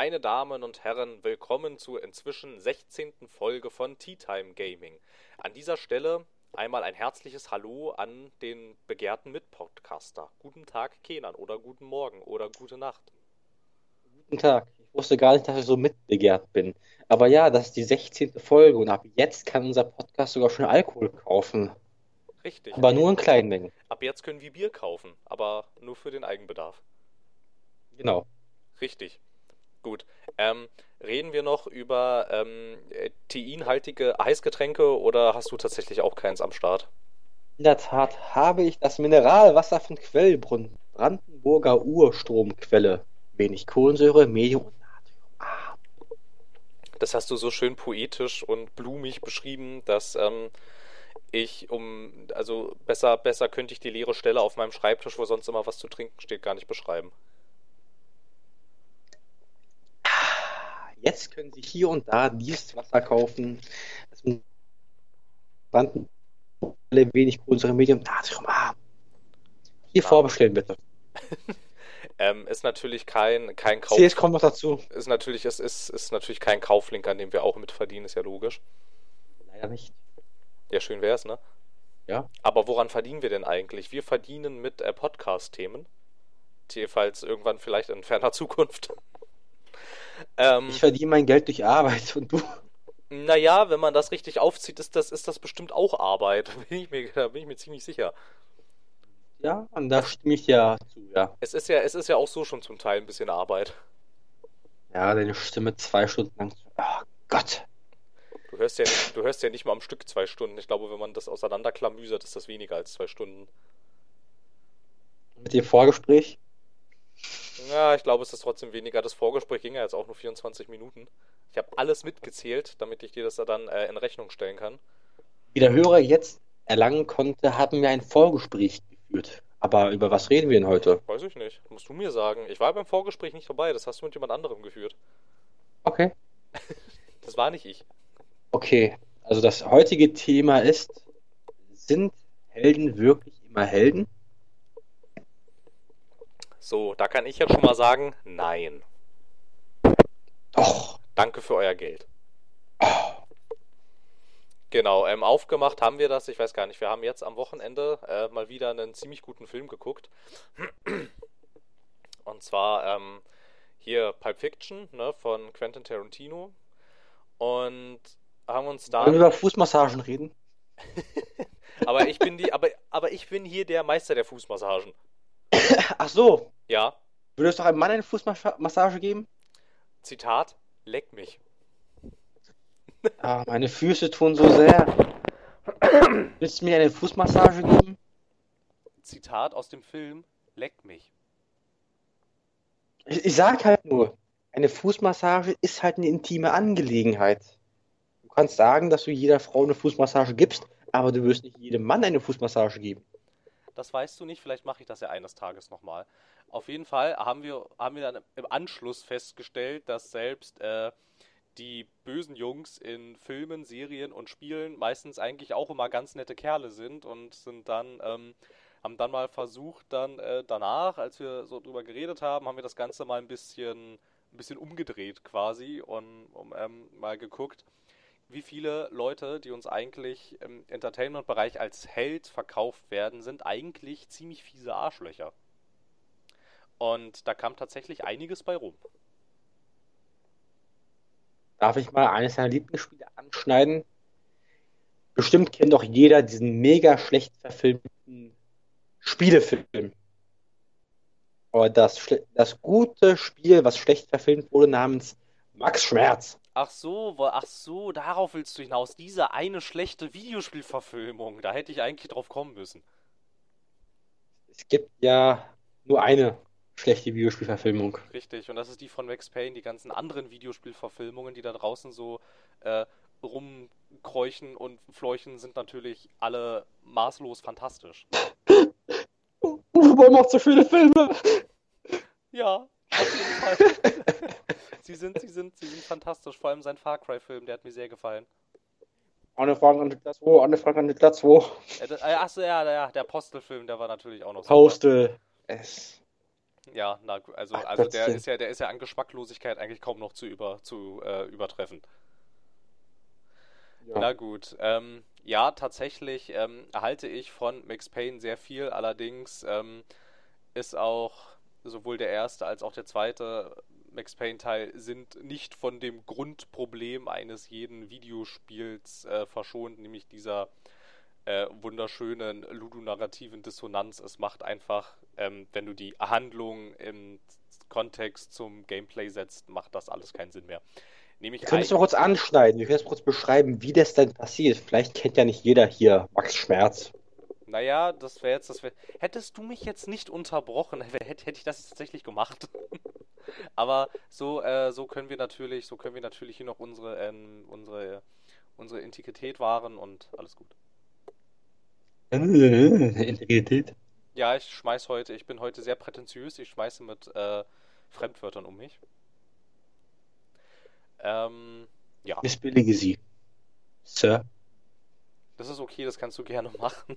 Meine Damen und Herren, willkommen zur inzwischen 16. Folge von Tea Time Gaming. An dieser Stelle einmal ein herzliches Hallo an den begehrten Mitpodcaster. Guten Tag, Kenan, oder guten Morgen oder gute Nacht. Guten Tag. Ich wusste gar nicht, dass ich so mitbegehrt bin. Aber ja, das ist die 16. Folge und ab jetzt kann unser Podcast sogar schon Alkohol kaufen. Richtig. Aber nur in kleinen Mengen. Ab jetzt können wir Bier kaufen, aber nur für den Eigenbedarf. Genau. Richtig. Gut. Ähm, reden wir noch über ähm, äh, teinhaltige Heißgetränke oder hast du tatsächlich auch keins am Start? In der Tat habe ich das Mineralwasser von Quellbrunn, Brandenburger Urstromquelle. Wenig Kohlensäure, Medium und Natrium. Ah, Das hast du so schön poetisch und blumig beschrieben, dass ähm, ich um, also besser, besser könnte ich die leere Stelle auf meinem Schreibtisch, wo sonst immer was zu trinken steht, gar nicht beschreiben. Jetzt können Sie hier und da dieses Wasser kaufen. Das mit Brandenburger wenig Kohlensäure, Medium, Natrium. Ah. Hier Ah. vorbestellen bitte. Ähm, ist natürlich kein, kein Kauf. CS kommt noch dazu. Ist natürlich, es ist, ist natürlich kein Kauflink, an dem wir auch mitverdienen, ist ja logisch. Leider nicht. Ja, schön wär's, ne? Ja. Aber woran verdienen wir denn eigentlich? Wir verdienen mit äh, Podcast-Themen. Jedenfalls irgendwann vielleicht in ferner Zukunft. Ähm, Ich verdiene mein Geld durch Arbeit und du. naja, wenn man das richtig aufzieht, ist das, ist das bestimmt auch Arbeit. Bin ich mir, da bin ich mir ziemlich sicher. Ja, und da stimme ich ja zu, ja. Es ist ja, es ist ja auch so schon zum Teil ein bisschen Arbeit. Ja, deine Stimme zwei Stunden lang. Oh Gott. Du hörst ja, nicht- du hörst ja nicht mal am Stück zwei Stunden. Ich glaube, wenn man das auseinanderklamüsert, ist das weniger als zwei Stunden. Mit dem Vorgespräch. Ja, ich glaube, es ist trotzdem weniger. Das Vorgespräch ging ja jetzt auch nur 24 Minuten. Ich habe alles mitgezählt, damit ich dir das dann äh, in Rechnung stellen kann. Wie der Hörer jetzt erlangen konnte, haben wir ein Vorgespräch geführt. Aber über was reden wir denn heute? Weiß ich nicht. Musst du mir sagen. Ich war beim Vorgespräch nicht dabei. Das hast du mit jemand anderem geführt. Okay. Das war nicht ich. Okay. Also das heutige Thema ist, sind Helden wirklich immer Helden? So, da kann ich jetzt schon mal sagen, nein. Doch. Danke für euer Geld. Oh. Genau, ähm, aufgemacht haben wir das. Ich weiß gar nicht. Wir haben jetzt am Wochenende äh, mal wieder einen ziemlich guten Film geguckt. Und zwar ähm, hier Pulp Fiction ne, von Quentin Tarantino. Und haben uns Wollen wir da. über Fußmassagen reden? Aber ich bin die, aber, aber ich bin hier der Meister der Fußmassagen. Ach so. Ja, Würde es doch einem Mann eine Fußmassage geben? Zitat, leck mich. Ah, meine Füße tun so sehr. Willst du mir eine Fußmassage geben? Zitat aus dem Film, leck mich. Ich, ich sag halt nur, eine Fußmassage ist halt eine intime Angelegenheit. Du kannst sagen, dass du jeder Frau eine Fußmassage gibst, aber du wirst nicht jedem Mann eine Fußmassage geben. Das weißt du nicht, vielleicht mache ich das ja eines Tages nochmal. Auf jeden Fall haben wir, haben wir dann im Anschluss festgestellt, dass selbst äh, die bösen Jungs in Filmen, Serien und Spielen meistens eigentlich auch immer ganz nette Kerle sind und sind dann, ähm, haben dann mal versucht, dann äh, danach, als wir so drüber geredet haben, haben wir das Ganze mal ein bisschen, ein bisschen umgedreht quasi und um, ähm, mal geguckt, wie viele Leute, die uns eigentlich im Entertainment-Bereich als Held verkauft werden, sind eigentlich ziemlich fiese Arschlöcher. Und da kam tatsächlich einiges bei rum. Darf ich mal eines deiner Lieblingsspiele anschneiden? Bestimmt kennt doch jeder diesen mega schlecht verfilmten Spielefilm. Aber das, das gute Spiel, was schlecht verfilmt wurde, namens Max Schmerz. Ach so, ach so, darauf willst du hinaus. Diese eine schlechte Videospielverfilmung, da hätte ich eigentlich drauf kommen müssen. Es gibt ja nur eine schlechte Videospielverfilmung. Richtig, und das ist die von Max Payne. Die ganzen anderen Videospielverfilmungen, die da draußen so äh, rumkräuchen und fleuchen, sind natürlich alle maßlos fantastisch. Uwe macht so schöne Filme. Ja, auf jeden Fall. sie sind, sie sind, sie sind fantastisch. Vor allem sein Far Cry-Film, der hat mir sehr gefallen. Anne Frank an Hitler 2, Anne Frank an Hitler 2. Äh, d- äh, achso, ja, ja, der Apostelfilm, der war natürlich auch noch super. Postel. Es. Ja, na, also, Ach, also der ist ja, der ist ja an Geschmacklosigkeit eigentlich kaum noch zu, über, zu äh, übertreffen. Ja. Na gut. Ähm, ja, tatsächlich ähm, erhalte ich von Max Payne sehr viel. Allerdings ähm, ist auch sowohl der erste als auch der zweite Max Payne-Teil sind nicht von dem Grundproblem eines jeden Videospiels äh, verschont, nämlich dieser äh, wunderschönen ludonarrativen Dissonanz. Es macht einfach, ähm, wenn du die Handlung im Kontext zum Gameplay setzt, macht das alles keinen Sinn mehr. Nämlich Könntest du mal kurz anschneiden, wir können kurz beschreiben, wie das denn passiert. Vielleicht kennt ja nicht jeder hier Max Schmerz. Naja, das wäre jetzt, das wär, hättest du mich jetzt nicht unterbrochen, hätte, hätte ich das tatsächlich gemacht. Aber so, äh, so können wir natürlich, so können wir natürlich hier noch unsere, ähm, unsere, unsere Integrität wahren und alles gut. Integrität? Ja, ich schmeiß heute, ich bin heute sehr prätentiös, ich schmeiße mit äh, Fremdwörtern um mich. Ähm, ja. Missbillige sie. Sir. Das ist okay, das kannst du gerne machen.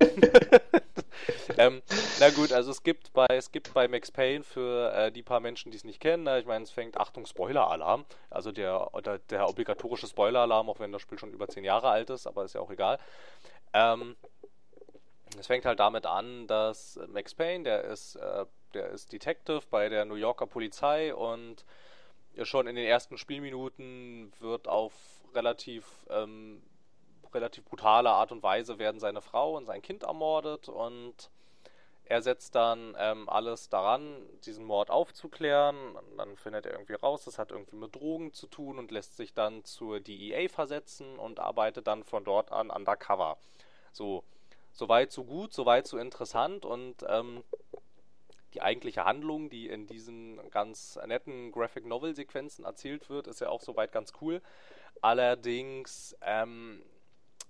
ähm, na gut, also es gibt bei es gibt bei Max Payne für äh, die paar Menschen, die es nicht kennen, na, ich meine, es fängt Achtung Spoiler-Alarm, also der, der, der obligatorische Spoiler-Alarm, auch wenn das Spiel schon über zehn Jahre alt ist, aber ist ja auch egal. Ähm, es fängt halt damit an, dass Max Payne, der ist, äh, der ist Detective bei der New Yorker Polizei und schon in den ersten Spielminuten wird auf relativ ähm, relativ brutale Art und Weise werden seine Frau und sein Kind ermordet und er setzt dann ähm, alles daran, diesen Mord aufzuklären. Dann findet er irgendwie raus, das hat irgendwie mit Drogen zu tun und lässt sich dann zur DEA versetzen und arbeitet dann von dort an undercover. So, so weit, so gut, so weit, so interessant und ähm, die eigentliche Handlung, die in diesen ganz netten Graphic Novel Sequenzen erzählt wird, ist ja auch soweit ganz cool. Allerdings ähm,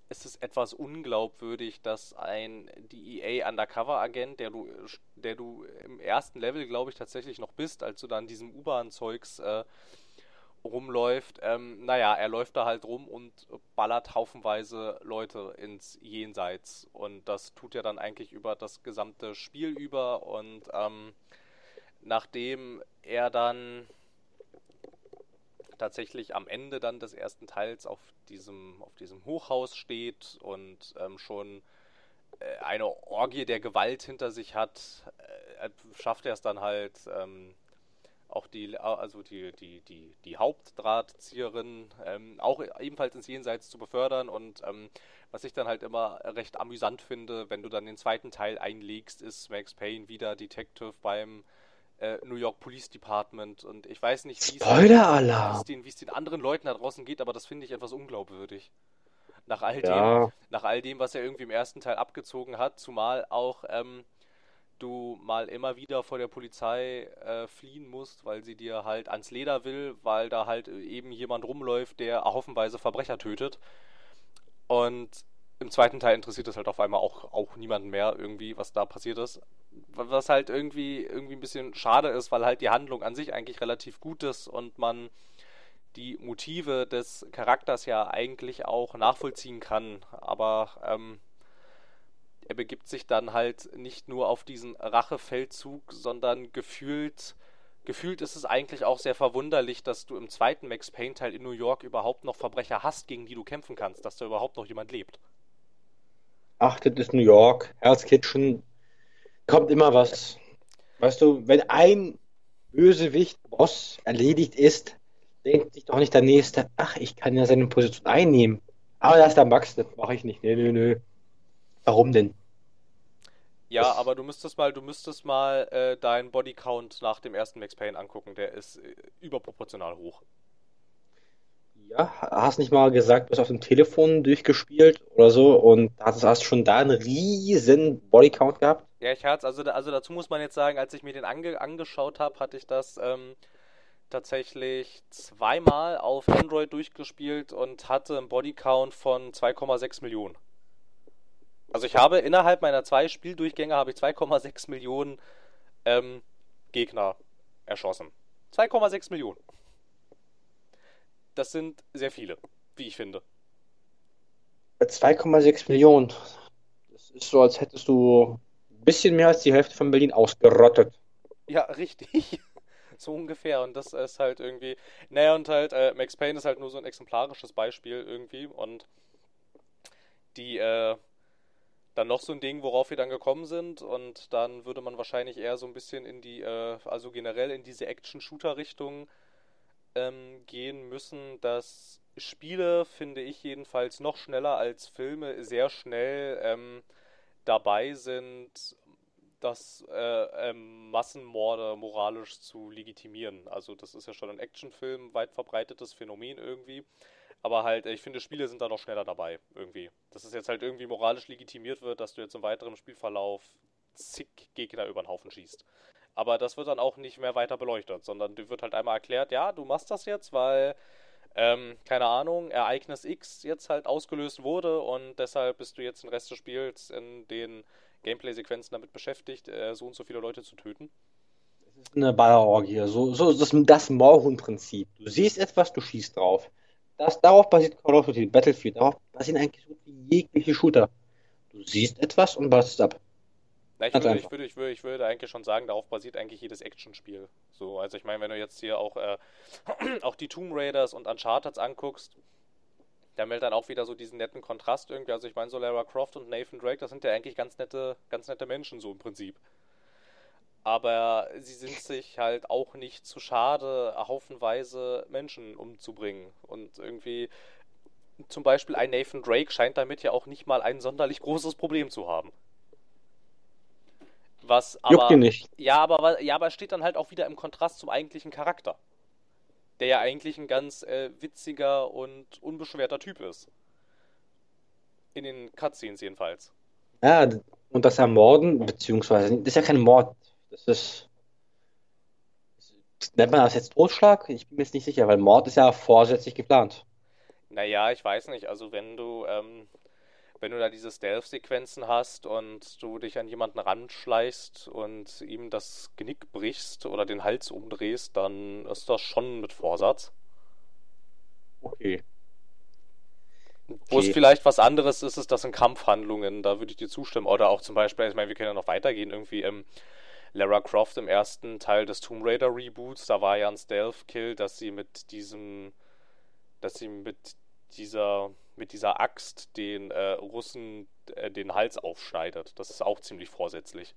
ist es etwas unglaubwürdig, dass ein DEA Undercover-Agent, der du, der du im ersten Level, glaube ich, tatsächlich noch bist, als du dann diesem U-Bahn-Zeugs äh, rumläuft, ähm, naja, er läuft da halt rum und ballert haufenweise Leute ins Jenseits. Und das tut er dann eigentlich über das gesamte Spiel über. Und ähm, nachdem er dann tatsächlich am Ende dann des ersten Teils auf diesem, auf diesem Hochhaus steht und ähm, schon äh, eine Orgie der Gewalt hinter sich hat, äh, schafft er es dann halt, ähm, auch die, also die, die, die, die Hauptdrahtzieherin ähm, auch ebenfalls ins Jenseits zu befördern und ähm, was ich dann halt immer recht amüsant finde, wenn du dann den zweiten Teil einlegst, ist Max Payne wieder Detective beim äh, New York Police Department und ich weiß nicht, wie es den, den anderen Leuten da draußen geht, aber das finde ich etwas unglaubwürdig. Nach all, ja. dem, nach all dem, was er irgendwie im ersten Teil abgezogen hat, zumal auch ähm, du mal immer wieder vor der Polizei äh, fliehen musst, weil sie dir halt ans Leder will, weil da halt eben jemand rumläuft, der hoffenweise Verbrecher tötet. Und im zweiten Teil interessiert es halt auf einmal auch, auch niemanden mehr irgendwie, was da passiert ist. Was halt irgendwie, irgendwie ein bisschen schade ist, weil halt die Handlung an sich eigentlich relativ gut ist und man die Motive des Charakters ja eigentlich auch nachvollziehen kann. Aber ähm, er begibt sich dann halt nicht nur auf diesen Rachefeldzug, sondern gefühlt, gefühlt ist es eigentlich auch sehr verwunderlich, dass du im zweiten Max Payne Teil in New York überhaupt noch Verbrecher hast, gegen die du kämpfen kannst, dass da überhaupt noch jemand lebt. Ach, das ist New York, Hell's Kitchen, kommt immer was. Weißt du, wenn ein Bösewicht, Boss erledigt ist, denkt sich doch nicht der Nächste, ach, ich kann ja seine Position einnehmen. Aber das ist der Max, das mache ich nicht. Nö, nö, nö. Warum denn? Ja, aber du müsstest mal, du müsstest mal äh, deinen Bodycount nach dem ersten Max Payne angucken. Der ist äh, überproportional hoch. Ja, hast nicht mal gesagt, du hast auf dem Telefon durchgespielt oder so und hast, hast schon da einen riesen Bodycount gehabt? Ja, ich hatte also, also dazu muss man jetzt sagen, als ich mir den ange angeschaut habe, hatte ich das ähm, tatsächlich zweimal auf Android durchgespielt und hatte einen Bodycount von 2,6 Millionen. Also ich habe innerhalb meiner zwei Spieldurchgänge habe ich 2,6 Millionen ähm, Gegner erschossen. 2,6 Millionen. Das sind sehr viele, wie ich finde. 2,6 Millionen. Das ist so, als hättest du ein bisschen mehr als die Hälfte von Berlin ausgerottet. Ja, richtig. so ungefähr. Und das ist halt irgendwie. Naja, und halt, äh, Max Payne ist halt nur so ein exemplarisches Beispiel irgendwie. Und die, äh, dann noch so ein Ding, worauf wir dann gekommen sind. Und dann würde man wahrscheinlich eher so ein bisschen in die, äh, also generell in diese Action-Shooter-Richtung ähm, gehen müssen, dass Spiele, finde ich jedenfalls, noch schneller als Filme sehr schnell ähm, dabei sind, das äh, ähm, Massenmorde moralisch zu legitimieren. Also das ist ja schon ein Actionfilm, weit verbreitetes Phänomen irgendwie. Aber halt, ich finde, Spiele sind da noch schneller dabei, irgendwie. Dass es jetzt halt irgendwie moralisch legitimiert wird, dass du jetzt im weiteren Spielverlauf zig Gegner über den Haufen schießt. Aber das wird dann auch nicht mehr weiter beleuchtet, sondern wird halt einmal erklärt, ja, du machst das jetzt, weil, ähm, keine Ahnung, Ereignis X jetzt halt ausgelöst wurde und deshalb bist du jetzt den Rest des Spiels in den Gameplay-Sequenzen damit beschäftigt, äh, so und so viele Leute zu töten. Das ist eine Ballerorgie, so, so das, das Moorhuhn-Prinzip. Du siehst etwas, du schießt drauf. Das, darauf basiert Call of Duty, Battlefield, darauf basieren eigentlich so jegliche Shooter. Du siehst etwas und ballerst es ab. Na, ich, würde, ich, würde, ich, würde, ich würde eigentlich schon sagen, darauf basiert eigentlich jedes Actionspiel. So, also ich meine, wenn du jetzt hier auch, äh, auch die Tomb Raiders und Uncharted anguckst, der meldet dann auch wieder so diesen netten Kontrast irgendwie. Also ich meine, so Lara Croft und Nathan Drake, das sind ja eigentlich ganz nette, ganz nette Menschen so im Prinzip. Aber sie sind sich halt auch nicht zu schade, haufenweise Menschen umzubringen. Und irgendwie, zum Beispiel ein Nathan Drake scheint damit ja auch nicht mal ein sonderlich großes Problem zu haben. Was aber. Juckt ihn nicht. Ja, aber, ja, aber steht dann halt auch wieder im Kontrast zum eigentlichen Charakter. Der ja eigentlich ein ganz äh, witziger und unbeschwerter Typ ist. In den Cutscenes jedenfalls. Ja, und das Ermorden, beziehungsweise, das ist ja kein Mord. Das ist. Nennt man das jetzt Totschlag? Ich bin mir jetzt nicht sicher, weil Mord ist ja vorsätzlich geplant. Naja, ich weiß nicht. Also, wenn du ähm, wenn du da diese Stealth-Sequenzen hast und du dich an jemanden ranschleichst und ihm das Genick brichst oder den Hals umdrehst, dann ist das schon mit Vorsatz. Okay. Wo okay. es vielleicht was anderes ist, ist das in Kampfhandlungen, da würde ich dir zustimmen. Oder auch zum Beispiel, ich meine, wir können ja noch weitergehen, irgendwie im Lara Croft im ersten Teil des Tomb Raider Reboots, da war ja ein Stealth-Kill, dass sie mit diesem, dass sie mit dieser mit dieser Axt den äh, Russen äh, den Hals aufschneidet. Das ist auch ziemlich vorsätzlich.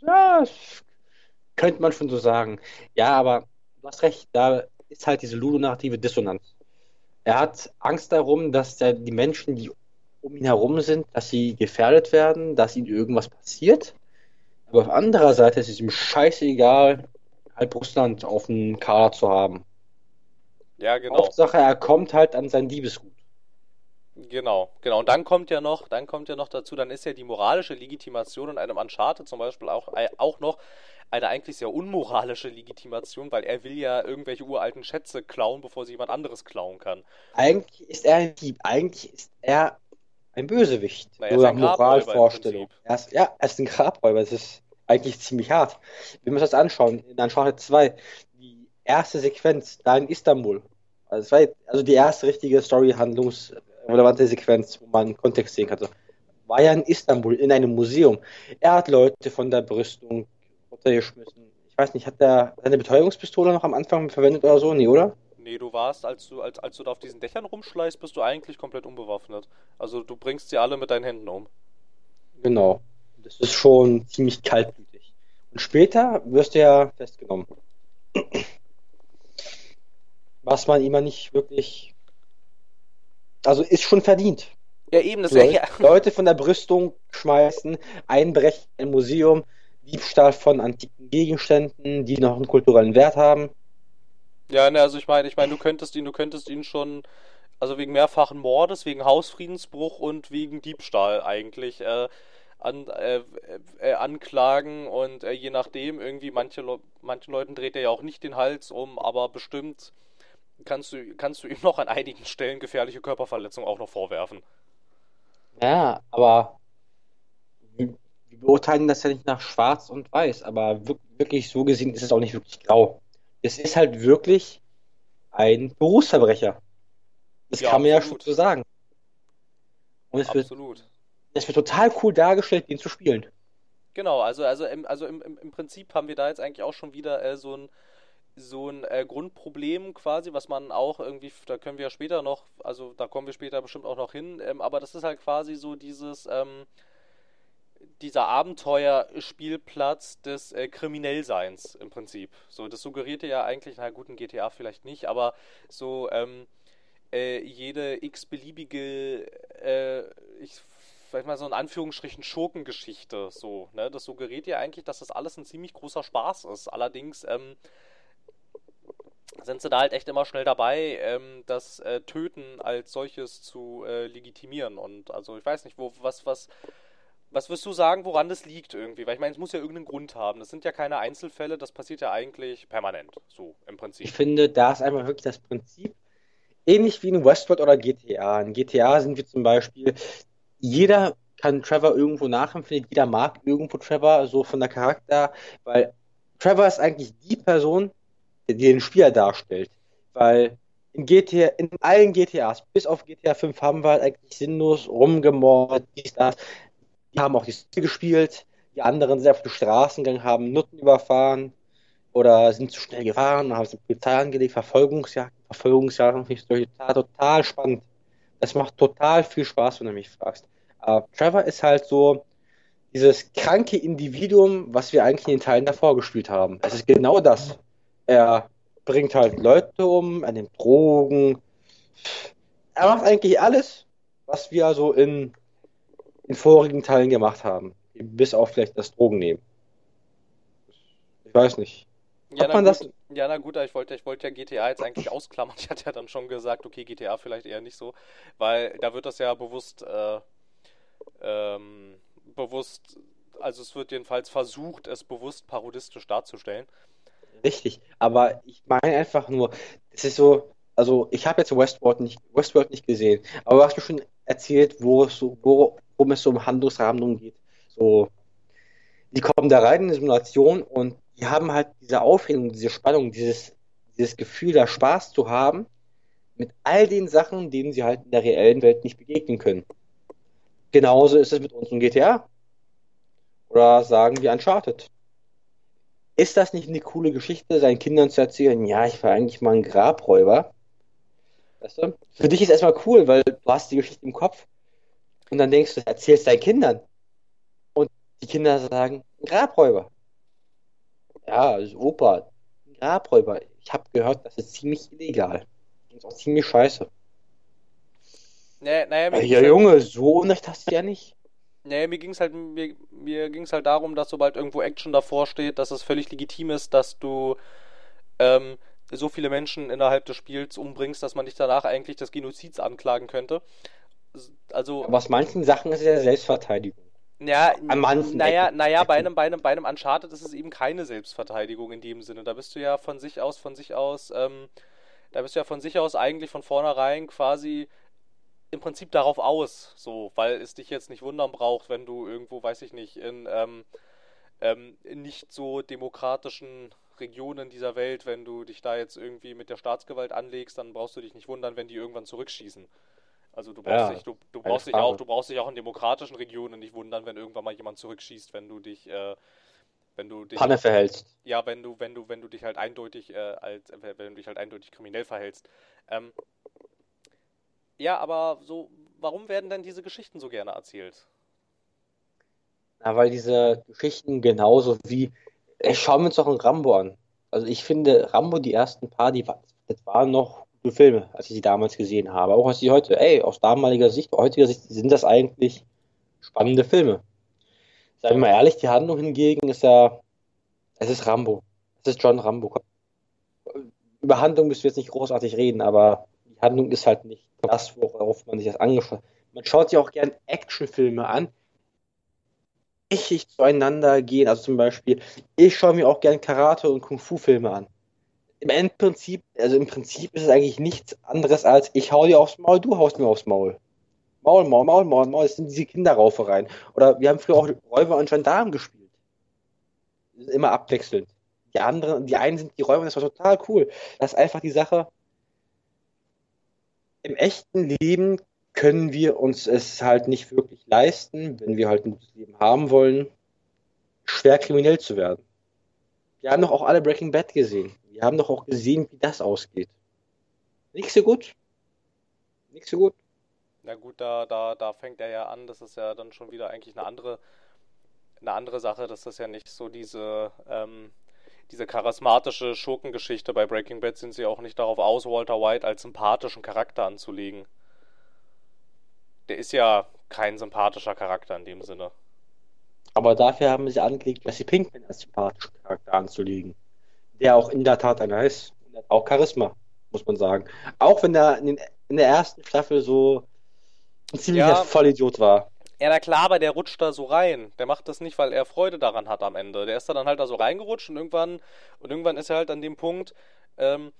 Ja, könnte man schon so sagen. Ja, aber du hast recht, da ist halt diese ludonarrative Dissonanz. Er hat Angst darum, dass der, die Menschen, die um ihn herum sind, dass sie gefährdet werden, dass ihnen irgendwas passiert. Aber auf anderer Seite ist es ihm scheißegal, halb Russland auf dem Kader zu haben. Ja, genau. Hauptsache, er kommt halt an sein Diebesgut. Genau, genau. Und dann kommt ja noch, dann kommt ja noch dazu, dann ist ja die moralische Legitimation in einem Uncharted zum Beispiel auch, äh, auch noch eine eigentlich sehr unmoralische Legitimation, weil er will ja irgendwelche uralten Schätze klauen, bevor sie jemand anderes klauen kann. Eigentlich ist er ein Dieb, eigentlich ist er ein Bösewicht. Naja, eine Moralvorstellung. Er ist, ja, er ist ein Grabräuber, das ist eigentlich ziemlich hart. Wenn wir uns das anschauen, in Uncharted 2, die erste Sequenz da in Istanbul, also, es war also die erste richtige Story-handlungsrelevante Sequenz, wo man Kontext sehen konnte. War ja in Istanbul, in einem Museum. Er hat Leute von der Brüstung runtergeschmissen. Ich weiß nicht, hat er seine Betäubungspistole noch am Anfang verwendet oder so? Nee, oder? Nee, du warst, als du, als, als du da auf diesen Dächern rumschleißt, bist du eigentlich komplett unbewaffnet. Also du bringst sie alle mit deinen Händen um. Genau. Das ist schon ziemlich kaltblütig. Und später wirst du ja festgenommen was man immer nicht wirklich. Also ist schon verdient. Ja, eben, das Leute, ja. Leute von der Brüstung schmeißen, einbrechen im Museum, Diebstahl von antiken Gegenständen, die noch einen kulturellen Wert haben. Ja, ne, also ich meine, ich meine, du könntest ihn, du könntest ihn schon, also wegen mehrfachen Mordes, wegen Hausfriedensbruch und wegen Diebstahl eigentlich äh, an, äh, äh, anklagen und äh, je nachdem irgendwie manche Le manchen Leuten dreht er ja auch nicht den Hals um, aber bestimmt kannst du, kannst du ihm noch an einigen Stellen gefährliche Körperverletzungen auch noch vorwerfen. Ja, aber wir beurteilen das ja nicht nach schwarz und weiß, aber wirklich so gesehen ist es auch nicht wirklich grau. Es ist halt wirklich ein Berufsverbrecher. Das ja, kann man absolut. ja schon so sagen. Und es absolut. Wird, es wird total cool dargestellt, ihn zu spielen. Genau, also, also, im, also im, im Prinzip haben wir da jetzt eigentlich auch schon wieder äh, so ein, so ein äh, Grundproblem quasi, was man auch irgendwie, da können wir ja später noch, also da kommen wir später bestimmt auch noch hin, ähm, aber das ist halt quasi so dieses, ähm, dieser Abenteuerspielplatz des äh, Kriminellseins im Prinzip. So, das suggerierte ja eigentlich, na gut, ein GTA vielleicht nicht, aber so ähm, äh, jede x-beliebige, äh, ich sag mal so in Anführungsstrichen Schurkengeschichte, so, ne? Das suggeriert ja eigentlich, dass das alles ein ziemlich großer Spaß ist. Allerdings, ähm, sind sie da halt echt immer schnell dabei, ähm, das äh, Töten als solches zu äh, legitimieren. Und also ich weiß nicht, wo, was, was, was wirst du sagen, woran das liegt irgendwie? Weil ich meine, es muss ja irgendeinen Grund haben. Das sind ja keine Einzelfälle, das passiert ja eigentlich permanent, so im Prinzip. Ich finde, da ist einfach wirklich das Prinzip, ähnlich wie in Westworld oder GTA. In GTA sind wir zum Beispiel, jeder kann Trevor irgendwo nachempfinden, jeder mag irgendwo Trevor, so von der Charakter, weil Trevor ist eigentlich die Person, die den Spieler darstellt. Weil in GTA, in allen GTAs, bis auf GTA 5, haben wir halt eigentlich sinnlos rumgemordet, dies, das die haben auch die Story gespielt, die anderen sind auf den Straßengang, haben Nutten überfahren oder sind zu schnell gefahren, haben sie Polizei angelegt, Verfolgungsjagden, Verfolgungsjagden, finde ich total, total spannend. Das macht total viel Spaß, wenn du mich fragst. Aber Trevor ist halt so dieses kranke Individuum, was wir eigentlich in den Teilen davor gespielt haben. Es ist genau das. Er bringt halt Leute um, er nimmt Drogen. Er macht eigentlich alles, was wir so in in vorigen Teilen gemacht haben. Bis auf vielleicht das Drogennehmen. Ich weiß nicht. Ja, na, gut, ja, na gut, ich wollte, ich wollte ja GTA jetzt eigentlich ausklammern. Ich hatte ja dann schon gesagt, okay, GTA vielleicht eher nicht so, weil da wird das ja bewusst, äh, ähm, bewusst, also es wird jedenfalls versucht, es bewusst parodistisch darzustellen. Richtig, aber ich meine einfach nur, es ist so, also ich habe jetzt Westworld nicht, Westworld nicht gesehen, aber du hast mir schon erzählt, wo es so, wo, worum es so im Handlungsrahmen geht. So, die kommen da rein in die Simulation und die haben halt diese Aufregung, diese Spannung, dieses, dieses Gefühl, da Spaß zu haben mit all den Sachen, denen sie halt in der reellen Welt nicht begegnen können. Genauso ist es mit uns in GTA. Oder sagen wir Uncharted. Ist das nicht eine coole Geschichte, seinen Kindern zu erzählen, ja, ich war eigentlich mal ein Grabräuber? Weißt du? Für dich ist erstmal cool, weil du hast die Geschichte im Kopf und dann denkst du, erzählst deinen Kindern. Und die Kinder sagen, ein Grabräuber. Ja, ist Opa, ein Grabräuber. Ich habe gehört, das ist ziemlich illegal. Das ist auch ziemlich scheiße. Nee, naja, ja, Junge, so unrecht hast du ja nicht. Nee, mir ging es halt, mir, mir ging's halt darum, dass sobald irgendwo Action davor steht, dass es völlig legitim ist, dass du ähm, so viele Menschen innerhalb des Spiels umbringst, dass man dich danach eigentlich des Genozids anklagen könnte also. Aber aus manchen Sachen ist es ja Selbstverteidigung. Ja, An manchen naja, naja bei, einem, bei, einem, bei einem Uncharted ist es eben keine Selbstverteidigung in dem Sinne. Da bist du ja von sich aus, von sich aus, ähm, da bist du ja von sich aus eigentlich von vornherein quasi im Prinzip darauf aus, so, weil es dich jetzt nicht wundern braucht, wenn du irgendwo, weiß ich nicht, in, ähm, ähm, nicht so demokratischen Regionen dieser Welt, wenn du dich da jetzt irgendwie mit der Staatsgewalt anlegst, dann brauchst du dich nicht wundern, wenn die irgendwann zurückschießen. Also du brauchst, ja, dich, du, du brauchst dich auch, du brauchst dich auch in demokratischen Regionen nicht wundern, wenn irgendwann mal jemand zurückschießt, wenn du dich, äh, wenn du dich Panne verhältst. Ja, wenn du, wenn du, wenn du dich halt eindeutig äh, als, wenn du dich halt eindeutig kriminell verhältst. Ähm, ja, aber so, warum werden denn diese Geschichten so gerne erzählt? Na, weil diese Geschichten genauso wie, ey, schauen wir uns doch einen Rambo an. Also ich finde, Rambo, die ersten paar, die das waren noch Filme, als ich sie damals gesehen habe. Auch als sie heute, ey, aus damaliger Sicht, heutiger Sicht sind das eigentlich spannende Filme. Seien wir mal ehrlich, die Handlung hingegen ist ja, es ist Rambo. Es ist John Rambo. Über Handlung müssen wir jetzt nicht großartig reden, aber Handlung ist halt nicht das, worauf man sich das angeschaut hat. Man schaut sich auch gern Actionfilme an, richtig zueinander gehen. Also zum Beispiel, ich schaue mir auch gern Karate- und Kung-Fu-Filme an im Endprinzip, also im Prinzip ist es eigentlich nichts anderes als ich hau dir aufs Maul, du haust mir aufs Maul. Maul, Maul, Maul, Maul, Maul, das sind diese Kinderraufereien. Oder wir haben früher auch Räuber und Gendarmen gespielt. Immer abwechselnd. Die anderen, die einen sind die Räuber, das war total cool. Das ist einfach die Sache. Im echten Leben können wir uns es halt nicht wirklich leisten, wenn wir halt ein gutes Leben haben wollen. schwer kriminell zu werden. Wir haben doch auch alle Breaking Bad gesehen. Wir haben doch auch gesehen, wie das ausgeht. Nicht so gut. Nicht so gut. Na gut, da, da, da fängt er ja an. Das ist ja dann schon wieder eigentlich eine andere, eine andere Sache. Das ist ja nicht so diese, ähm, diese charismatische Schurkengeschichte. Bei Breaking Bad sind sie auch nicht darauf aus, Walter White als sympathischen Charakter anzulegen. Der ist ja kein sympathischer Charakter in dem Sinne. Aber dafür haben sie angelegt, Jesse Pinkman als sympathischen Charakter anzulegen. Der auch in der Tat einer ist. Auch Charisma, muss man sagen. Auch wenn er in, den, in der ersten Staffel so ein ziemlicher ja, Vollidiot war. Ja, na klar, aber der rutscht da so rein. Der macht das nicht, weil er Freude daran hat am Ende. Der ist da dann halt da so reingerutscht und irgendwann, und irgendwann ist er halt an dem Punkt, ähm,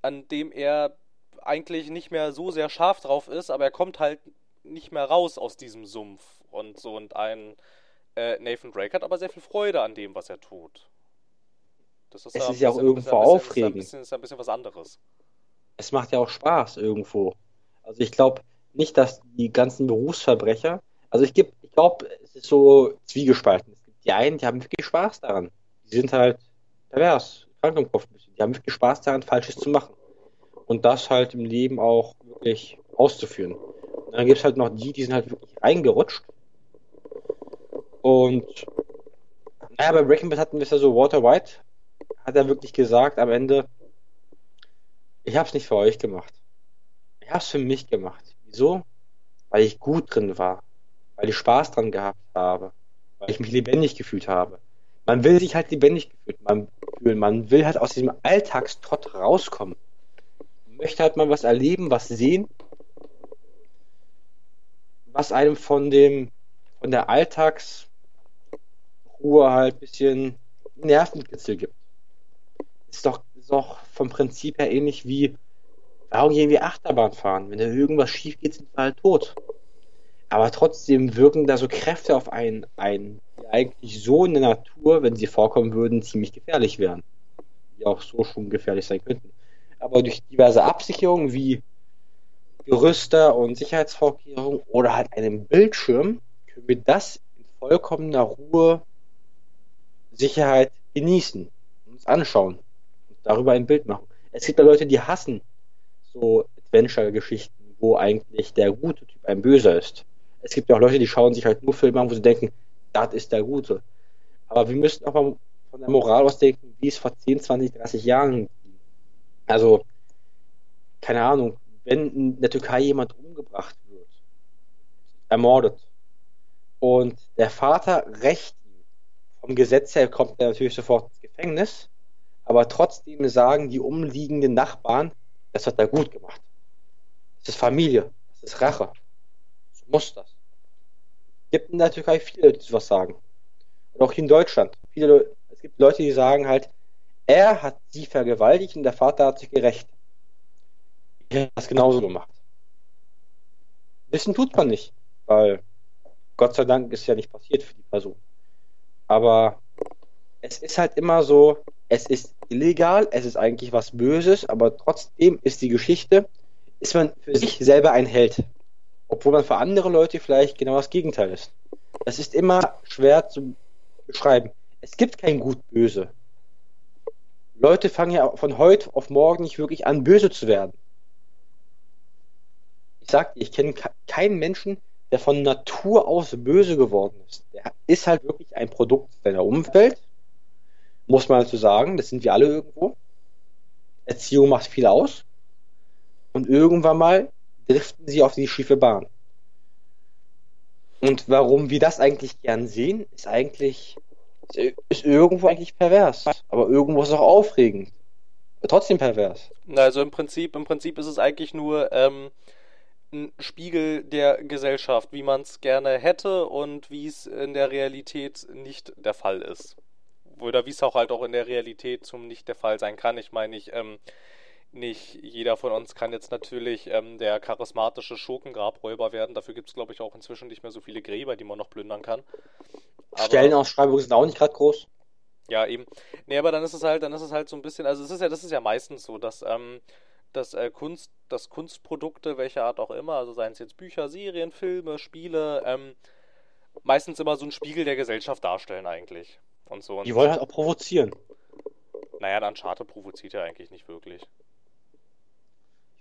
an dem er eigentlich nicht mehr so sehr scharf drauf ist, aber er kommt halt nicht mehr raus aus diesem Sumpf und so und ein äh, Nathan Drake hat aber sehr viel Freude an dem, was er tut. Das ist es ist ja auch irgendwo bisschen, aufregend. Das ist, bisschen, ist ein bisschen was anderes. Es macht ja auch Spaß irgendwo. Also ich glaube nicht, dass die ganzen Berufsverbrecher, also ich, ich glaube, es ist so zwiegespalten. Es gibt die einen, die haben wirklich Spaß daran. Die sind halt pervers, krank im Kopf. Die haben wirklich Spaß daran, Falsches zu machen. Und das halt im Leben auch wirklich auszuführen. Und dann gibt es halt noch die, die sind halt wirklich reingerutscht und naja, bei Breaking Bad hatten wir es ja so, Walter White hat er wirklich gesagt am Ende, ich habe es nicht für euch gemacht. Ich habe es für mich gemacht. Wieso? Weil ich gut drin war. Weil ich Spaß dran gehabt habe. Weil ich mich lebendig gefühlt habe. Man will sich halt lebendig fühlen. Man will halt aus diesem Alltagstrott rauskommen. Man möchte halt mal was erleben, was sehen, was einem von dem, von der Alltags, Ruhe halt ein bisschen Nervenkitzel gibt. Ist doch, ist doch vom Prinzip her ähnlich wie, warum gehen wir Achterbahn fahren? Wenn da irgendwas schief geht, sind wir halt tot. Aber trotzdem wirken da so Kräfte auf einen ein, die eigentlich so in der Natur, wenn sie vorkommen würden, ziemlich gefährlich wären. Die auch so schon gefährlich sein könnten. Aber durch diverse Absicherungen wie Gerüster und Sicherheitsvorkehrungen oder halt einem Bildschirm können wir das in vollkommener Ruhe Sicherheit genießen, uns anschauen und darüber ein Bild machen. Es gibt ja Leute, die hassen so Adventure-Geschichten, wo eigentlich der gute Typ ein Böser ist. Es gibt ja auch Leute, die schauen sich halt nur Filme an, wo sie denken, das ist der Gute. Aber wir müssen auch mal von der Moral aus denken, wie es vor 10, 20, 30 Jahren ging. Also, keine Ahnung, wenn in der Türkei jemand umgebracht wird, ermordet, und der Vater rächt vom Gesetz her kommt er natürlich sofort ins Gefängnis, aber trotzdem sagen die umliegenden Nachbarn, das hat er gut gemacht. Das ist Familie, das ist Rache. So muss das. Es gibt in der Türkei viele Leute, die sowas sagen. Und auch hier in Deutschland. Viele, es gibt Leute, die sagen halt, er hat sie vergewaltigt und der Vater hat sich gerecht. Ich habe das genauso gemacht. Wissen tut man nicht, weil Gott sei Dank ist ja nicht passiert für die Person. Aber es ist halt immer so, es ist illegal, es ist eigentlich was Böses, aber trotzdem ist die Geschichte, ist man für sich selber ein Held. Obwohl man für andere Leute vielleicht genau das Gegenteil ist. Das ist immer schwer zu beschreiben. Es gibt kein Gut-Böse. Leute fangen ja von heute auf morgen nicht wirklich an, böse zu werden. Ich sag dir, ich kenne keinen Menschen, der von Natur aus böse geworden ist. Der ist halt wirklich ein Produkt seiner Umwelt, muss man dazu sagen. Das sind wir alle irgendwo. Erziehung macht viel aus. Und irgendwann mal driften sie auf die schiefe Bahn. Und warum wir das eigentlich gern sehen, ist eigentlich, ist irgendwo eigentlich pervers. Aber irgendwo ist es auch aufregend. Trotzdem pervers. Also im Prinzip, im Prinzip ist es eigentlich nur, ähm, ein Spiegel der Gesellschaft, wie man es gerne hätte und wie es in der Realität nicht der Fall ist. Oder wie es auch halt auch in der Realität zum nicht der Fall sein kann. Ich meine, ich, ähm, nicht jeder von uns kann jetzt natürlich ähm, der charismatische Schurkengrabräuber werden. Dafür gibt es, glaube ich, auch inzwischen nicht mehr so viele Gräber, die man noch plündern kann. Aber, Stellenausschreibungen sind auch nicht gerade groß. Ja, eben. Nee, aber dann ist es halt, dann ist es halt so ein bisschen, also es ist ja, das ist ja meistens so, dass ähm, dass äh, Kunst, dass Kunstprodukte, welcher Art auch immer, also seien es jetzt Bücher, Serien, Filme, Spiele, ähm, meistens immer so einen Spiegel der Gesellschaft darstellen eigentlich. Und so. Und Die wollen halt auch provozieren. naja, der Uncharted provoziert ja eigentlich nicht wirklich.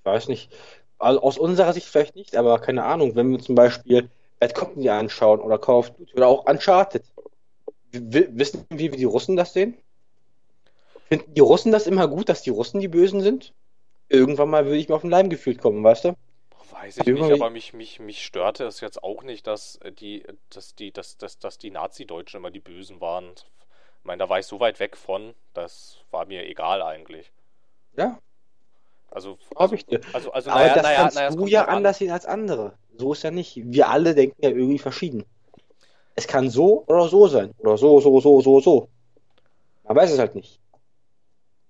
Ich weiß nicht. Also aus unserer Sicht vielleicht nicht, aber keine Ahnung, wenn wir zum Beispiel Bad Company anschauen oder Call of Duty oder auch Uncharted. Wissen wir, wie die Russen das sehen? Finden die Russen das immer gut, dass die Russen die Bösen sind? Irgendwann mal würde ich mir auf den Leim gefühlt kommen, weißt du? Weiß ich Irgendwie- nicht, aber mich, mich, mich störte es jetzt auch nicht, dass äh, die, dass die, dass, dass, dass die Nazi-Deutschen immer die Bösen waren. Ich meine, da war ich so weit weg von, das war mir egal eigentlich. Ja, Also, glaube also, ich dir. also, also Aber naja, das naja, kannst naja, du ja an. anders sehen als andere. So ist ja nicht. Wir alle denken ja irgendwie verschieden. Es kann so oder so sein. Oder so, so, so, so, so. Man weiß es halt nicht.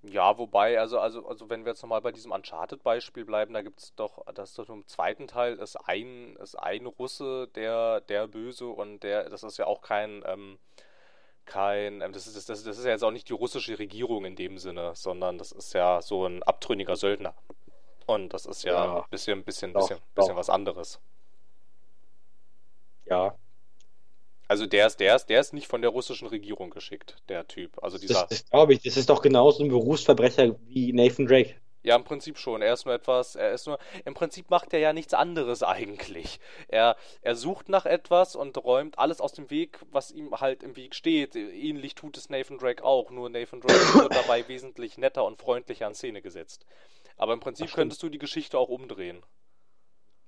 Ja, wobei, also, also, also wenn wir jetzt nochmal bei diesem Uncharted-Beispiel bleiben, da gibt es doch, das ist doch im zweiten Teil ist ein, ist ein Russe der, der Böse und der, das ist ja auch kein, ähm, kein, ähm, das ist, das, das ist ja jetzt auch nicht die russische Regierung in dem Sinne, sondern das ist ja so ein abtrünniger Söldner. Und das ist ja Ja. ein bisschen, bisschen, Doch, bisschen, bisschen doch. was anderes. Ja. Also der ist, der ist, der ist nicht von der russischen Regierung geschickt, der Typ. Also dieser. Das, das glaube ich. Das ist doch genauso ein Berufsverbrecher wie Nathan Drake. Ja, im Prinzip schon. Er ist nur etwas, er ist nur, im Prinzip macht er ja nichts anderes eigentlich. Er, er sucht nach etwas und räumt alles aus dem Weg, was ihm halt im Weg steht. Ähnlich tut es Nathan Drake auch, nur Nathan Drake wird dabei wesentlich netter und freundlicher in Szene gesetzt. Aber im Prinzip könntest du die Geschichte auch umdrehen.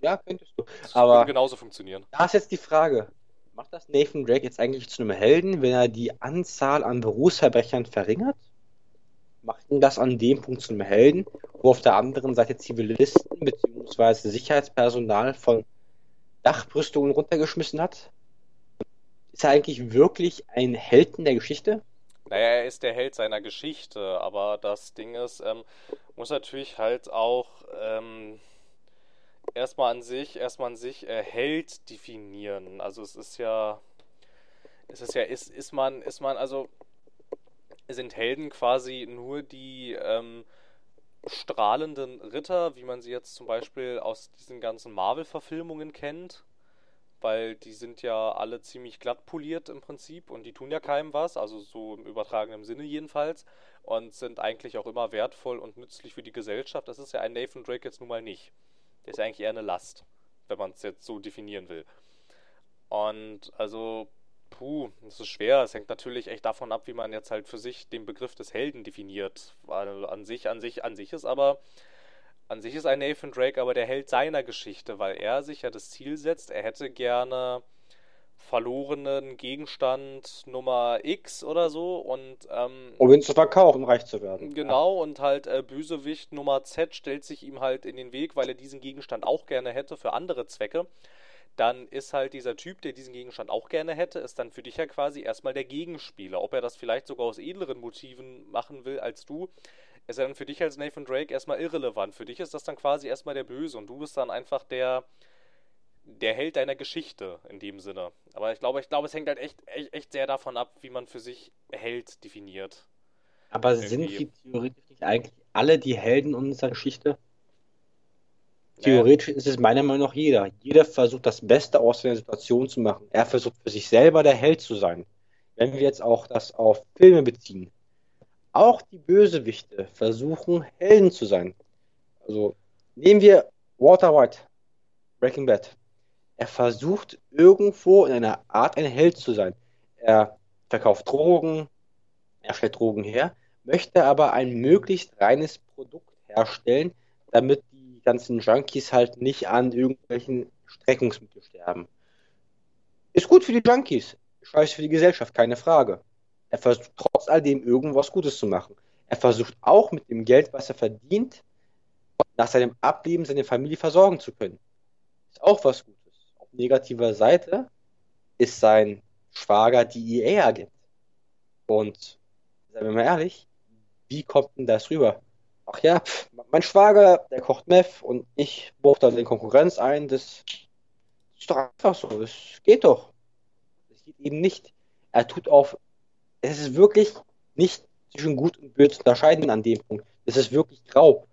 Ja, könntest du. Das Aber- würde genauso funktionieren. Da ist jetzt die Frage. Macht das Nathan Drake jetzt eigentlich zu einem Helden, wenn er die Anzahl an Berufsverbrechern verringert? Macht ihn das an dem Punkt zu einem Helden, wo auf der anderen Seite Zivilisten bzw. Sicherheitspersonal von Dachbrüstungen runtergeschmissen hat? Ist er eigentlich wirklich ein Held in der Geschichte? Naja, er ist der Held seiner Geschichte, aber das Ding ist, ähm, muss natürlich halt auch ähm, erstmal an sich, erstmal an sich äh, Held definieren. Also es ist ja, es ist ja, ist, ist man, ist man, also sind Helden quasi nur die ähm, strahlenden Ritter, wie man sie jetzt zum Beispiel aus diesen ganzen Marvel-Verfilmungen kennt? Weil die sind ja alle ziemlich glatt poliert im Prinzip und die tun ja keinem was, also so im übertragenen Sinne jedenfalls, und sind eigentlich auch immer wertvoll und nützlich für die Gesellschaft. Das ist ja ein Nathan Drake jetzt nun mal nicht. Der ist ja eigentlich eher eine Last, wenn man es jetzt so definieren will. Und also, puh, das ist schwer. Es hängt natürlich echt davon ab, wie man jetzt halt für sich den Begriff des Helden definiert. Weil an sich, an sich, an sich ist aber, an sich ist ein Nathan Drake aber der Held seiner Geschichte, weil er sich ja das Ziel setzt, er hätte gerne verlorenen Gegenstand Nummer X oder so und ähm, Um ihn zu verkaufen, um reich zu werden. Genau, und halt äh, Bösewicht Nummer Z stellt sich ihm halt in den Weg, weil er diesen Gegenstand auch gerne hätte für andere Zwecke. Dann ist halt dieser Typ, der diesen Gegenstand auch gerne hätte, ist dann für dich ja quasi erstmal der Gegenspieler. Ob er das vielleicht sogar aus edleren Motiven machen will als du, ist dann für dich als Nathan Drake erstmal irrelevant. Für dich ist das dann quasi erstmal der Böse und du bist dann einfach der, der Held deiner Geschichte in dem Sinne. Aber ich glaube, ich glaube, es hängt halt echt, echt, echt sehr davon ab, wie man für sich Held definiert. Aber sind Irgendwie. sie theoretisch nicht eigentlich alle die Helden unserer Geschichte? Theoretisch ist es meiner Meinung nach jeder. Jeder versucht das Beste aus der Situation zu machen. Er versucht für sich selber der Held zu sein. Wenn wir jetzt auch das auf Filme beziehen. Auch die Bösewichte versuchen Helden zu sein. Also nehmen wir Walter White, Breaking Bad. Er versucht irgendwo in einer Art ein Held zu sein. Er verkauft Drogen, er stellt Drogen her, möchte aber ein möglichst reines Produkt herstellen, damit die ganzen Junkies halt nicht an irgendwelchen Streckungsmitteln sterben. Ist gut für die Junkies, scheiße für die Gesellschaft, keine Frage. Er versucht trotz all dem irgendwas Gutes zu machen. Er versucht auch mit dem Geld, was er verdient, nach seinem Ableben seine Familie versorgen zu können. Ist auch was Gutes. Auf negativer Seite ist sein Schwager die EA-Agent. Und seien wir mal ehrlich, wie kommt denn das rüber? Ach ja, pf, mein Schwager, der kocht Meth und ich buche dann in Konkurrenz ein. Das ist doch einfach so. Das geht doch. Das geht eben nicht. Er tut auf. Es ist wirklich nicht zwischen Gut und Böse zu unterscheiden an dem Punkt. Es ist wirklich grau.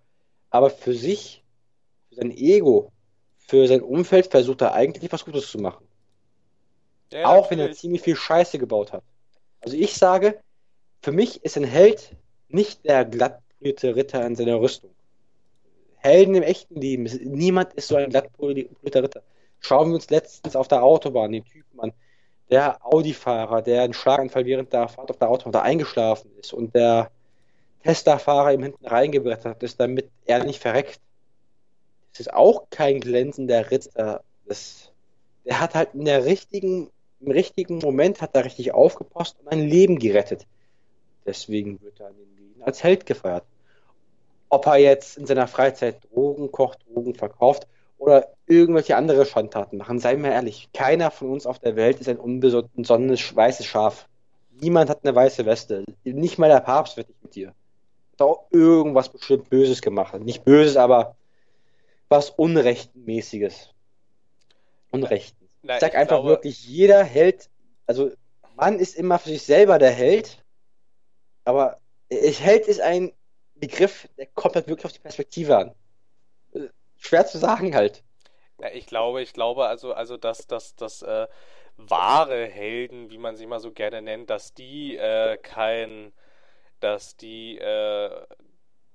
Aber für sich, für sein Ego, für sein Umfeld versucht er eigentlich was Gutes zu machen. Ja, auch natürlich. wenn er ziemlich viel Scheiße gebaut hat. Also ich sage, für mich ist ein Held nicht der glattpolierte Ritter in seiner Rüstung. Helden im echten Leben, niemand ist so ein glattpolierter Ritter. Schauen wir uns letztens auf der Autobahn den Typen an. Der Audi-Fahrer, der einen Schlaganfall während der Fahrt auf der Autobahn da eingeschlafen ist und der Tesla-Fahrer ihm hinten reingebrettert ist, damit er nicht verreckt. Das ist auch kein glänzender Ritter. Das, der hat halt in der richtigen, im richtigen Moment hat er richtig aufgepasst und ein Leben gerettet. Deswegen wird er in den Medien als Held gefeiert. Ob er jetzt in seiner Freizeit Drogen kocht, Drogen verkauft oder irgendwelche andere Schandtaten machen, seien wir ehrlich, keiner von uns auf der Welt ist ein unbesonnenes weißes Schaf. Niemand hat eine weiße Weste. Nicht mal der Papst wird nicht mit dir. Hat auch irgendwas bestimmt Böses gemacht. Nicht Böses, aber was Unrechtmäßiges. Unrechten. Nein, ich sag ich einfach glaube... wirklich, jeder Held, also man ist immer für sich selber der Held, aber Held ist ein Begriff, der kommt halt wirklich auf die Perspektive an. Schwer zu sagen halt. Ja, ich glaube, ich glaube also, also dass, dass, dass äh, wahre Helden, wie man sie mal so gerne nennt, dass die äh, kein, dass die, äh,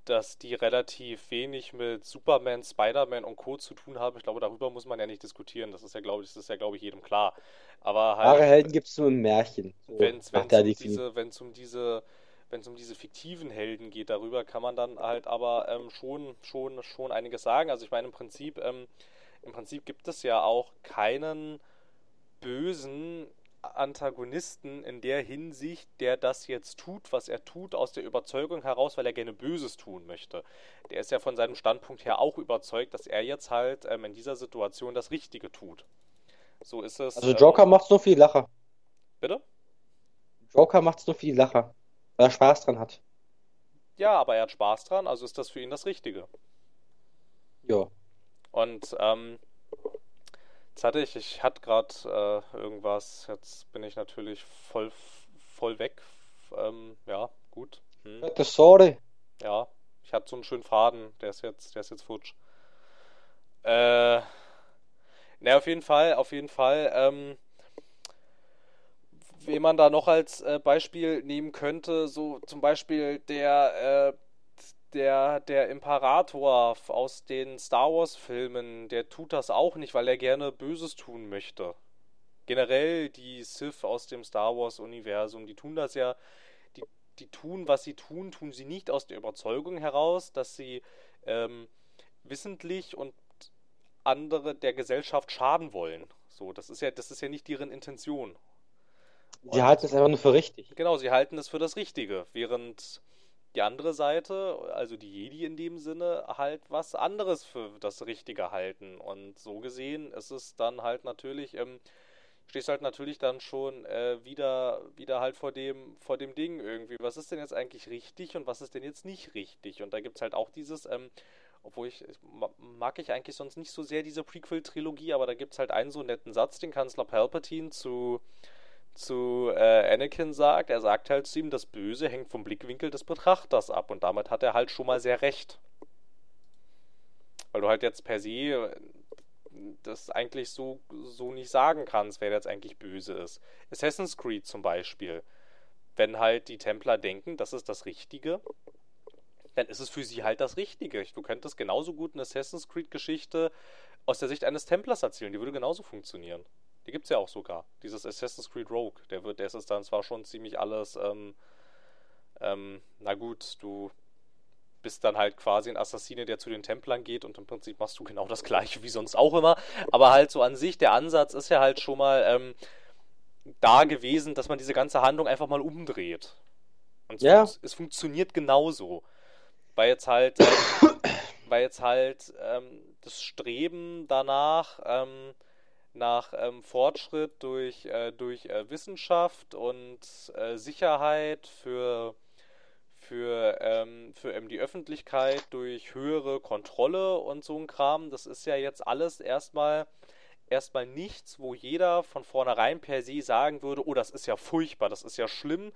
dass die relativ wenig mit Superman, Spider-Man und Co. zu tun haben. Ich glaube, darüber muss man ja nicht diskutieren. Das ist ja, glaube ich, das ist ja, glaube ich, jedem klar. Aber halt, Wahre Helden gibt es nur im Märchen. So wenn es um, diese, um diese wenn es um diese fiktiven Helden geht, darüber kann man dann halt aber ähm, schon, schon, schon einiges sagen. Also ich meine, im Prinzip, ähm, im Prinzip gibt es ja auch keinen bösen Antagonisten in der Hinsicht, der das jetzt tut, was er tut, aus der Überzeugung heraus, weil er gerne Böses tun möchte. Der ist ja von seinem Standpunkt her auch überzeugt, dass er jetzt halt ähm, in dieser Situation das Richtige tut. So ist es. Also Joker ähm, macht so viel Lacher. Bitte? Joker macht so viel Lacher. Weil er Spaß dran hat. Ja, aber er hat Spaß dran, also ist das für ihn das Richtige. Ja. Und ähm, jetzt hatte ich, ich hatte gerade äh, irgendwas, jetzt bin ich natürlich voll, voll weg. Ähm, ja, gut. Hm. Sorry. Ja, ich hatte so einen schönen Faden, der ist jetzt, der ist jetzt futsch. Äh, ne, auf jeden Fall, auf jeden Fall, ähm, wen man da noch als äh, Beispiel nehmen könnte, so zum Beispiel der, äh, der, der Imperator aus den Star Wars-Filmen, der tut das auch nicht, weil er gerne Böses tun möchte. Generell die Sith aus dem Star Wars-Universum, die tun das ja, die, die tun, was sie tun, tun sie nicht aus der Überzeugung heraus, dass sie ähm, wissentlich und andere der Gesellschaft schaden wollen. So, das ist ja, das ist ja nicht deren Intention. Sie halten es einfach nur für richtig. Genau, sie halten es für das Richtige, während die andere Seite, also die Jedi in dem Sinne, halt was anderes für das Richtige halten. Und so gesehen ist es dann halt natürlich, ähm, stehst halt natürlich dann schon äh, wieder, wieder halt vor dem, vor dem Ding irgendwie. Was ist denn jetzt eigentlich richtig und was ist denn jetzt nicht richtig? Und da gibt es halt auch dieses, ähm, obwohl ich, mag ich eigentlich sonst nicht so sehr diese Prequel-Trilogie, aber da gibt es halt einen so netten Satz, den Kanzler Palpatine zu zu äh, Anakin sagt, er sagt halt zu ihm, das Böse hängt vom Blickwinkel des Betrachters ab und damit hat er halt schon mal sehr recht. Weil du halt jetzt per se äh, das eigentlich so, so nicht sagen kannst, wer jetzt eigentlich böse ist. Assassin's Creed zum Beispiel. Wenn halt die Templer denken, das ist das Richtige, dann ist es für sie halt das Richtige. Du könntest genauso gut eine Assassin's Creed-Geschichte aus der Sicht eines Templers erzählen, die würde genauso funktionieren. Die gibt es ja auch sogar. Dieses Assassin's Creed Rogue. Der wird, der ist dann zwar schon ziemlich alles, ähm, ähm, na gut, du bist dann halt quasi ein Assassine, der zu den Templern geht und im Prinzip machst du genau das gleiche wie sonst auch immer. Aber halt so an sich, der Ansatz ist ja halt schon mal ähm, da gewesen, dass man diese ganze Handlung einfach mal umdreht. Und ja. es, es funktioniert genauso. Weil jetzt halt, ähm, weil jetzt halt ähm, das Streben danach, ähm, nach ähm, Fortschritt durch, äh, durch äh, Wissenschaft und äh, Sicherheit für, für, ähm, für ähm, die Öffentlichkeit durch höhere Kontrolle und so ein Kram. Das ist ja jetzt alles erstmal erstmal nichts, wo jeder von vornherein per se sagen würde, oh, das ist ja furchtbar, das ist ja schlimm,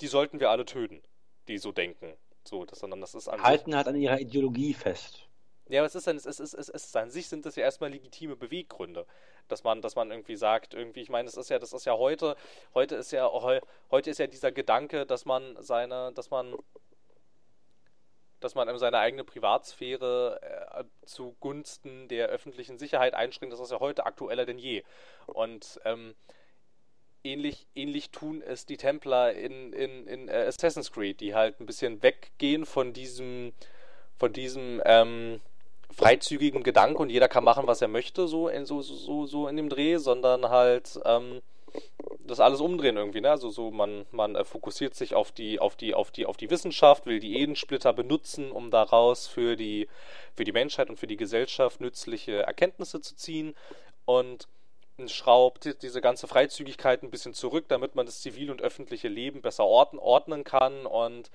die sollten wir alle töten, die so denken. So, das, sondern das ist an Halten halt an ihrer Ideologie fest. Ja, aber es ist, ein, es, ist, es, ist, es ist an sich sind das ja erstmal legitime Beweggründe, dass man, dass man irgendwie sagt, irgendwie, ich meine, es ist ja, das ist ja heute, heute ist ja heute ist ja dieser Gedanke, dass man seine, dass man dass man seine eigene Privatsphäre äh, zugunsten der öffentlichen Sicherheit einschränkt, das ist ja heute aktueller denn je. Und ähm, ähnlich, ähnlich tun es die Templer in, in, in äh, Assassin's Creed, die halt ein bisschen weggehen von diesem, von diesem ähm, freizügigen Gedanke und jeder kann machen, was er möchte, so in, so, so, so in dem Dreh, sondern halt ähm, das alles umdrehen irgendwie, ne? Also so man man äh, fokussiert sich auf die auf die auf die auf die Wissenschaft, will die Edensplitter benutzen, um daraus für die für die Menschheit und für die Gesellschaft nützliche Erkenntnisse zu ziehen und schraubt diese ganze Freizügigkeit ein bisschen zurück, damit man das zivil und öffentliche Leben besser ordnen kann und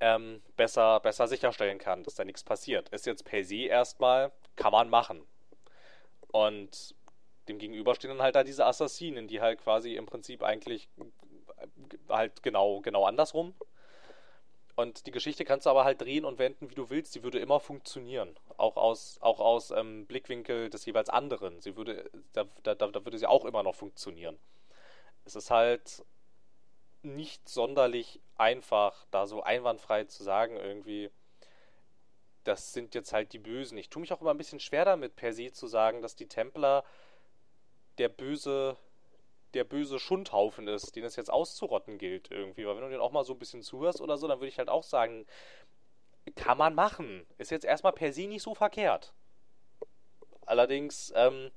ähm, besser, besser sicherstellen kann, dass da nichts passiert. Ist jetzt per se erstmal, kann man machen. Und dem gegenüber stehen dann halt da diese Assassinen, die halt quasi im Prinzip eigentlich halt genau, genau andersrum. Und die Geschichte kannst du aber halt drehen und wenden, wie du willst. Die würde immer funktionieren. Auch aus, auch aus ähm, Blickwinkel des jeweils anderen. Sie würde, da, da, da würde sie auch immer noch funktionieren. Es ist halt nicht sonderlich einfach, da so einwandfrei zu sagen, irgendwie, das sind jetzt halt die Bösen. Ich tue mich auch immer ein bisschen schwer damit, per se zu sagen, dass die Templer der böse, der böse Schundhaufen ist, den es jetzt auszurotten gilt irgendwie. Weil wenn du den auch mal so ein bisschen zuhörst oder so, dann würde ich halt auch sagen, kann man machen. Ist jetzt erstmal per se nicht so verkehrt. Allerdings ähm,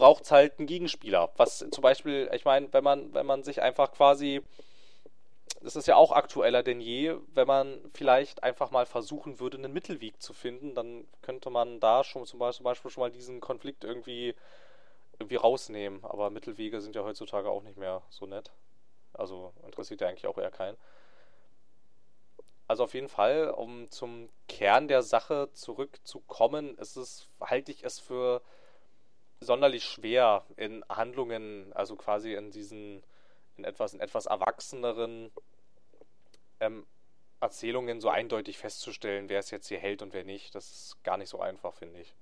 braucht es halt einen Gegenspieler. Was zum Beispiel, ich meine, wenn man, wenn man sich einfach quasi das ist ja auch aktueller denn je, wenn man vielleicht einfach mal versuchen würde, einen Mittelweg zu finden, dann könnte man da schon zum Beispiel schon mal diesen Konflikt irgendwie, irgendwie rausnehmen. Aber Mittelwege sind ja heutzutage auch nicht mehr so nett. Also interessiert ja eigentlich auch eher keinen. Also auf jeden Fall, um zum Kern der Sache zurückzukommen, ist es, halte ich es für sonderlich schwer in Handlungen, also quasi in diesen in etwas, in etwas erwachseneren ähm, Erzählungen so eindeutig festzustellen, wer es jetzt hier hält und wer nicht. Das ist gar nicht so einfach, finde ich.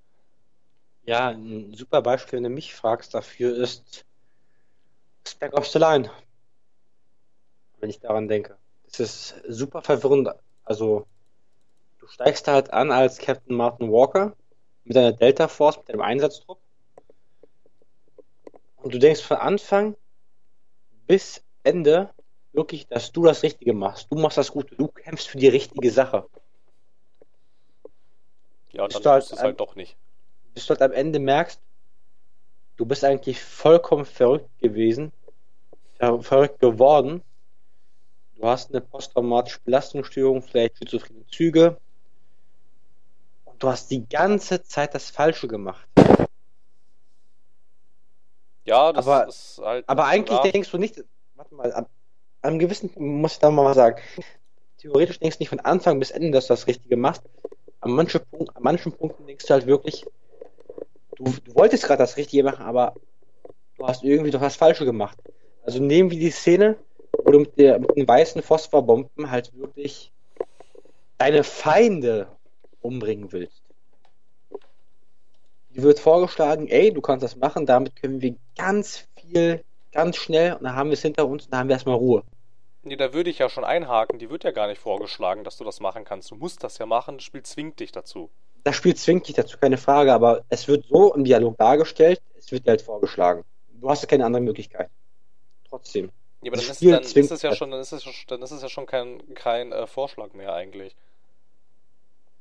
Ja, ein super Beispiel, wenn du mich fragst, dafür ist Spec of the Line. Wenn ich daran denke. Das ist super verwirrend. Also, du steigst halt an als Captain Martin Walker mit deiner Delta Force, mit deinem Einsatzdruck. Und du denkst von Anfang bis Ende wirklich, dass du das Richtige machst. Du machst das Gute. Du kämpfst für die richtige Sache. Ja, und dann du halt, es halt doch nicht. Bis du halt am Ende merkst, du bist eigentlich vollkommen verrückt gewesen, verrückt geworden. Du hast eine posttraumatische Belastungsstörung, vielleicht schizophrene Züge. Und du hast die ganze Zeit das Falsche gemacht. Ja, das aber, ist halt. Aber eigentlich klar. denkst du nicht, warte mal, ab einem gewissen, muss ich da mal sagen, theoretisch denkst du nicht von Anfang bis Ende, dass du das Richtige machst. An, manche Punkt, an manchen Punkten denkst du halt wirklich, du, du wolltest gerade das Richtige machen, aber du hast irgendwie doch das Falsche gemacht. Also nehmen wir die Szene, wo du mit, der, mit den weißen Phosphorbomben halt wirklich deine Feinde umbringen willst wird vorgeschlagen, ey, du kannst das machen, damit können wir ganz viel, ganz schnell, und dann haben wir es hinter uns und dann haben wir erstmal Ruhe. Nee, da würde ich ja schon einhaken, die wird ja gar nicht vorgeschlagen, dass du das machen kannst. Du musst das ja machen, das Spiel zwingt dich dazu. Das Spiel zwingt dich dazu, keine Frage, aber es wird so im Dialog dargestellt, es wird dir halt vorgeschlagen. Du hast ja keine andere Möglichkeit. Trotzdem. Ja, aber dann, ist, dann ist, es ja schon, dann ist es, dann ist es ja schon kein, kein äh, Vorschlag mehr eigentlich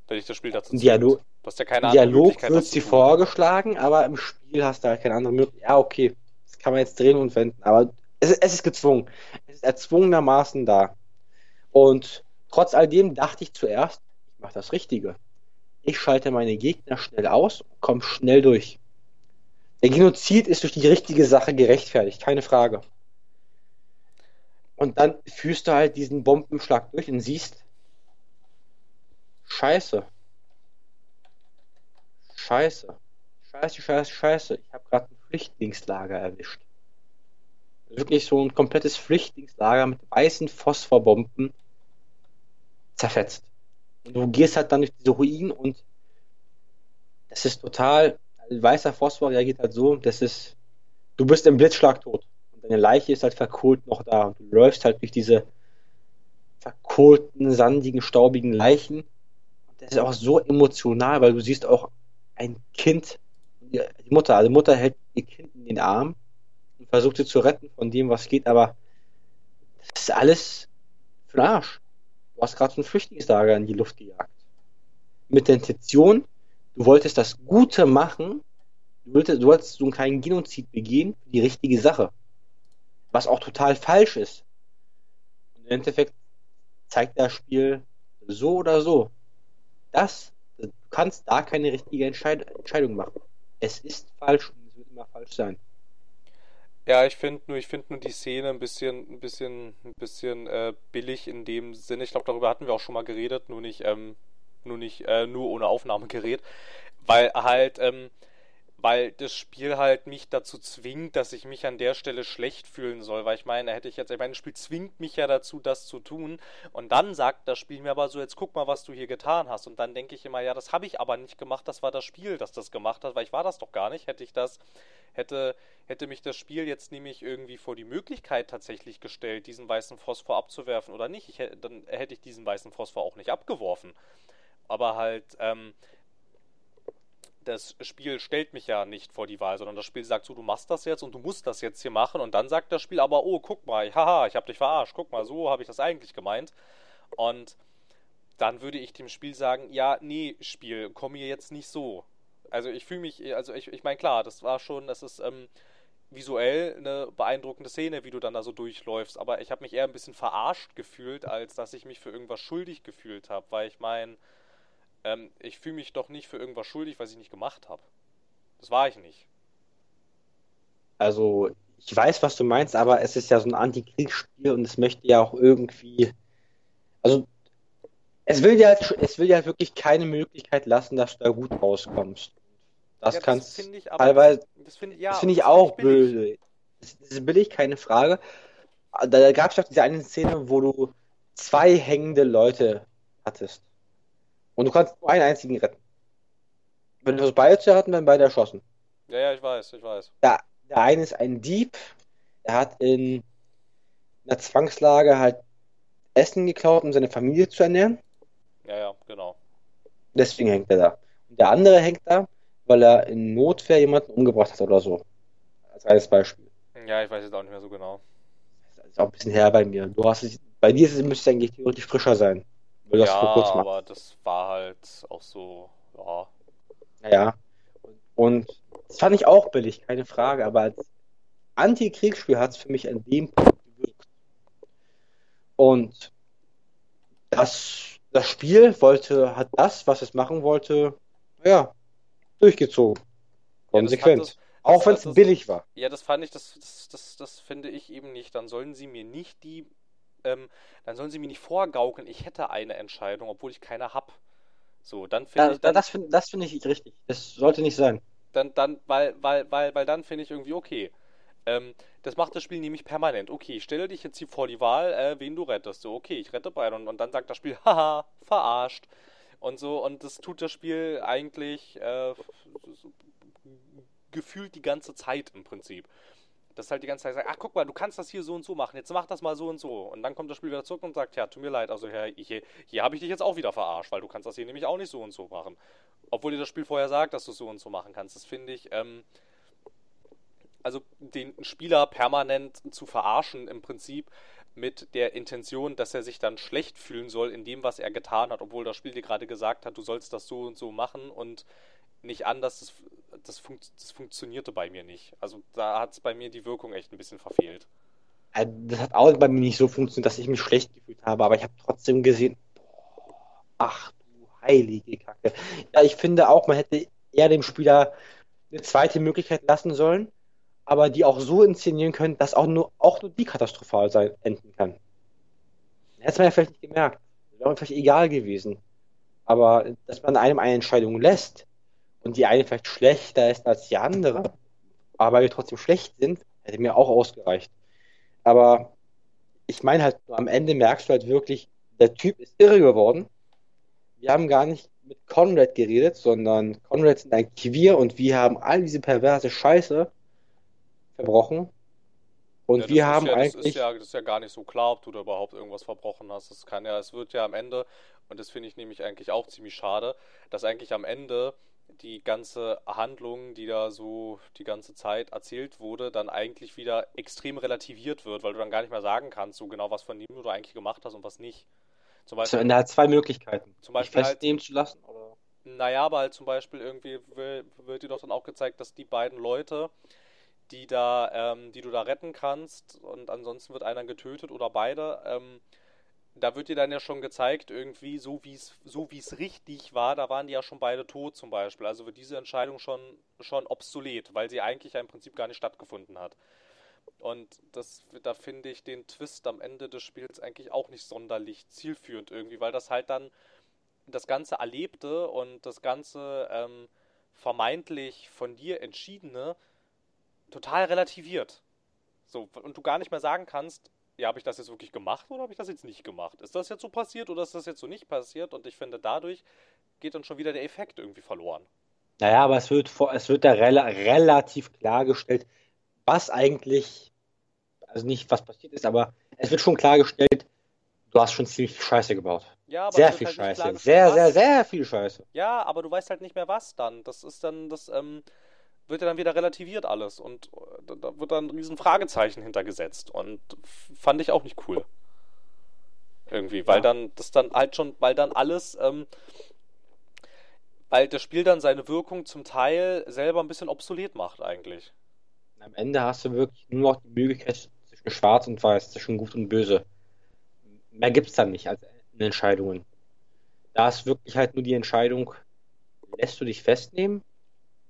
wenn ich das Spiel dazu Dialog, Du hast ja keine Dialog wird sie vorgeschlagen, aber im Spiel hast du halt keine andere Möglichkeit. Ja, okay, das kann man jetzt drehen und wenden, aber es, es ist gezwungen. Es ist erzwungenermaßen da. Und trotz all dem dachte ich zuerst, ich mache das Richtige. Ich schalte meine Gegner schnell aus und komme schnell durch. Der Genozid ist durch die richtige Sache gerechtfertigt, keine Frage. Und dann führst du halt diesen Bombenschlag durch und siehst, Scheiße. Scheiße. Scheiße, scheiße, scheiße. Ich habe gerade ein Flüchtlingslager erwischt. Wirklich so ein komplettes Flüchtlingslager mit weißen Phosphorbomben zerfetzt. Und du gehst halt dann durch diese Ruinen und das ist total, ein weißer Phosphor reagiert halt so, das ist, du bist im Blitzschlag tot. Und deine Leiche ist halt verkohlt noch da. Und du läufst halt durch diese verkohlten, sandigen, staubigen Leichen. Das ist auch so emotional, weil du siehst auch ein Kind, die Mutter, also Mutter hält ihr Kind in den Arm und versucht sie zu retten von dem, was geht, aber das ist alles für den Arsch. Du hast gerade so ein Flüchtlingslager in die Luft gejagt. Mit der Intention, du wolltest das Gute machen, du wolltest, du wolltest so einen kleinen Genozid begehen, die richtige Sache. Was auch total falsch ist. Und im Endeffekt zeigt das Spiel so oder so. Das, du kannst da keine richtige Entscheid Entscheidung machen. Es ist falsch und es wird immer falsch sein. Ja, ich finde nur, ich finde nur die Szene ein bisschen, ein bisschen, ein bisschen äh, billig in dem Sinne. Ich glaube, darüber hatten wir auch schon mal geredet, nur nicht, ähm, nur nicht, äh, nur ohne Aufnahmegerät, weil halt, ähm, weil das Spiel halt mich dazu zwingt, dass ich mich an der Stelle schlecht fühlen soll, weil ich meine, hätte ich jetzt, ich meine, das Spiel zwingt mich ja dazu, das zu tun. Und dann sagt das Spiel mir aber so, jetzt guck mal, was du hier getan hast. Und dann denke ich immer, ja, das habe ich aber nicht gemacht, das war das Spiel, das das gemacht hat, weil ich war das doch gar nicht, hätte ich das, hätte, hätte mich das Spiel jetzt nämlich irgendwie vor die Möglichkeit tatsächlich gestellt, diesen weißen Phosphor abzuwerfen oder nicht, ich, dann hätte ich diesen weißen Phosphor auch nicht abgeworfen. Aber halt, ähm, das Spiel stellt mich ja nicht vor die Wahl, sondern das Spiel sagt so, du machst das jetzt und du musst das jetzt hier machen und dann sagt das Spiel aber, oh, guck mal, haha, ich hab dich verarscht, guck mal, so habe ich das eigentlich gemeint. Und dann würde ich dem Spiel sagen, ja, nee, Spiel, komm mir jetzt nicht so. Also ich fühle mich, also ich, ich meine, klar, das war schon, das ist ähm, visuell eine beeindruckende Szene, wie du dann da so durchläufst, aber ich habe mich eher ein bisschen verarscht gefühlt, als dass ich mich für irgendwas schuldig gefühlt habe, weil ich meine, ähm, ich fühle mich doch nicht für irgendwas schuldig, was ich nicht gemacht habe. Das war ich nicht. Also, ich weiß, was du meinst, aber es ist ja so ein Antikriegsspiel und es möchte ja auch irgendwie. Also, es will ja, es will ja wirklich keine Möglichkeit lassen, dass du da gut rauskommst. Das ja, kannst das ich aber, teilweise. Das finde ja, find ich auch böse. Das ist billig, keine Frage. Da gab es doch diese eine Szene, wo du zwei hängende Leute hattest. Und du kannst nur einen einzigen retten. Wenn du das beide zu hatten, werden beide erschossen. Ja, ja, ich weiß, ich weiß. Der, der eine ist ein Dieb, er hat in einer Zwangslage halt Essen geklaut, um seine Familie zu ernähren. Ja, ja, genau. Deswegen hängt er da. Und der andere hängt da, weil er in Notwehr jemanden umgebracht hat oder so. Als eines Beispiel. Ja, ich weiß jetzt auch nicht mehr so genau. Das ist auch ein bisschen her bei mir. Du hast es, bei dir ist es, müsste es eigentlich theoretisch frischer sein. Weil das ja, vor kurzem aber das war halt auch so, ja. Naja. Und das fand ich auch billig, keine Frage, aber als Antikriegsspiel hat es für mich an dem Punkt gewirkt. Und das, das Spiel wollte, hat das, was es machen wollte, ja, durchgezogen. Konsequent. Ja, auch wenn es billig war. Ja, das fand ich, das, das, das, das finde ich eben nicht. Dann sollen sie mir nicht die ähm, dann sollen sie mir nicht vorgaukeln, ich hätte eine Entscheidung, obwohl ich keine habe. So, dann finde ja, ich. Dann, das finde das find ich richtig. Das sollte nicht sein. Dann, dann, weil, weil, weil, weil dann finde ich irgendwie okay. Ähm, das macht das Spiel nämlich permanent. Okay, ich stelle dich jetzt hier vor die Wahl, äh, wen du rettest. So, okay, ich rette beide. Und, und dann sagt das Spiel, haha, verarscht. Und so, und das tut das Spiel eigentlich äh, gefühlt die ganze Zeit im Prinzip das halt die ganze Zeit sagt, ach guck mal, du kannst das hier so und so machen, jetzt mach das mal so und so. Und dann kommt das Spiel wieder zurück und sagt, ja, tut mir leid, also hier, hier, hier habe ich dich jetzt auch wieder verarscht, weil du kannst das hier nämlich auch nicht so und so machen. Obwohl dir das Spiel vorher sagt, dass du so und so machen kannst. Das finde ich, ähm, also den Spieler permanent zu verarschen im Prinzip mit der Intention, dass er sich dann schlecht fühlen soll in dem, was er getan hat, obwohl das Spiel dir gerade gesagt hat, du sollst das so und so machen und nicht anders, das, das, fun das funktionierte bei mir nicht. Also da hat es bei mir die Wirkung echt ein bisschen verfehlt. Das hat auch bei mir nicht so funktioniert, dass ich mich schlecht gefühlt habe, aber ich habe trotzdem gesehen, ach du heilige Kacke. Ja, ich finde auch, man hätte eher dem Spieler eine zweite Möglichkeit lassen sollen, aber die auch so inszenieren können, dass auch nur, auch nur die katastrophal sein, enden kann. Hätte man ja vielleicht nicht gemerkt. Wäre vielleicht egal gewesen. Aber dass man einem eine Entscheidung lässt, und die eine vielleicht schlechter ist als die andere, aber wir trotzdem schlecht sind, hätte mir auch ausgereicht. Aber ich meine halt, am Ende merkst du halt wirklich, der Typ ist irre geworden, wir haben gar nicht mit Conrad geredet, sondern Conrad sind eigentlich wir und wir haben all diese perverse Scheiße verbrochen. Und Ja, wir das ist haben ja, das eigentlich. ist ja, das ist ja gar nicht so klar, ob du da überhaupt irgendwas verbrochen hast. Es kann ja, es wird ja am Ende, und das finde ich nämlich eigentlich auch ziemlich schade, dass eigentlich am Ende die ganze Handlung, die da so die ganze Zeit erzählt wurde, dann eigentlich wieder extrem relativiert wird, weil du dann gar nicht mehr sagen kannst, so genau was von ihm du da eigentlich gemacht hast und was nicht. Zum Also, Beispiel, er hat zwei Möglichkeiten. zum Beispiel halt, festnehmen zu lassen oder. naja, aber halt zum Beispiel irgendwie wird dir doch dann auch gezeigt, dass die beiden Leute, die da, ähm, die du da retten kannst und ansonsten wird einer getötet oder beide, ähm, da wird dir dann ja schon gezeigt, irgendwie, so wie es, so wie es richtig war, da waren die ja schon beide tot zum Beispiel. Also wird diese Entscheidung schon, schon obsolet, weil sie eigentlich ja im Prinzip gar nicht stattgefunden hat. Und das, da finde ich den Twist am Ende des Spiels eigentlich auch nicht sonderlich zielführend irgendwie, weil das halt dann das ganze Erlebte und das ganze ähm, vermeintlich von dir Entschiedene total relativiert. So, und du gar nicht mehr sagen kannst, ja, habe ich das jetzt wirklich gemacht oder habe ich das jetzt nicht gemacht? Ist das jetzt so passiert oder ist das jetzt so nicht passiert? Und ich finde, dadurch geht dann schon wieder der Effekt irgendwie verloren. Naja, aber es wird, vor, es wird da rela relativ klargestellt, was eigentlich, also nicht was passiert ist, aber es wird schon klargestellt, du hast schon ziemlich Scheiße gebaut. Ja, aber Sehr viel halt Scheiße. Sehr, sehr, sehr viel Scheiße. Ja, aber du weißt halt nicht mehr was dann. Das ist dann, das ähm, wird ja dann wieder relativiert alles und äh, da, wird dann ein riesen Fragezeichen hintergesetzt und fand ich auch nicht cool. Irgendwie, weil Ja. dann das dann halt schon, weil dann alles, ähm, weil das Spiel dann seine Wirkung zum Teil selber ein bisschen obsolet macht eigentlich. Am Ende hast du wirklich nur noch die Möglichkeit zwischen Schwarz und Weiß, zwischen Gut und Böse. Mehr gibt es dann nicht als Entscheidungen. Da ist wirklich halt nur die Entscheidung, lässt du dich festnehmen?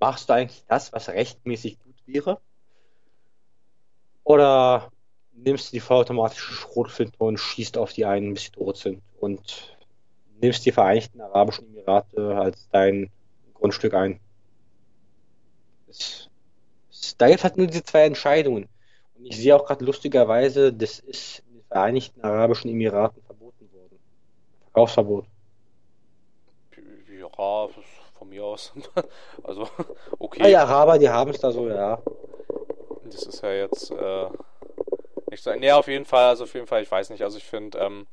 Machst du eigentlich das, was rechtmäßig gut wäre? Oder nimmst du die vollautomatische Schrotflinte und schießt auf die einen, bis sie tot sind? Und nimmst die Vereinigten Arabischen Emirate als dein Grundstück ein? Es, es, da gibt es halt nur diese zwei Entscheidungen. Und ich sehe auch gerade lustigerweise, das ist in den Vereinigten Arabischen Emiraten verboten worden. Verkaufsverbot. Ja, von mir aus. Also, Ah, okay. die Araber, die haben es da so, ja. Das ist ja jetzt äh, nicht so. Nee, auf jeden Fall, also auf jeden Fall, ich weiß nicht. Also ich finde, ähm,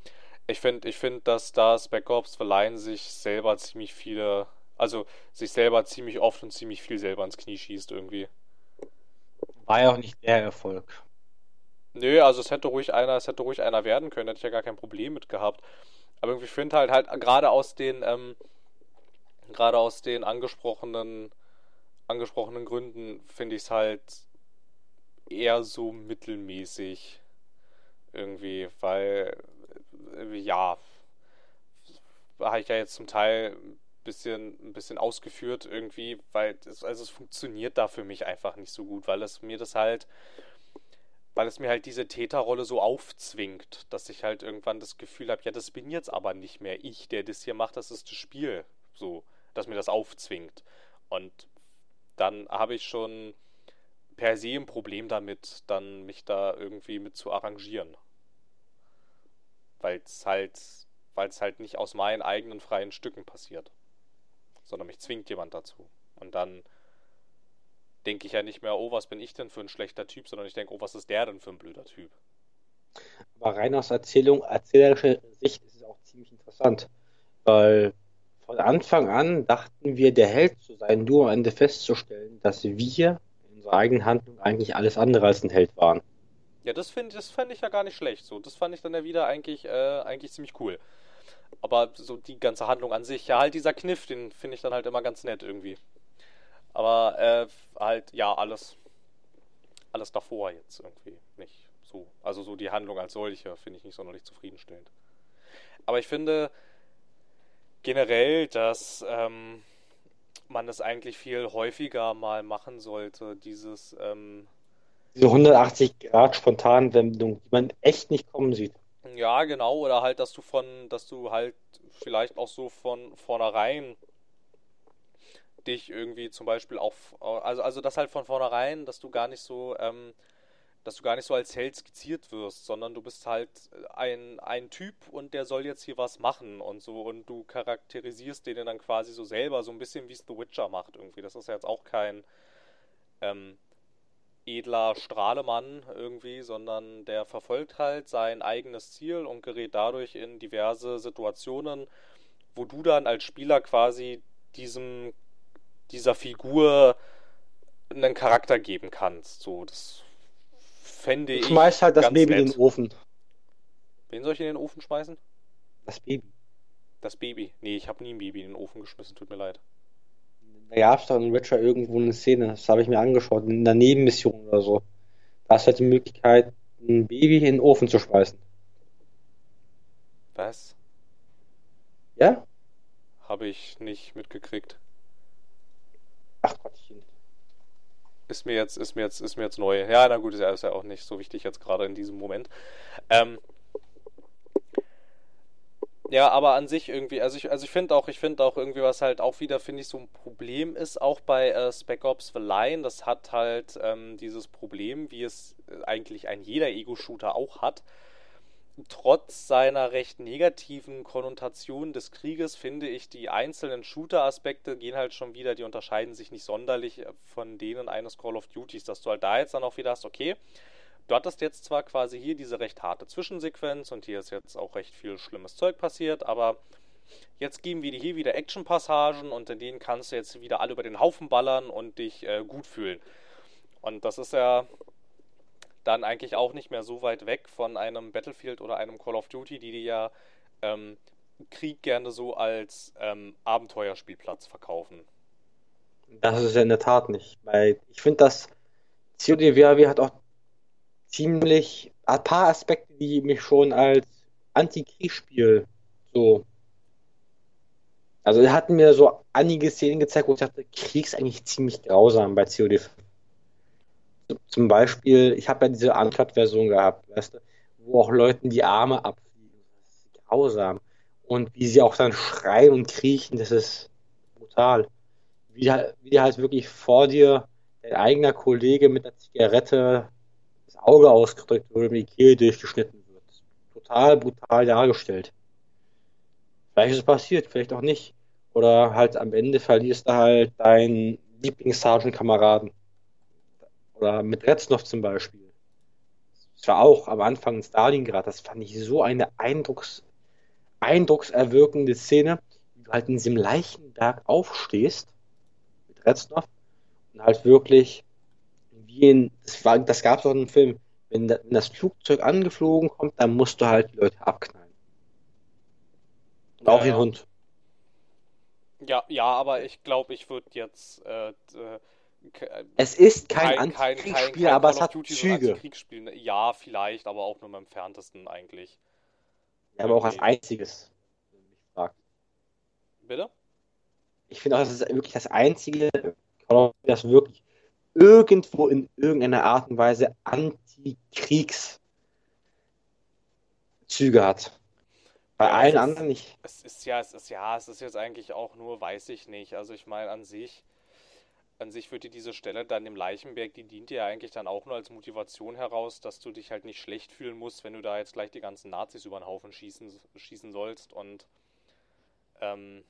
ich finde, ich finde, dass da Spec Ops Line sich selber ziemlich viele, also sich selber ziemlich oft und ziemlich viel selber ins Knie schießt irgendwie. War ja auch nicht der Erfolg. Nö, also es hätte ruhig einer, es hätte ruhig einer werden können, hätte ich ja gar kein Problem mit gehabt. Aber irgendwie finde halt halt gerade aus den, ähm, gerade aus den angesprochenen, angesprochenen Gründen finde ich es halt eher so mittelmäßig irgendwie, weil äh, ja, habe ich ja jetzt zum Teil ein bisschen, ein bisschen ausgeführt irgendwie, weil es, also es funktioniert da für mich einfach nicht so gut, weil es mir das halt, weil es mir halt diese Täterrolle so aufzwingt, dass ich halt irgendwann das Gefühl habe, ja, das bin jetzt aber nicht mehr ich, der das hier macht, das ist das Spiel, so, dass mir das aufzwingt. Und dann habe ich schon per se ein Problem damit, dann mich da irgendwie mit zu arrangieren. Weil es halt, weil halt nicht aus meinen eigenen freien Stücken passiert, sondern mich zwingt jemand dazu. Und dann denke ich ja nicht mehr, oh, was bin ich denn für ein schlechter Typ, sondern ich denke, oh, was ist der denn für ein blöder Typ? Aber rein aus Erzählung, erzählerischer Sicht ist es auch ziemlich interessant. Weil von Anfang an dachten wir, der Held zu sein, nur am Ende festzustellen, dass wir in unserer eigenen Handlung eigentlich alles andere als ein Held waren. Ja, das finde das fand ich ja gar nicht schlecht. So, das fand ich dann ja wieder eigentlich, äh, eigentlich ziemlich cool. Aber so die ganze Handlung an sich, ja, halt dieser Kniff, den finde ich dann halt immer ganz nett irgendwie. Aber äh, halt, ja, alles, alles davor jetzt irgendwie nicht so. Also so die Handlung als solche finde ich nicht sonderlich zufriedenstellend. Aber ich finde generell, dass ähm, man das eigentlich viel häufiger mal machen sollte, dieses, ähm, Diese 180 Grad spontanen Wendung, die man echt nicht kommen sieht. Ja, genau, oder halt, dass du von, dass du halt vielleicht auch so von vornherein dich irgendwie zum Beispiel auch, also, also das halt von vornherein, dass du gar nicht so ähm, dass du gar nicht so als Held skizziert wirst, sondern du bist halt ein, ein Typ und der soll jetzt hier was machen und so und du charakterisierst den dann quasi so selber, so ein bisschen wie es The Witcher macht irgendwie. Das ist ja jetzt auch kein ähm, edler Strahlemann irgendwie, sondern der verfolgt halt sein eigenes Ziel und gerät dadurch in diverse Situationen, wo du dann als Spieler quasi diesem dieser Figur einen Charakter geben kannst. So, das fände ich. Schmeiß halt das Baby nett. in den Ofen. Wen soll ich in den Ofen schmeißen? Das Baby. Das Baby. Nee, ich habe nie ein Baby in den Ofen geschmissen, tut mir leid. Da gab es doch in Witcher irgendwo eine Szene, das habe ich mir angeschaut, in einer Nebenmission oder so. Da hast du halt die Möglichkeit, ein Baby in den Ofen zu schmeißen. Was? Ja? Habe ich nicht mitgekriegt. Ach Gottchen ist mir jetzt, ist mir jetzt, ist mir jetzt neu. Ja, na gut, ist ja, ist ja auch nicht so wichtig jetzt gerade in diesem Moment. Ähm, ja, aber an sich irgendwie, also ich, also ich finde auch, ich finde auch irgendwie, was halt auch wieder, finde ich, so ein Problem ist, auch bei äh, Spec Ops The Line, das hat halt ähm, dieses Problem, wie es eigentlich ein jeder Ego-Shooter auch hat, trotz seiner recht negativen Konnotation des Krieges finde ich, die einzelnen Shooter-Aspekte gehen halt schon wieder, die unterscheiden sich nicht sonderlich äh, von denen eines Call of Duties, dass du halt da jetzt dann auch wieder hast, okay, du hattest jetzt zwar quasi hier diese recht harte Zwischensequenz und hier ist jetzt auch recht viel schlimmes Zeug passiert, aber jetzt geben wir dir hier wieder Action-Passagen und in denen kannst du jetzt wieder alle über den Haufen ballern und dich äh, gut fühlen. Und das ist ja dann eigentlich auch nicht mehr so weit weg von einem Battlefield oder einem Call of Duty, die dir ja ähm, Krieg gerne so als ähm, Abenteuerspielplatz verkaufen. Das ist ja in der Tat nicht, weil ich finde, dass COD WoW hat auch ziemlich ein paar Aspekte, die mich schon als Anti-Kriegsspiel so also er hat mir so einige Szenen gezeigt, wo ich dachte, Krieg ist eigentlich ziemlich grausam bei COD zum Beispiel, ich habe ja diese Uncut-Version gehabt, weißt du, wo auch Leuten die Arme abfliegen. Das ist grausam. Und wie sie auch dann schreien und kriechen, das ist brutal. Wie, wie die halt wirklich vor dir dein eigener Kollege mit einer Zigarette das Auge ausgedrückt wird und die Kehle durchgeschnitten wird. Total brutal dargestellt. Vielleicht ist es passiert, vielleicht auch nicht. Oder halt am Ende verlierst du halt deinen Lieblings-Sergeant-Kameraden. Oder mit Reznov zum Beispiel. Das war auch am Anfang in Stalingrad. Das fand ich so eine Eindrucks, eindruckserwirkende Szene, wie du halt in diesem Leichenberg aufstehst mit Reznov und halt wirklich wie in, das, war, das gab es auch in einem Film, wenn, wenn, das Flugzeug angeflogen kommt, dann musst du halt die Leute abknallen. Und ja, auch den Hund. Ja, ja, aber ich glaube, ich würde jetzt äh, es ist kein, kein Antikriegsspiel, aber es hat Züge. Ja, vielleicht, aber auch nur im entferntesten eigentlich. Ja, aber auch als einziges. Bitte? Ich finde auch, das ist wirklich das einzige, das wirklich irgendwo in irgendeiner Art und Weise Antikriegszüge hat. Bei ja, allen anderen nicht. Es ist ja, es ist ja, es ist jetzt eigentlich auch nur, weiß ich nicht. Also ich meine an sich an sich würde diese Stelle dann im Leichenberg, die dient dir ja eigentlich dann auch nur als Motivation heraus, dass du dich halt nicht schlecht fühlen musst, wenn du da jetzt gleich die ganzen Nazis über den Haufen schießen, schießen sollst und ähm,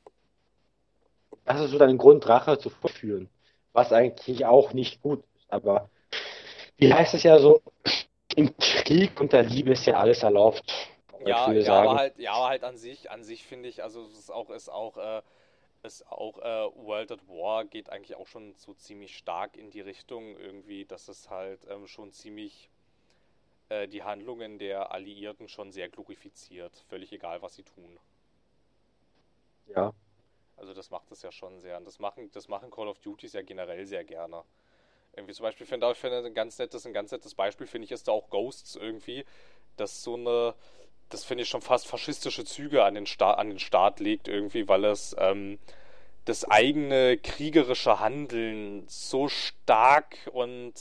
das ist so dein Grund, Rache zu verführen. Was eigentlich auch nicht gut ist, aber wie heißt es ja so, im Krieg und der Liebe ist ja alles erlaubt. Ja, ja aber halt, ja, aber halt an sich, an sich finde ich, also es ist auch, ist auch, äh, ist auch äh, World at War geht eigentlich auch schon so ziemlich stark in die Richtung irgendwie, dass es halt ähm, schon ziemlich äh, die Handlungen der Alliierten schon sehr glorifiziert, völlig egal, was sie tun. Ja. Also das macht es ja schon sehr. Und das machen, das machen Call of Duties ja generell sehr gerne. Irgendwie zum Beispiel finde ich finde ein ganz nettes, ein ganz nettes Beispiel finde ich ist da auch Ghosts irgendwie, dass so eine das finde ich schon fast faschistische Züge an den, Sta an den Staat legt, irgendwie, weil es ähm, das eigene kriegerische Handeln so stark und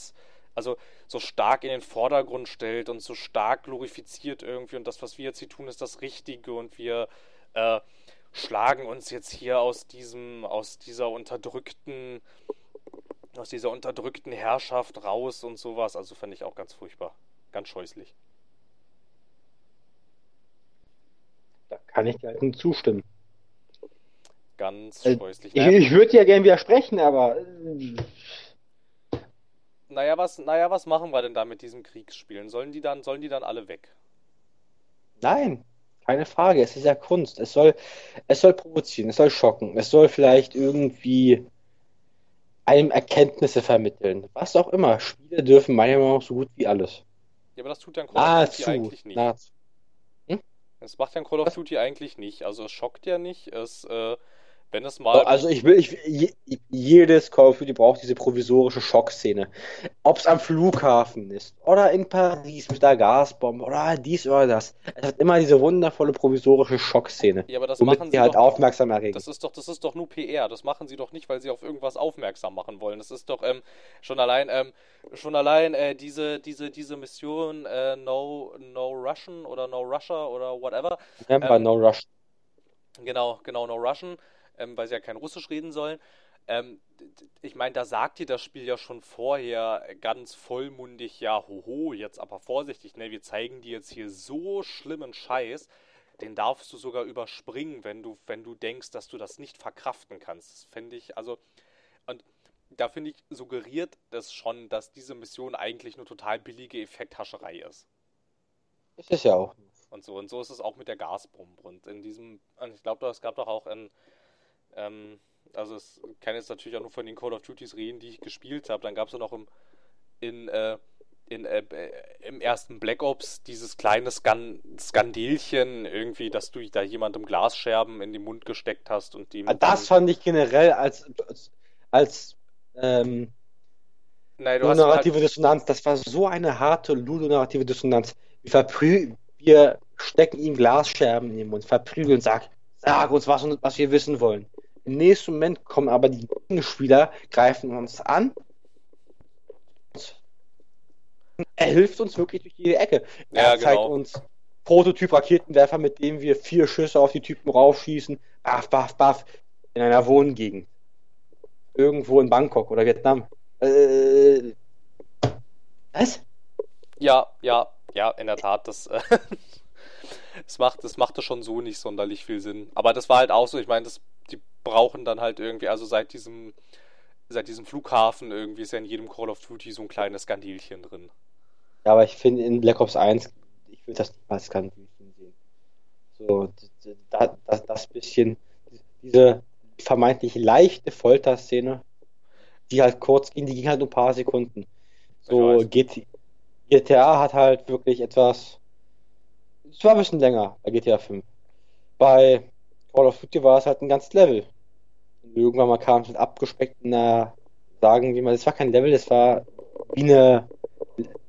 also so stark in den Vordergrund stellt und so stark glorifiziert irgendwie und das, was wir jetzt hier tun, ist das Richtige und wir äh, schlagen uns jetzt hier aus diesem, aus dieser unterdrückten aus dieser unterdrückten Herrschaft raus und sowas. Also fand ich auch ganz furchtbar. Ganz scheußlich. Da kann ich dir halt nicht zustimmen. Ganz Äh, scheußlich. Ich, ich würde dir gerne widersprechen, aber äh, naja, was, naja, was machen wir denn da mit diesen Kriegsspielen? Sollen die dann, sollen die dann alle weg? nein, keine Frage. Es ist ja Kunst. Es soll, es soll provozieren, es soll schocken, es soll vielleicht irgendwie einem Erkenntnisse vermitteln. Was auch immer. Spiele dürfen meiner Meinung nach so gut wie alles. Ja, aber das tut ja ein Call of Duty eigentlich nicht. Nahezu. Das macht ja Call of Duty eigentlich nicht. Also es schockt ja nicht. Es, äh, wenn es mal. Also ich will, ich, je, jedes Call of Duty braucht diese provisorische Schockszene. Ob es am Flughafen ist oder in Paris mit der Gasbombe oder dies oder das. Es hat immer diese wundervolle provisorische Schockszene, ja, aber das machen sie halt doch. aufmerksam erregen. Das ist doch, das ist doch nur PR. Das machen sie doch nicht, weil sie auf irgendwas aufmerksam machen wollen. Das ist doch ähm, schon allein, ähm, schon allein äh, diese, diese, diese Mission äh, No, No Russian oder No Russia oder whatever. Remember, ähm, no rush. Genau, genau, No Russian, ähm, weil sie ja kein Russisch reden sollen. Ähm, ich meine, da sagt dir das Spiel ja schon vorher ganz vollmundig, ja, hoho, jetzt aber vorsichtig, ne, wir zeigen dir jetzt hier so schlimmen Scheiß, den darfst du sogar überspringen, wenn du, wenn du denkst, dass du das nicht verkraften kannst. Das finde ich, also, und da finde ich, suggeriert das schon, dass diese Mission eigentlich nur total billige Effekthascherei ist. Ist es ja auch. Und so, und so ist es auch mit der Gasbombe. Und in diesem, und ich glaube, es gab doch auch in, ähm, also es ich kann jetzt natürlich auch nur von den Call of Duties reden, die ich gespielt habe. Dann gab es ja noch im, in, äh, in, äh, im ersten Black Ops dieses kleine Skan Skandelchen irgendwie, dass du da jemandem Glasscherben in den Mund gesteckt hast und dem Ah, Das fand ich generell als, als, als ähm, Nein, du hast halt, ludonarrative Dissonanz, das war so eine harte ludonarrative Dissonanz. Wir, verprü wir stecken ihm Glasscherben in den Mund, verprügeln, sag, sag uns, was, was wir wissen wollen. Im nächsten Moment kommen aber die Gegenspieler, greifen uns an. Er hilft uns wirklich durch jede Ecke. Er Ja, zeigt genau. uns Prototyp-Raketenwerfer, mit dem wir vier Schüsse auf die Typen raufschießen. Baff, baff, baff. In einer Wohngegend. Irgendwo in Bangkok oder Vietnam. Äh, was? Ja, ja, ja, in der Tat, das, äh, das macht, das machte schon so nicht sonderlich viel Sinn. Aber das war halt auch so, ich meine, das, brauchen dann halt irgendwie, also seit diesem, seit diesem Flughafen irgendwie ist ja in jedem Call of Duty so ein kleines Skandilchen drin. Ja, aber ich finde in Black Ops 1, ich würde das nicht mal als Skandalchen sehen. So, d- d- da, das, das bisschen, diese vermeintlich leichte Folterszene, die halt kurz ging, die ging halt nur ein paar Sekunden. So, GTA hat halt wirklich etwas, es war ein bisschen länger bei GTA 5. Bei Call of Duty war es halt ein ganzes Level. Irgendwann mal kam es mit abgespeckter, sagen wir mal, es war kein Level, es war wie eine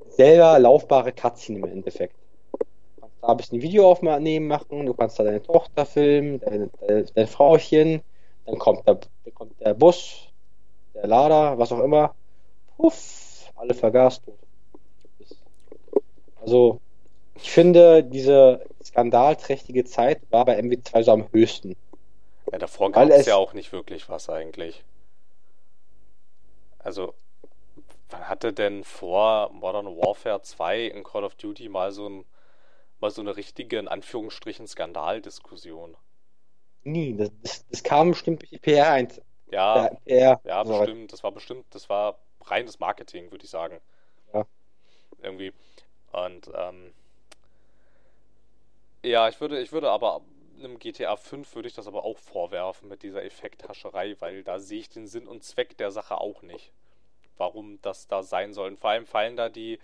selber laufbare Cutscene im Endeffekt. Du kannst da ein bisschen Videoaufnahmen machen, du kannst da deine Tochter filmen, deine, dein Frauchen, dann kommt der, dann kommt der Bus, der Lader, was auch immer. Puff, alle vergast. Also, ich finde, diese skandalträchtige Zeit war bei MW2 so am höchsten. Ja, davor gab es ja auch nicht wirklich was eigentlich. Also, wann hatte denn vor Modern Warfare 2 in Call of Duty mal so ein, mal so eine richtige, in Anführungsstrichen, Skandaldiskussion? Nie. Das, das, das kam bestimmt durch die PR ein. Ja, PR, Ja, so. bestimmt. Das war bestimmt, das war reines Marketing, würde ich sagen. Ja. Irgendwie. Und ähm, ja, ich würde, ich würde aber einem GTA 5 würde ich das aber auch vorwerfen mit dieser Effekthascherei, weil da sehe ich den Sinn und Zweck der Sache auch nicht. Warum das da sein soll. Und vor allem fallen da die,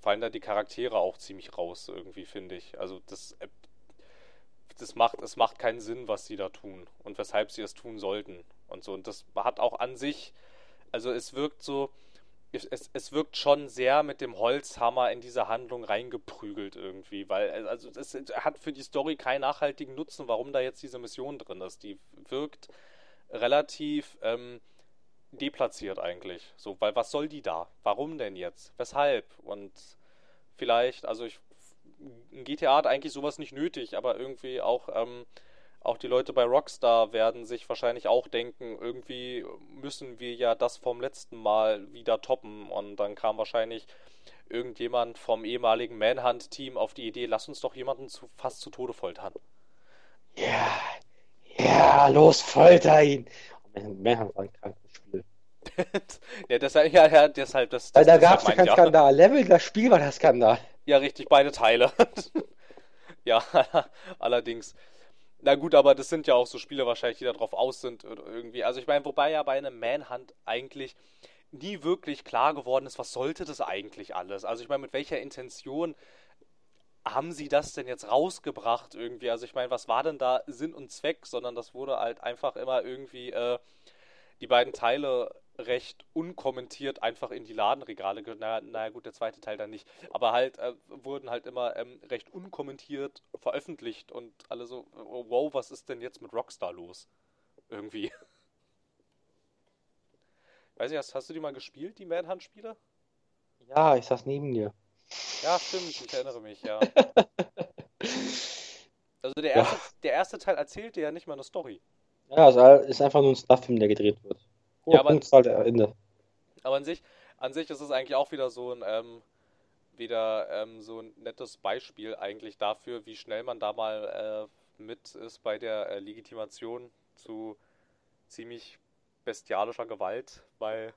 fallen da die Charaktere auch ziemlich raus, irgendwie, finde ich. Also das, äh, das macht, es macht keinen Sinn, was sie da tun und weshalb sie es tun sollten und so. Und das hat auch an sich, also es wirkt so, es, es, wirkt schon sehr mit dem Holzhammer in diese Handlung reingeprügelt irgendwie, weil also es hat für die Story keinen nachhaltigen Nutzen, warum da jetzt diese Mission drin ist. Die wirkt relativ ähm, deplatziert eigentlich. So, weil was soll die da? Warum denn jetzt? Weshalb? Und vielleicht, also ich, ein GTA hat eigentlich sowas nicht nötig, aber irgendwie auch, ähm, auch die Leute bei Rockstar werden sich wahrscheinlich auch denken, irgendwie müssen wir ja das vom letzten Mal wieder toppen. Und dann kam wahrscheinlich irgendjemand vom ehemaligen Manhunt-Team auf die Idee, lass uns doch jemanden zu, fast zu Tode foltern. Ja, ja, los, folter ihn. Manhunt war ein krankes Spiel. ja, deshalb, ja, ja, deshalb, das, Weil das da gab es ja keinen. Skandal. Level, das Spiel war der Skandal. Ja, richtig, beide Teile. ja, allerdings. Na gut, aber das sind ja auch so Spiele wahrscheinlich, die darauf aus sind oder irgendwie. Also ich meine, wobei ja bei einem Manhunt eigentlich nie wirklich klar geworden ist, was sollte das eigentlich alles? Also ich meine, mit welcher Intention haben sie das denn jetzt rausgebracht irgendwie? Also ich meine, was war denn da Sinn und Zweck? Sondern das wurde halt einfach immer irgendwie äh, die beiden Teile recht unkommentiert einfach in die Ladenregale. Naja, na gut, der zweite Teil dann nicht. Aber halt äh, wurden halt immer ähm, recht unkommentiert veröffentlicht und alle so, oh, wow, was ist denn jetzt mit Rockstar los? Irgendwie. Weiß nicht, hast, hast du die mal gespielt, die Manhunt-Spiele? Ja, ich saß neben dir. Ja, stimmt, ich erinnere mich, ja. Also der erste, ja. der erste Teil erzählt dir ja nicht mal eine Story. Ja, es ist einfach nur ein Stuff-Film, der gedreht wird. Hohe ja, aber, Punktzahl der Ende. Aber an sich, an sich ist es eigentlich auch wieder so ein, ähm, wieder ähm, so ein nettes Beispiel eigentlich dafür, wie schnell man da mal äh, mit ist bei der äh, Legitimation zu ziemlich bestialischer Gewalt, weil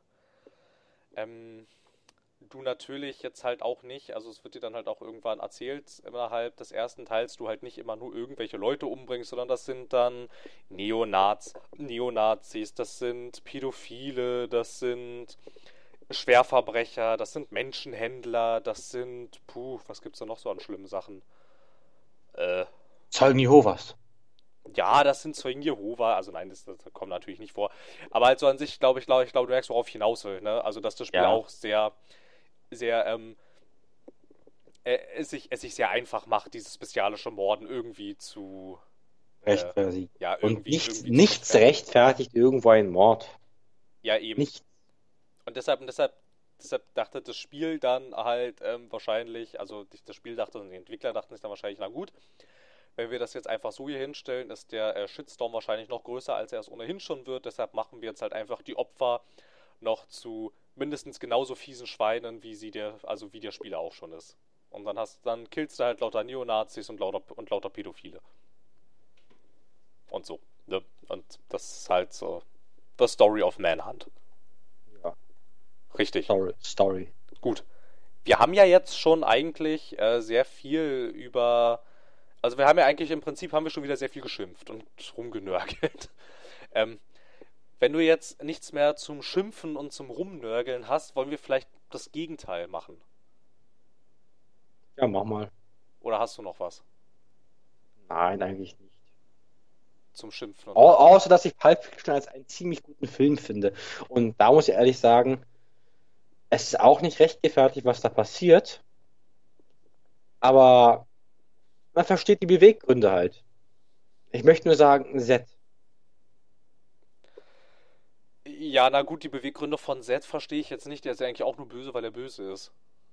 ähm, du natürlich jetzt halt auch nicht, also es wird dir dann halt auch irgendwann erzählt, innerhalb des ersten Teils, du halt nicht immer nur irgendwelche Leute umbringst, sondern das sind dann Neonaz, Neonazis, das sind Pädophile, das sind Schwerverbrecher, das sind Menschenhändler, das sind, puh, was gibt's da noch so an schlimmen Sachen? Äh. Zeugen Jehovas. Ja, das sind Zeugen Jehova, also nein, das, das, kommt natürlich nicht vor. Aber halt so an sich, glaube ich, glaube ich, glaube, du merkst, worauf ich hinaus will, ne? Also, dass das Spiel ja. auch sehr, sehr, ähm, äh, es, sich, es sich sehr einfach macht, dieses bestialische Morden irgendwie zu. Äh, rechtfertigen. Ja, irgendwie, Und nichts, irgendwie nichts rechtfertigt irgendwo einen Mord. Ja, eben. Nichts. Und deshalb, und deshalb, deshalb dachte das Spiel dann halt ähm, wahrscheinlich, also das Spiel dachte und die Entwickler dachten sich dann wahrscheinlich, na gut, wenn wir das jetzt einfach so hier hinstellen, ist der äh, Shitstorm wahrscheinlich noch größer, als er es ohnehin schon wird. Deshalb machen wir jetzt halt einfach die Opfer noch zu mindestens genauso fiesen Schweinen, wie sie der, also wie der Spieler auch schon ist. Und dann hast, dann killst du halt lauter Neonazis und lauter und lauter Pädophile. Und so. Ne? Und das ist halt so The Story of Manhunt. Ja. Richtig. Story. Story. Gut. Wir haben ja jetzt schon eigentlich äh, sehr viel über also wir haben ja eigentlich im Prinzip haben wir schon wieder sehr viel geschimpft und rumgenörgelt. ähm, wenn du jetzt nichts mehr zum Schimpfen und zum Rumnörgeln hast, wollen wir vielleicht das Gegenteil machen. Ja, mach mal. Oder hast du noch was? Nein, eigentlich nicht. Zum Schimpfen. Und Au außer, dass ich Pulp Fiction als einen ziemlich guten Film finde. Und da muss ich ehrlich sagen, es ist auch nicht rechtfertigt, was da passiert. Aber man versteht die Beweggründe halt. Ich möchte nur sagen, Z. Ja, na gut, die Beweggründe von Z verstehe ich jetzt nicht. Der ist ja eigentlich auch nur böse, weil er böse ist.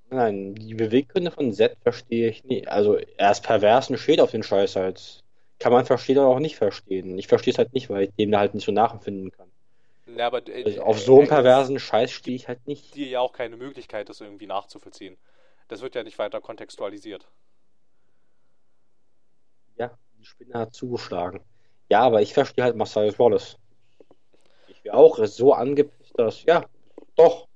Nein, die Beweggründe von Z verstehe ich nicht. Also, er ist pervers und steht auf den Scheiß halt. Kann man verstehen oder auch nicht verstehen. Ich verstehe es halt nicht, weil ich dem da halt nicht so nachempfinden kann. Ja, aber, äh, also auf so einen perversen Scheiß stehe ich halt nicht. Dir ja auch keine Möglichkeit, das irgendwie nachzuvollziehen. Das wird ja nicht weiter kontextualisiert ja, die Spinne hat zugeschlagen. Ja, aber ich verstehe halt Marcellus Wallace. Wäre auch so angepisst, dass, ja, doch.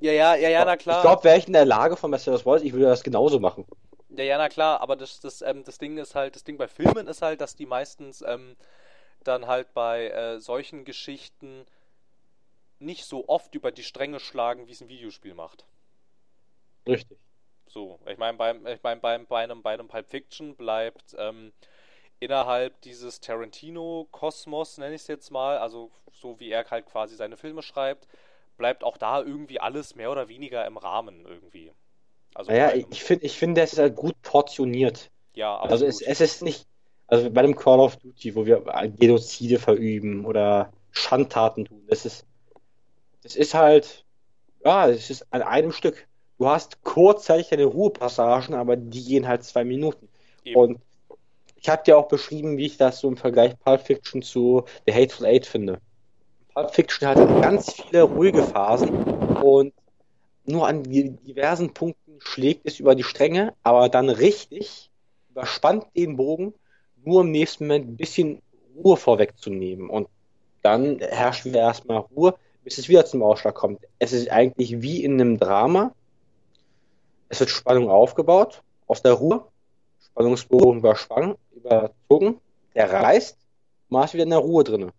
Ja, ja, ja, ja, na klar. Ich glaube, wäre ich in der Lage von Marcellus Wallace, ich würde das genauso machen. Ja, ja, na klar, aber das, das, ähm, das Ding ist halt, das Ding bei Filmen ist halt, dass die meistens ähm, dann halt bei äh, solchen Geschichten nicht so oft über die Stränge schlagen, wie es ein Videospiel macht. Richtig. So, ich meine, beim, ich mein, beim, bei, einem, bei einem Pulp Fiction bleibt ähm, innerhalb dieses Tarantino-Kosmos, nenne ich es jetzt mal, also so wie er halt quasi seine Filme schreibt, bleibt auch da irgendwie alles mehr oder weniger im Rahmen irgendwie. Also naja, ich finde, ich find, das ist halt gut portioniert. Ja, aber. Also es, es ist nicht, also bei einem Call of Duty, wo wir Genozide verüben oder Schandtaten tun, das ist, das ist halt, ja, es ist an einem Stück. Du hast kurzzeitig deine Ruhepassagen, aber die gehen halt zwei Minuten. Eben. Und ich habe dir auch beschrieben, wie ich das so im Vergleich Pulp Fiction zu The Hateful Eight finde. Pulp Fiction hat ganz viele ruhige Phasen und nur an diversen Punkten schlägt es über die Stränge, aber dann richtig überspannt den Bogen, nur im nächsten Moment ein bisschen Ruhe vorwegzunehmen. Und dann herrscht wieder erstmal Ruhe, bis es wieder zum Ausschlag kommt. Es ist eigentlich wie in einem Drama. Es wird Spannung aufgebaut, aus der Ruhe, Spannungsbogen überspannt, überzogen, der reißt, man ist wieder in der Ruhe drin.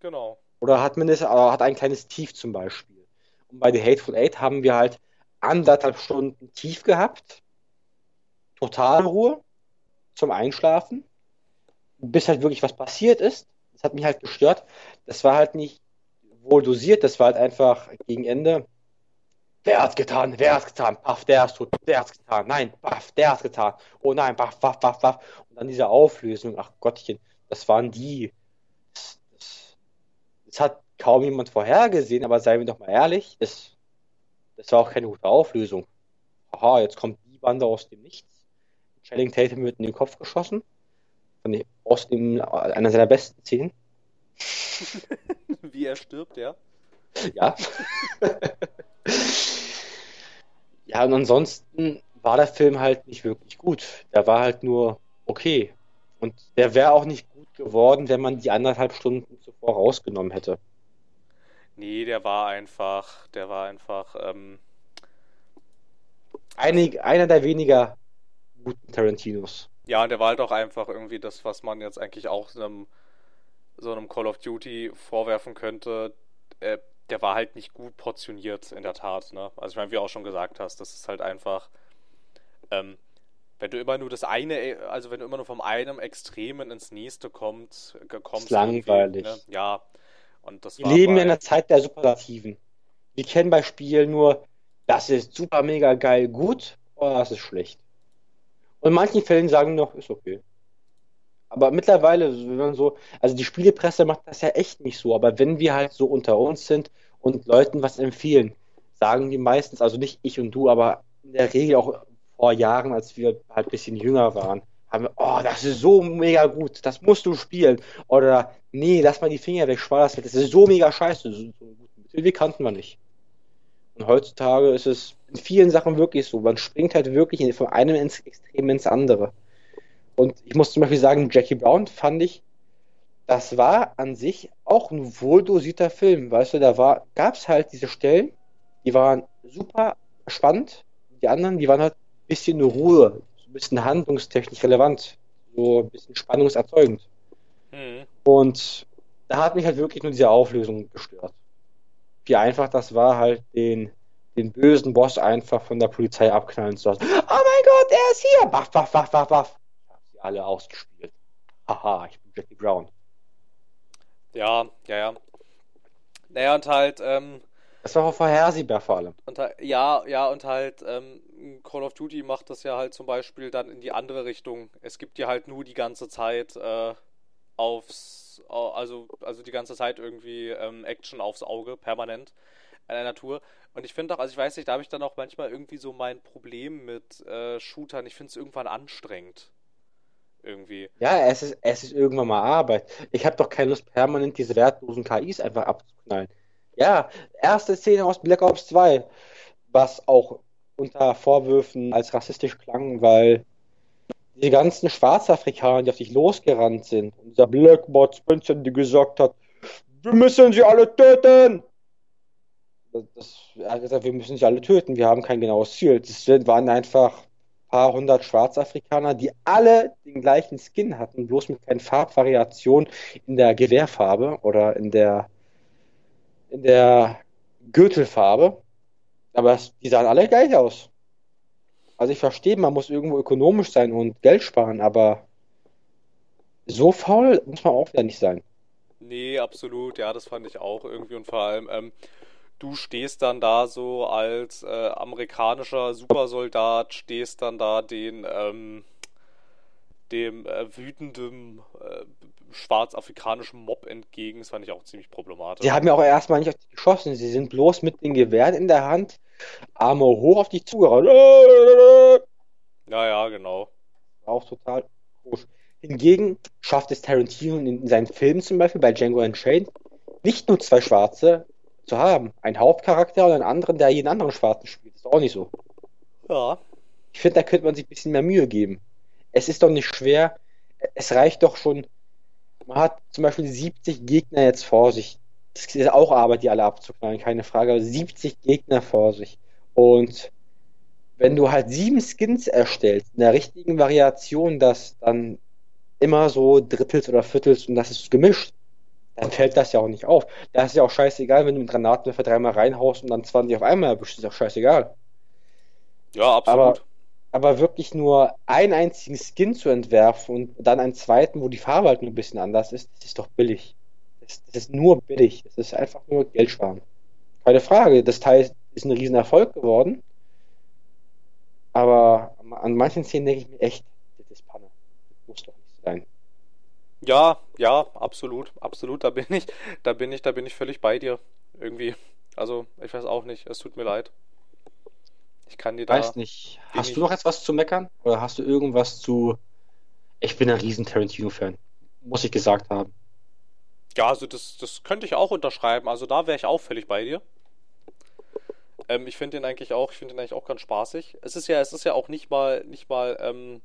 Genau. Oder hat mindestens, hat ein kleines Tief zum Beispiel. Und bei The Hateful Eight haben wir halt anderthalb Stunden tief gehabt, totale Ruhe zum Einschlafen, bis halt wirklich was passiert ist. Das hat mich halt gestört. Das war halt nicht wohl dosiert, das war halt einfach gegen Ende. Wer hat's getan? Wer hat's getan? Paff, der hat's tot. Der hat's getan. Nein, paff, der hat's getan. Oh nein, paff, paff, paff, paff. Und dann diese Auflösung. Ach Gottchen, das waren die. Das, das, das hat kaum jemand vorhergesehen, aber seien wir doch mal ehrlich, das, das war auch keine gute Auflösung. Aha, jetzt kommt die Bande aus dem Nichts. Channing Tatum wird in den Kopf geschossen. Von aus dem, einer seiner besten Szenen. Wie er stirbt, ja. Ja. ja, und ansonsten war der Film halt nicht wirklich gut. Der war halt nur okay. Und der wäre auch nicht gut geworden, wenn man die anderthalb Stunden zuvor rausgenommen hätte. Nee, der war einfach, der war einfach, ähm... Einig, einer der weniger guten Tarantinos. Ja, und der war halt auch einfach irgendwie das, was man jetzt eigentlich auch einem, so einem Call of Duty vorwerfen könnte. Äh, der war halt nicht gut portioniert, in der Tat. Ne? Also ich meine, wie auch schon gesagt hast, das ist halt einfach, ähm, wenn du immer nur das eine, also wenn du immer nur vom einen Extremen ins nächste kommt, kommst. Langweilig. Ne? Ja. Und das Wir leben bei... in der Zeit der Superlativen. Wir kennen bei Spielen nur, das ist super mega geil gut oder das ist schlecht. Und in manchen Fällen sagen noch, ist okay. Aber mittlerweile, wenn man so, also die Spielepresse macht das ja echt nicht so, aber wenn wir halt so unter uns sind und Leuten was empfehlen, sagen die meistens, also nicht ich und du, aber in der Regel auch vor Jahren, als wir halt ein bisschen jünger waren, haben wir, oh, das ist so mega gut, das musst du spielen. Oder, nee, lass mal die Finger weg, spar das das ist so mega scheiße. So, so Mittelweg kannten wir nicht. Und heutzutage ist es in vielen Sachen wirklich so. Man springt halt wirklich von einem ins Extrem ins andere. Und ich muss zum Beispiel sagen, Jackie Brown fand ich, das war an sich auch ein wohldosierter Film. Weißt du, da war, gab es halt diese Stellen, die waren super spannend. Die anderen, die waren halt ein bisschen Ruhe, so ein bisschen handlungstechnisch relevant, so ein bisschen spannungserzeugend. Mhm. Und da hat mich halt wirklich nur diese Auflösung gestört. Wie einfach das war, halt den den bösen Boss einfach von der Polizei abknallen zu lassen. Oh mein Gott, er ist hier! Waff, waff, waff, waff, waff. Alle ausgespielt. Haha, ich bin Jackie Brown. Ja, ja, ja. Naja, und halt, ähm, Das war auch vorhersehbar vor allem. Und halt, ja, ja, und halt, ähm, Call of Duty macht das ja halt zum Beispiel dann in die andere Richtung. Es gibt dir halt nur die ganze Zeit äh, aufs, also, also die ganze Zeit irgendwie ähm, Action aufs Auge, permanent an einer Tour. Und ich finde auch, also ich weiß nicht, da habe ich dann auch manchmal irgendwie so mein Problem mit äh, Shootern. Ich finde es irgendwann anstrengend. Irgendwie. Ja, es ist, es ist irgendwann mal Arbeit. Ich habe doch keine Lust, permanent diese wertlosen KIs einfach abzuknallen. Ja, erste Szene aus Black Ops 2, was auch unter Vorwürfen als rassistisch klang, weil die ganzen Schwarzafrikaner, die auf dich losgerannt sind, und dieser Blackbot Spencer, die gesagt hat, wir müssen sie alle töten! das, er hat gesagt, wir müssen sie alle töten, wir haben kein genaues Ziel. Das waren einfach ein paar hundert Schwarzafrikaner, die alle den gleichen Skin hatten, bloß mit keinen Farbvariationen in der Gewehrfarbe oder in der, in der Gürtelfarbe. Aber die sahen alle gleich aus. Also ich verstehe, man muss irgendwo ökonomisch sein und Geld sparen, aber so faul muss man auch wieder nicht sein. Nee, absolut. Ja, das fand ich auch irgendwie und vor allem, ähm, du stehst dann da so als äh, amerikanischer Supersoldat, stehst dann da den ähm, dem äh, wütenden äh, schwarzafrikanischen Mob entgegen. Das fand ich auch ziemlich problematisch. Die haben ja auch erstmal nicht auf dich geschossen. Sie sind bloß mit den Gewehren in der Hand, Arme hoch auf dich zugerannt. Ja, ja, genau. Auch total Hingegen schafft es Tarantino in seinen Filmen zum Beispiel bei Django Unchained nicht nur zwei Schwarze zu haben. Ein Hauptcharakter und einen anderen, der jeden anderen Schwarzen spielt. Ist auch nicht so. Ja. Ich finde, da könnte man sich ein bisschen mehr Mühe geben. Es ist doch nicht schwer. Es reicht doch schon. Man hat zum Beispiel 70 Gegner jetzt vor sich. Das ist auch Arbeit, die alle abzuknallen, keine Frage. Aber 70 Gegner vor sich. Und wenn du halt sieben Skins erstellst, in der richtigen Variation, das dann immer so drittels oder viertels und das ist gemischt, dann fällt das ja auch nicht auf. Da ist ja auch scheißegal, wenn du mit Granatenwerfer dreimal reinhaust und dann 20 auf einmal erwischst, ist auch scheißegal. Ja, absolut. Aber, aber wirklich nur einen einzigen Skin zu entwerfen und dann einen zweiten, wo die Farbe halt nur ein bisschen anders ist, das ist doch billig. Das, das ist nur billig. Das ist einfach nur Geld sparen. Keine Frage. Das Teil ist ein riesen Erfolg geworden. Aber an manchen Szenen denke ich mir echt, das ist Panne. Das muss doch nicht sein. Ja, ja, absolut, absolut. Da bin ich, da bin ich, da bin ich völlig bei dir. Irgendwie. Also, ich weiß auch nicht. Es tut mir leid. Ich kann dir da. Weiß nicht. Hast du noch jetzt was zu meckern? Oder hast du irgendwas zu. Ich bin ein riesen Tarantino-Fan. Muss ich gesagt haben. Ja, also das, das könnte ich auch unterschreiben. Also da wäre ich auch völlig bei dir. Ähm, ich finde den eigentlich auch, ich finde den eigentlich auch ganz spaßig. Es ist ja, es ist ja auch nicht mal, nicht mal, ähm,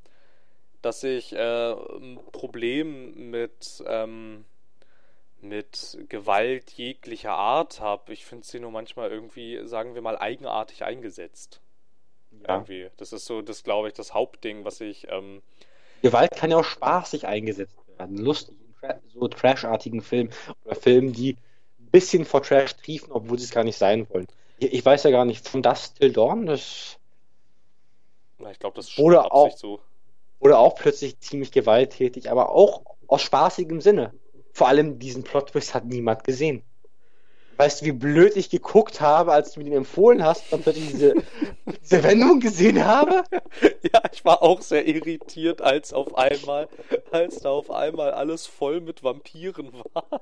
dass ich äh, ein Problem mit, ähm, mit Gewalt jeglicher Art habe. Ich finde sie nur manchmal irgendwie, sagen wir mal, eigenartig eingesetzt. Ja. Irgendwie. Das ist so, das glaube ich, das Hauptding, was ich. Ähm, Gewalt kann ja auch spaßig eingesetzt werden. Lustig, in so trashartigen Filmen oder Filmen, die ein bisschen vor Trash triefen, obwohl sie es gar nicht sein wollen. Ich, ich weiß ja gar nicht, von das Till Dawn, das. Na, ich glaube, das ist schon oder auch, so. Oder auch plötzlich ziemlich gewalttätig, aber auch aus spaßigem Sinne. Vor allem diesen Plot-Twist hat niemand gesehen. Weißt du, wie blöd ich geguckt habe, als du mir den empfohlen hast und plötzlich diese, diese Wendung gesehen habe? Ja, ich war auch sehr irritiert, als auf einmal, als da auf einmal alles voll mit Vampiren war.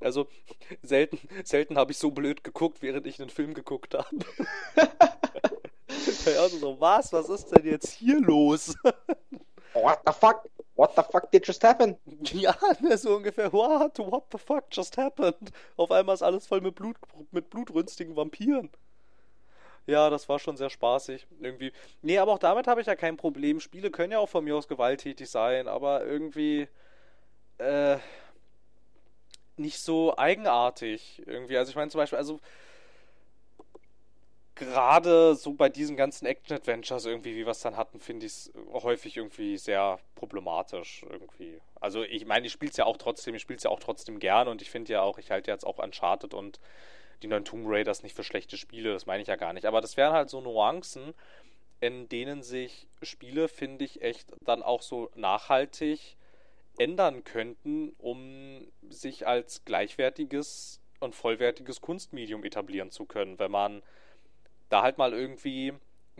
Also selten, selten habe ich so blöd geguckt, während ich einen Film geguckt habe. also so, was? Was ist denn jetzt hier los? What the fuck? What the fuck did just happen? Ja, ne, so ungefähr. What? What the fuck just happened? Auf einmal ist alles voll mit, Blut, mit blutrünstigen Vampiren. Ja, das war schon sehr spaßig. Irgendwie. Nee, aber auch damit habe ich ja kein Problem. Spiele können ja auch von mir aus gewalttätig sein, aber irgendwie. Äh, nicht so eigenartig. Irgendwie. Also ich meine zum Beispiel, also gerade so bei diesen ganzen Action-Adventures irgendwie, wie wir es dann hatten, finde ich es häufig irgendwie sehr problematisch irgendwie. Also ich meine, ich spiele es ja auch trotzdem, ich spiele es ja auch trotzdem gern und ich finde ja auch, ich halte jetzt auch Uncharted und die neuen Tomb Raiders nicht für schlechte Spiele, das meine ich ja gar nicht. Aber das wären halt so Nuancen, in denen sich Spiele, finde ich, echt dann auch so nachhaltig ändern könnten, um sich als gleichwertiges und vollwertiges Kunstmedium etablieren zu können, wenn man da halt mal irgendwie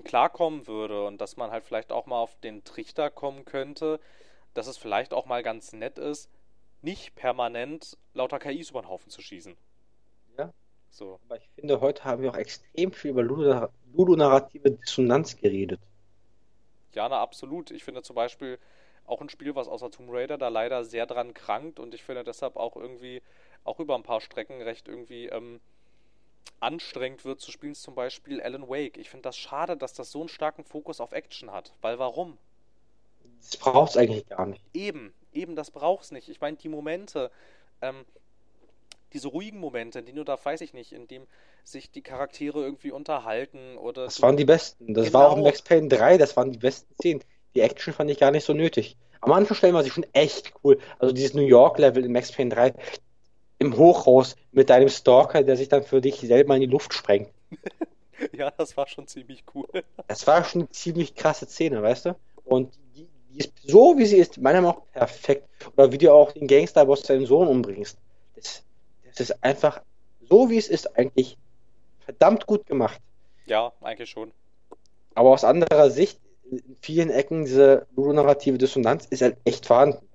klarkommen würde und dass man halt vielleicht auch mal auf den Trichter kommen könnte, dass es vielleicht auch mal ganz nett ist, nicht permanent lauter KIs über den Haufen zu schießen. Ja. So. Aber ich finde, heute haben wir auch extrem viel über ludonarrative Dissonanz geredet. Ja, na, absolut. Ich finde zum Beispiel, auch ein Spiel, was außer Tomb Raider da leider sehr dran krankt und ich finde deshalb auch irgendwie, auch über ein paar Strecken recht irgendwie ähm, anstrengend wird zu spielen, ist zum Beispiel Alan Wake. Ich finde das schade, dass das so einen starken Fokus auf Action hat. Weil warum? Das braucht es eigentlich gar nicht. Eben, eben, das braucht es nicht. Ich meine, die Momente, ähm, diese ruhigen Momente, die nur da, weiß ich nicht, in dem sich die Charaktere irgendwie unterhalten oder. Das waren die besten. Das genau. war auch in Max Payne 3, das waren die besten Szenen. Die Action fand ich gar nicht so nötig. Am Anfang stellen war sie schon echt cool. Also dieses New York-Level in Max Payne 3 im Hochhaus mit deinem Stalker, der sich dann für dich selber in die Luft sprengt. ja, das war schon ziemlich cool. Das war schon eine ziemlich krasse Szene, weißt du? Und die, die ist so, wie sie ist, meiner Meinung nach perfekt. Oder wie du auch den Gangster-Boss deinen Sohn umbringst. Das, das ist einfach so, wie es ist, eigentlich verdammt gut gemacht. Ja, eigentlich schon. Aber aus anderer Sicht in vielen Ecken diese ludonarrative Dissonanz ist halt echt vorhanden.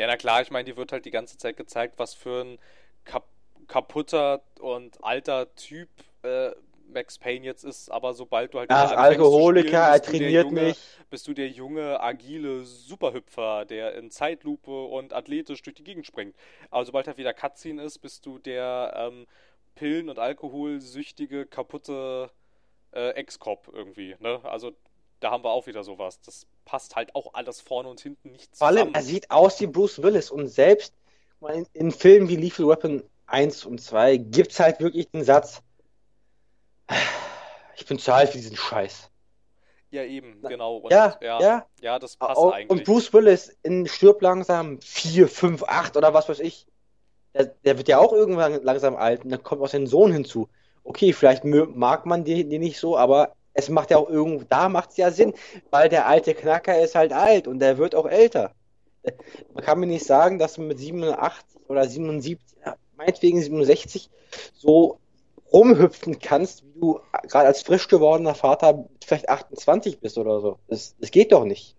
Ja, na klar, ich meine, die wird halt die ganze Zeit gezeigt, was für ein kap kaputter und alter Typ äh, Max Payne jetzt ist, aber sobald du halt Ach, Alkoholiker, er trainiert junge, mich. Bist du der junge, agile Superhüpfer, der in Zeitlupe und athletisch durch die Gegend springt. Aber sobald er wieder Cutscene ist, bist du der ähm, Pillen- und Alkoholsüchtige, kaputte äh, Ex-Cop irgendwie. Ne? Also da haben wir auch wieder sowas. Das passt halt auch alles vorne und hinten nicht Vor zusammen. allem, er sieht aus wie Bruce Willis und selbst in, in Filmen wie Lethal Weapon 1 und 2 gibt es halt wirklich den Satz, ich bin zu alt für diesen Scheiß. Ja, eben, genau. Und, ja, ja, ja. ja, das passt Und eigentlich. Bruce Willis in Stirb langsam 4, 5, 8 oder was weiß ich. Der, der wird ja auch irgendwann langsam alt und dann kommt auch sein Sohn hinzu. Okay, vielleicht mag man den, den nicht so, aber es macht ja auch irgendwo, da macht es ja Sinn, weil der alte Knacker ist halt alt und der wird auch älter. Man kann mir nicht sagen, dass du mit 87 oder 77, ja, meinetwegen 67, so rumhüpfen kannst, wie du gerade als frisch gewordener Vater vielleicht 28 bist oder so. Das, das geht doch nicht.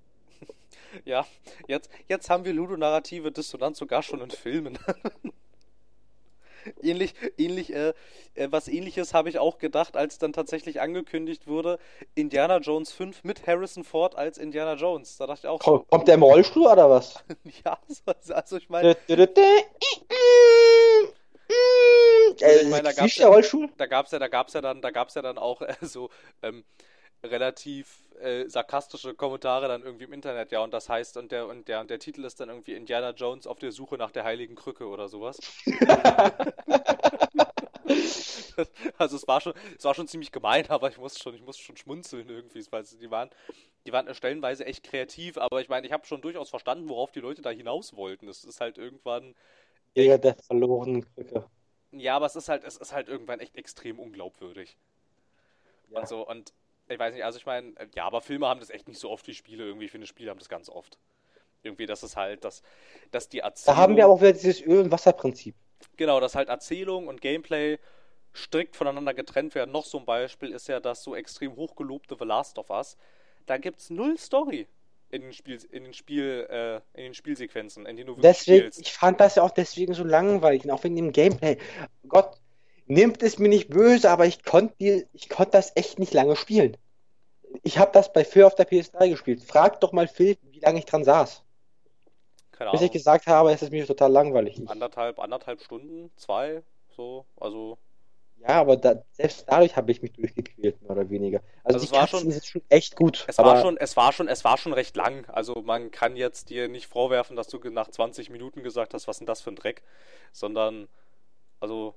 Ja, jetzt, jetzt haben wir ludonarrative Dissonanz sogar schon in Filmen. ähnlich, ähnlich, äh, äh, was ähnliches habe ich auch gedacht, als dann tatsächlich angekündigt wurde, Indiana Jones 5 mit Harrison Ford als Indiana Jones. Da dachte ich auch Kommt, kommt der im Rollstuhl oder was? ja, so- also ich meine, Äh, ich meine, da gab's der ja- da gab's ja, da gab's ja dann, da gab's ja dann auch äh, so ähm, relativ äh, sarkastische Kommentare dann irgendwie im Internet, ja, und das heißt, und der, und der, und der Titel ist dann irgendwie Indiana Jones auf der Suche nach der heiligen Krücke oder sowas. Also es war schon, es war schon ziemlich gemein, aber ich musste schon, ich musste schon schmunzeln irgendwie, weil die waren, die waren stellenweise echt kreativ, aber ich meine, ich habe schon durchaus verstanden, worauf die Leute da hinaus wollten. Es ist halt irgendwann, Jäger der verlorenen Krücke. ja, aber es ist halt, es ist halt irgendwann echt extrem unglaubwürdig. Ja. Und so, und ich weiß nicht, also ich meine, äh, ja, aber Filme haben das echt nicht so oft wie Spiele irgendwie. Ich finde, Spiele haben das ganz oft. Irgendwie, dass es halt, dass, dass die Da Erzählung. haben wir aber auch wieder dieses Öl- und Wasserprinzip. Genau, dass halt Erzählung und Gameplay strikt voneinander getrennt werden. Noch so ein Beispiel ist ja das so extrem hochgelobte The Last of Us. Da gibt's null Story in den Spiel, in den Spiel, äh, in den Spielsequenzen, in denen du wirklich Deswegen, spielst. ich fand das ja auch deswegen so langweilig auch wegen dem Gameplay. Gott, nimmt es mir nicht böse, aber ich konnte konnte das echt nicht lange spielen. Ich habe das bei Phil auf der PS3 gespielt. Frag doch mal Phil, wie lange ich dran saß. Keine Bis ich Ahnung. gesagt habe, es ist mir total langweilig. Anderthalb, anderthalb Stunden, zwei, so, also. ja, aber da, selbst dadurch habe ich mich durchgequält, mehr oder weniger. Also, Also es war schon- sind schon echt gut. Es war schon, es war schon, es war schon recht lang. Also man kann jetzt dir nicht vorwerfen, dass du nach 20 Minuten gesagt hast, was denn das für ein Dreck, sondern also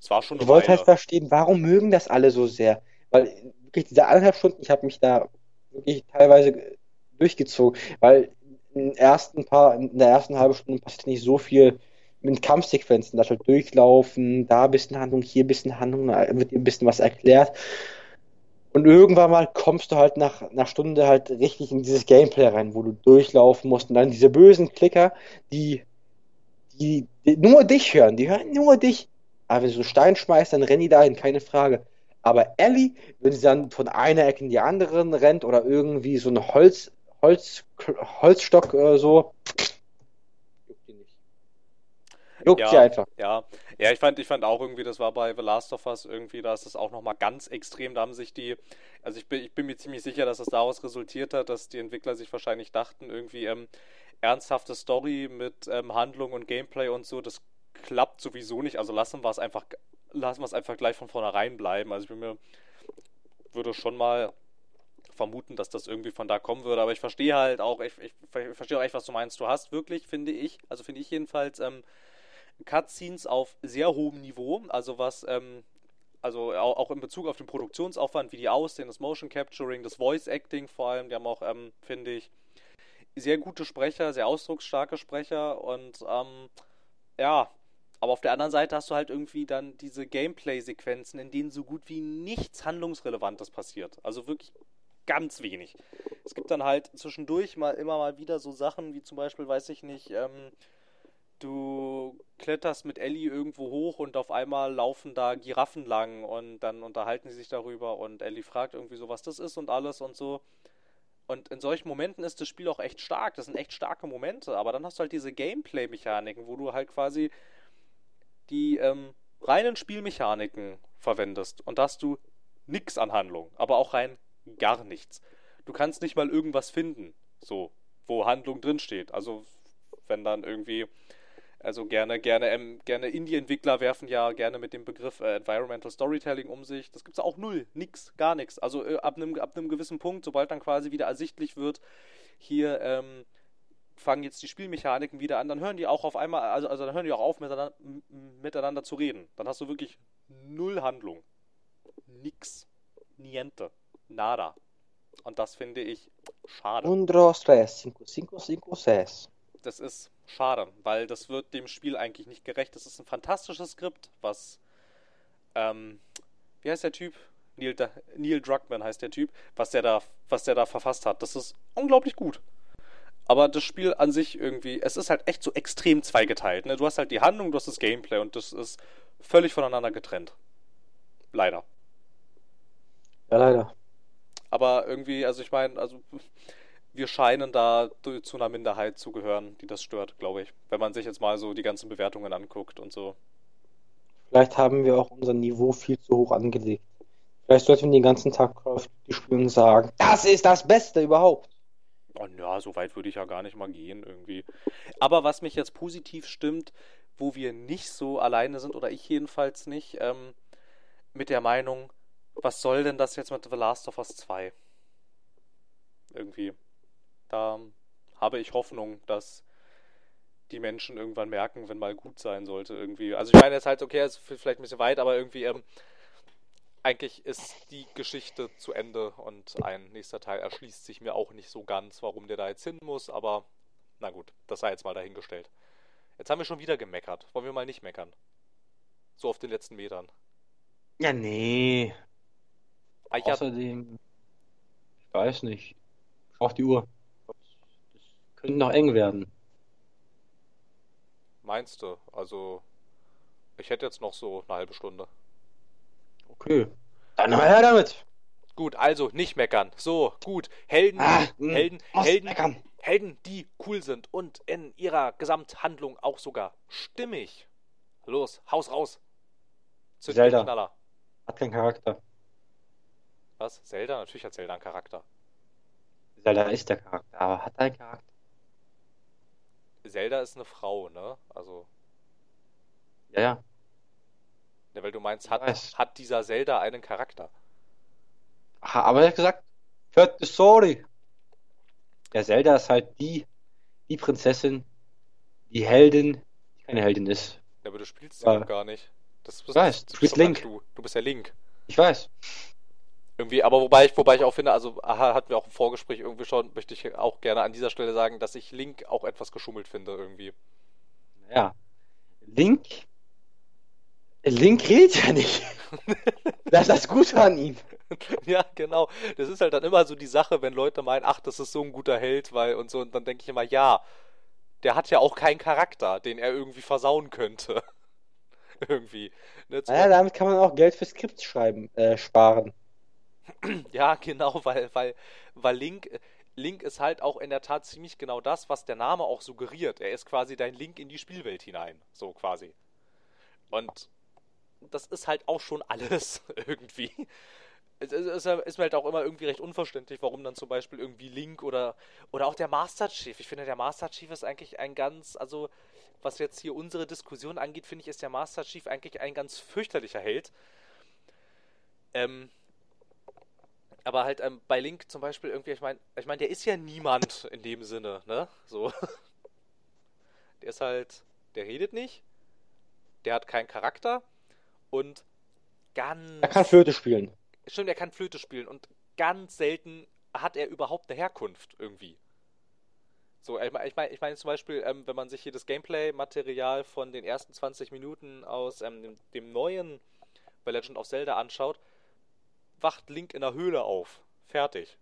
es war schon Ich wollte halt verstehen, warum mögen das alle so sehr? Weil wirklich diese eineinhalb Stunden, ich habe mich da wirklich teilweise durchgezogen, weil in, ersten paar, in der ersten halben Stunde passiert nicht so viel mit Kampfsequenzen, da halt durchlaufen, da ein bisschen Handlung, hier ein bisschen Handlung, da wird dir ein bisschen was erklärt. Und irgendwann mal kommst du halt nach einer Stunde halt richtig in dieses Gameplay rein, wo du durchlaufen musst und dann diese bösen Klicker, die, die, die nur dich hören, die hören nur dich. Aber wenn du so einen Stein schmeißt, dann rennen die dahin, keine Frage. Aber Ellie, wenn sie dann von einer Ecke in die andere rennt oder irgendwie so ein Holz, Holz, Holzstock oder so, juckt die nicht. Juckt Ja. sie einfach. Ja, ja, ich fand, ich fand auch irgendwie, das war bei The Last of Us irgendwie, da ist es auch nochmal ganz extrem, da haben sich die, also ich bin, ich bin mir ziemlich sicher, dass es daraus resultiert hat, dass die Entwickler sich wahrscheinlich dachten, irgendwie ähm, ernsthafte Story mit ähm, Handlung und Gameplay und so, das klappt sowieso nicht, also lassen wir es einfach, lassen wir es einfach gleich von vornherein bleiben. Also ich mir, würde schon mal vermuten, dass das irgendwie von da kommen würde, aber ich verstehe halt auch, ich, ich verstehe auch echt, was du meinst. Du hast wirklich, finde ich, also finde ich jedenfalls, ähm, Cutscenes auf sehr hohem Niveau, also was, ähm, also auch, auch in Bezug auf den Produktionsaufwand, wie die aussehen, das Motion Capturing, das Voice Acting vor allem, die haben auch, ähm, finde ich, sehr gute Sprecher, sehr ausdrucksstarke Sprecher und ähm, ja, aber auf der anderen Seite hast du halt irgendwie dann diese Gameplay-Sequenzen, in denen so gut wie nichts Handlungsrelevantes passiert. Also wirklich ganz wenig. Es gibt dann halt zwischendurch mal immer mal wieder so Sachen, wie zum Beispiel, weiß ich nicht, ähm, du kletterst mit Ellie irgendwo hoch und auf einmal laufen da Giraffen lang und dann unterhalten sie sich darüber und Ellie fragt irgendwie so, was das ist und alles und so. Und in solchen Momenten ist das Spiel auch echt stark. Das sind echt starke Momente. Aber dann hast du halt diese Gameplay-Mechaniken, wo du halt quasi die ähm, reinen Spielmechaniken verwendest und da hast du nix an Handlung, aber auch rein gar nichts. Du kannst nicht mal irgendwas finden, so, wo Handlung drinsteht. Also, wenn dann irgendwie, also gerne, gerne, ähm, gerne Indie-Entwickler werfen ja gerne mit dem Begriff äh, Environmental Storytelling um sich. Das gibt's auch null, nix, gar nichts. Also äh, ab einem ab gewissen Punkt, sobald dann quasi wieder ersichtlich wird, hier ähm, fangen jetzt die Spielmechaniken wieder an, dann hören die auch auf einmal, also, also dann hören die auch auf, miteinander, miteinander zu reden. Dann hast du wirklich null Handlung. Nix. Niente. Nada. Und das finde ich schade. Un, dos, tres, cinco, cinco, cinco, seis. Das ist schade, weil das wird dem Spiel eigentlich nicht gerecht. Das ist ein fantastisches Skript, was, ähm, wie heißt der Typ? Neil, Neil Druckmann heißt der Typ, was der da, was der da verfasst hat. Das ist unglaublich gut. Aber das Spiel an sich irgendwie, es ist halt echt so extrem zweigeteilt. Ne? Du hast halt die Handlung, du hast das Gameplay und das ist völlig voneinander getrennt. Leider. Ja, leider. Aber irgendwie, also ich meine, also wir scheinen da zu einer Minderheit zu gehören, die das stört, glaube ich. Wenn man sich jetzt mal so die ganzen Bewertungen anguckt und so. Vielleicht haben wir auch unser Niveau viel zu hoch angelegt. Vielleicht sollten wir den ganzen Tag Call of Duty spielen und sagen, das ist das Beste überhaupt. Oh, ja, so weit würde ich ja gar nicht mal gehen irgendwie. Aber was mich jetzt positiv stimmt, wo wir nicht so alleine sind, oder ich jedenfalls nicht, ähm, mit der Meinung, was soll denn das jetzt mit The Last of Us 2? Irgendwie. Da habe ich Hoffnung, dass die Menschen irgendwann merken, wenn mal gut sein sollte, irgendwie. Also ich meine jetzt halt, okay, ist vielleicht ein bisschen weit, aber irgendwie, ähm, eigentlich ist die Geschichte zu Ende und ein nächster Teil erschließt sich mir auch nicht so ganz, warum der da jetzt hin muss, aber na gut, das sei jetzt mal dahingestellt. Jetzt haben wir schon wieder gemeckert. Wollen wir mal nicht meckern? So auf den letzten Metern. Ja, nee. Ich Außerdem, ich weiß nicht. Auf die Uhr. Das könnte noch eng werden. Meinst du? Also, ich hätte jetzt noch so eine halbe Stunde. Okay. Dann mal her damit. Gut, also nicht meckern. So, gut. Helden, ah, hm, Helden, Helden, meckern. Helden, die cool sind und in ihrer Gesamthandlung auch sogar stimmig. Los, Haus raus. Zünd Zelda. Knaller. Hat keinen Charakter. Was? Zelda? Natürlich hat Zelda einen Charakter. Zelda ist der Charakter, aber hat er einen Charakter? Zelda ist eine Frau, ne? Also. Ja, ja. Ja, weil du meinst, hat, hat dieser Zelda einen Charakter? Aha, aber er hat gesagt, hört the story. Der Zelda ist halt die, die Prinzessin, die Heldin, die keine Heldin ist. Ja, aber du spielst sie ja gar nicht. Das, ich weiß, du spielst Link. Du. du bist ja Link. Ich weiß. Irgendwie, aber wobei ich, wobei ich auch finde, also aha, hatten wir auch im Vorgespräch irgendwie schon, möchte ich auch gerne an dieser Stelle sagen, dass ich Link auch etwas geschummelt finde irgendwie. Ja. Link Link redet ja nicht. das ist das Gute an ihm. Ja, genau. Das ist halt dann immer so die Sache, wenn Leute meinen, ach, das ist so ein guter Held, weil und so, und dann denke ich immer, ja, der hat ja auch keinen Charakter, den er irgendwie versauen könnte. irgendwie. Ne, naja, damit kann man auch Geld für Skripts schreiben, äh, sparen. Ja, genau, weil, weil, weil Link, Link ist halt auch in der Tat ziemlich genau das, was der Name auch suggeriert. Er ist quasi dein Link in die Spielwelt hinein. So quasi. Und das ist halt auch schon alles irgendwie. Es ist, ist mir halt auch immer irgendwie recht unverständlich, warum dann zum Beispiel irgendwie Link oder, oder auch der Master Chief. Ich finde, der Master Chief ist eigentlich ein ganz, also was jetzt hier unsere Diskussion angeht, finde ich, ist der Master Chief eigentlich ein ganz fürchterlicher Held. Ähm, aber halt ähm, bei Link zum Beispiel irgendwie, ich meine, ich meine, der ist ja niemand in dem Sinne, ne? So. Der ist halt, der redet nicht, der hat keinen Charakter, und ganz. Er kann Flöte spielen. Stimmt, er kann Flöte spielen und ganz selten hat er überhaupt eine Herkunft irgendwie. So, ich meine, ich mein, ich mein zum Beispiel, ähm, wenn man sich hier das Gameplay-Material von den ersten 20 Minuten aus ähm, dem, dem, neuen bei Legend of Zelda anschaut, wacht Link in der Höhle auf. Fertig.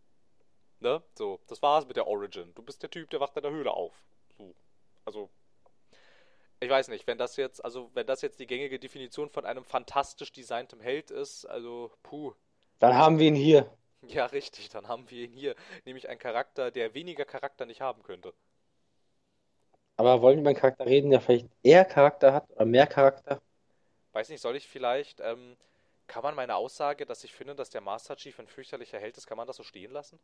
Ne? So, das war's mit der Origin. Du bist der Typ, der wacht in der Höhle auf. So. Also, ich weiß nicht, wenn das jetzt, also wenn das jetzt die gängige Definition von einem fantastisch designtem Held ist, also puh. Dann haben wir ihn hier. Ja, richtig, dann haben wir ihn hier. Nämlich einen Charakter, der weniger Charakter nicht haben könnte. Aber wollen wir über einen Charakter reden, der vielleicht eher Charakter hat oder mehr Charakter? Weiß nicht, soll ich vielleicht ähm, kann man meine Aussage, dass ich finde, dass der Master Chief ein fürchterlicher Held ist, kann man das so stehen lassen?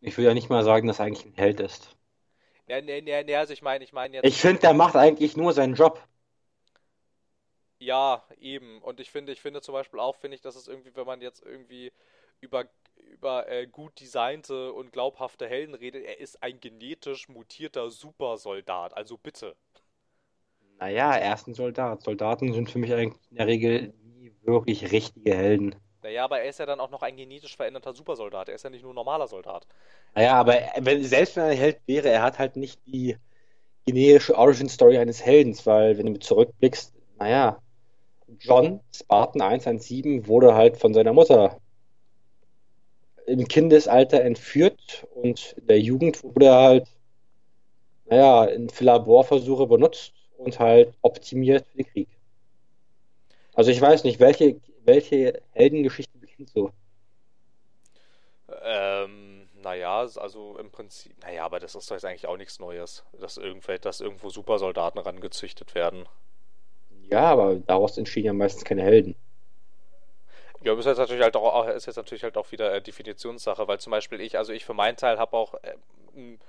Ich will ja nicht mal sagen, dass er eigentlich ein Held ist. Ja, nee, nee, nee, also ich meine, ich meine jetzt. Ich finde, der macht eigentlich nur seinen Job. Ja, eben. Und ich finde, ich finde zum Beispiel auch, finde ich, dass es irgendwie, wenn man jetzt irgendwie über, über äh, gut designte und glaubhafte Helden redet, er ist ein genetisch mutierter Supersoldat. Also bitte. Naja, er ist ein Soldat. Soldaten sind für mich eigentlich in der Regel nie wirklich richtige Helden. Naja, aber er ist ja dann auch noch ein genetisch veränderter Supersoldat. Er ist ja nicht nur ein normaler Soldat. Naja, aber wenn, selbst wenn er ein Held wäre, er hat halt nicht die generische Origin-Story eines Heldens, weil wenn du zurückblickst, naja, John Spartan 117 wurde halt von seiner Mutter im Kindesalter entführt und in der Jugend wurde er halt, naja, in für Laborversuche benutzt und halt optimiert für den Krieg. Also ich weiß nicht, welche, welche Heldengeschichte beginnt so? Ähm, naja, also im Prinzip, naja, aber das ist doch jetzt eigentlich auch nichts Neues, dass irgendwo, dass irgendwo Supersoldaten rangezüchtet werden. Ja, aber daraus entstehen ja meistens keine Helden. Ja, ist jetzt natürlich halt auch, ist jetzt natürlich halt auch wieder äh, Definitionssache, weil zum Beispiel ich, also ich für meinen Teil habe auch äh, ein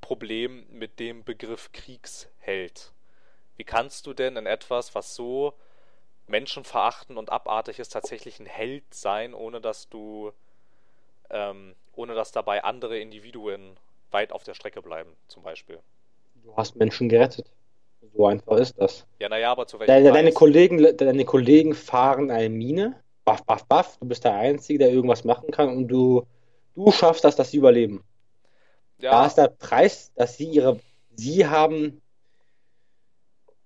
Problem mit dem Begriff Kriegsheld. Wie kannst du denn in etwas, was so menschenverachtend und abartig ist, tatsächlich ein Held sein, ohne dass du, ähm, ohne dass dabei andere Individuen weit auf der Strecke bleiben, zum Beispiel? Du hast Menschen gerettet. So einfach ist das. Ja, naja, aber zu welchem Deine, deine, Kollegen, deine Kollegen fahren eine Mine, baff, baff, baff, du bist der Einzige, der irgendwas machen kann und du, du schaffst das, dass sie überleben. Ja. Da ist der Preis, dass sie ihre, sie haben,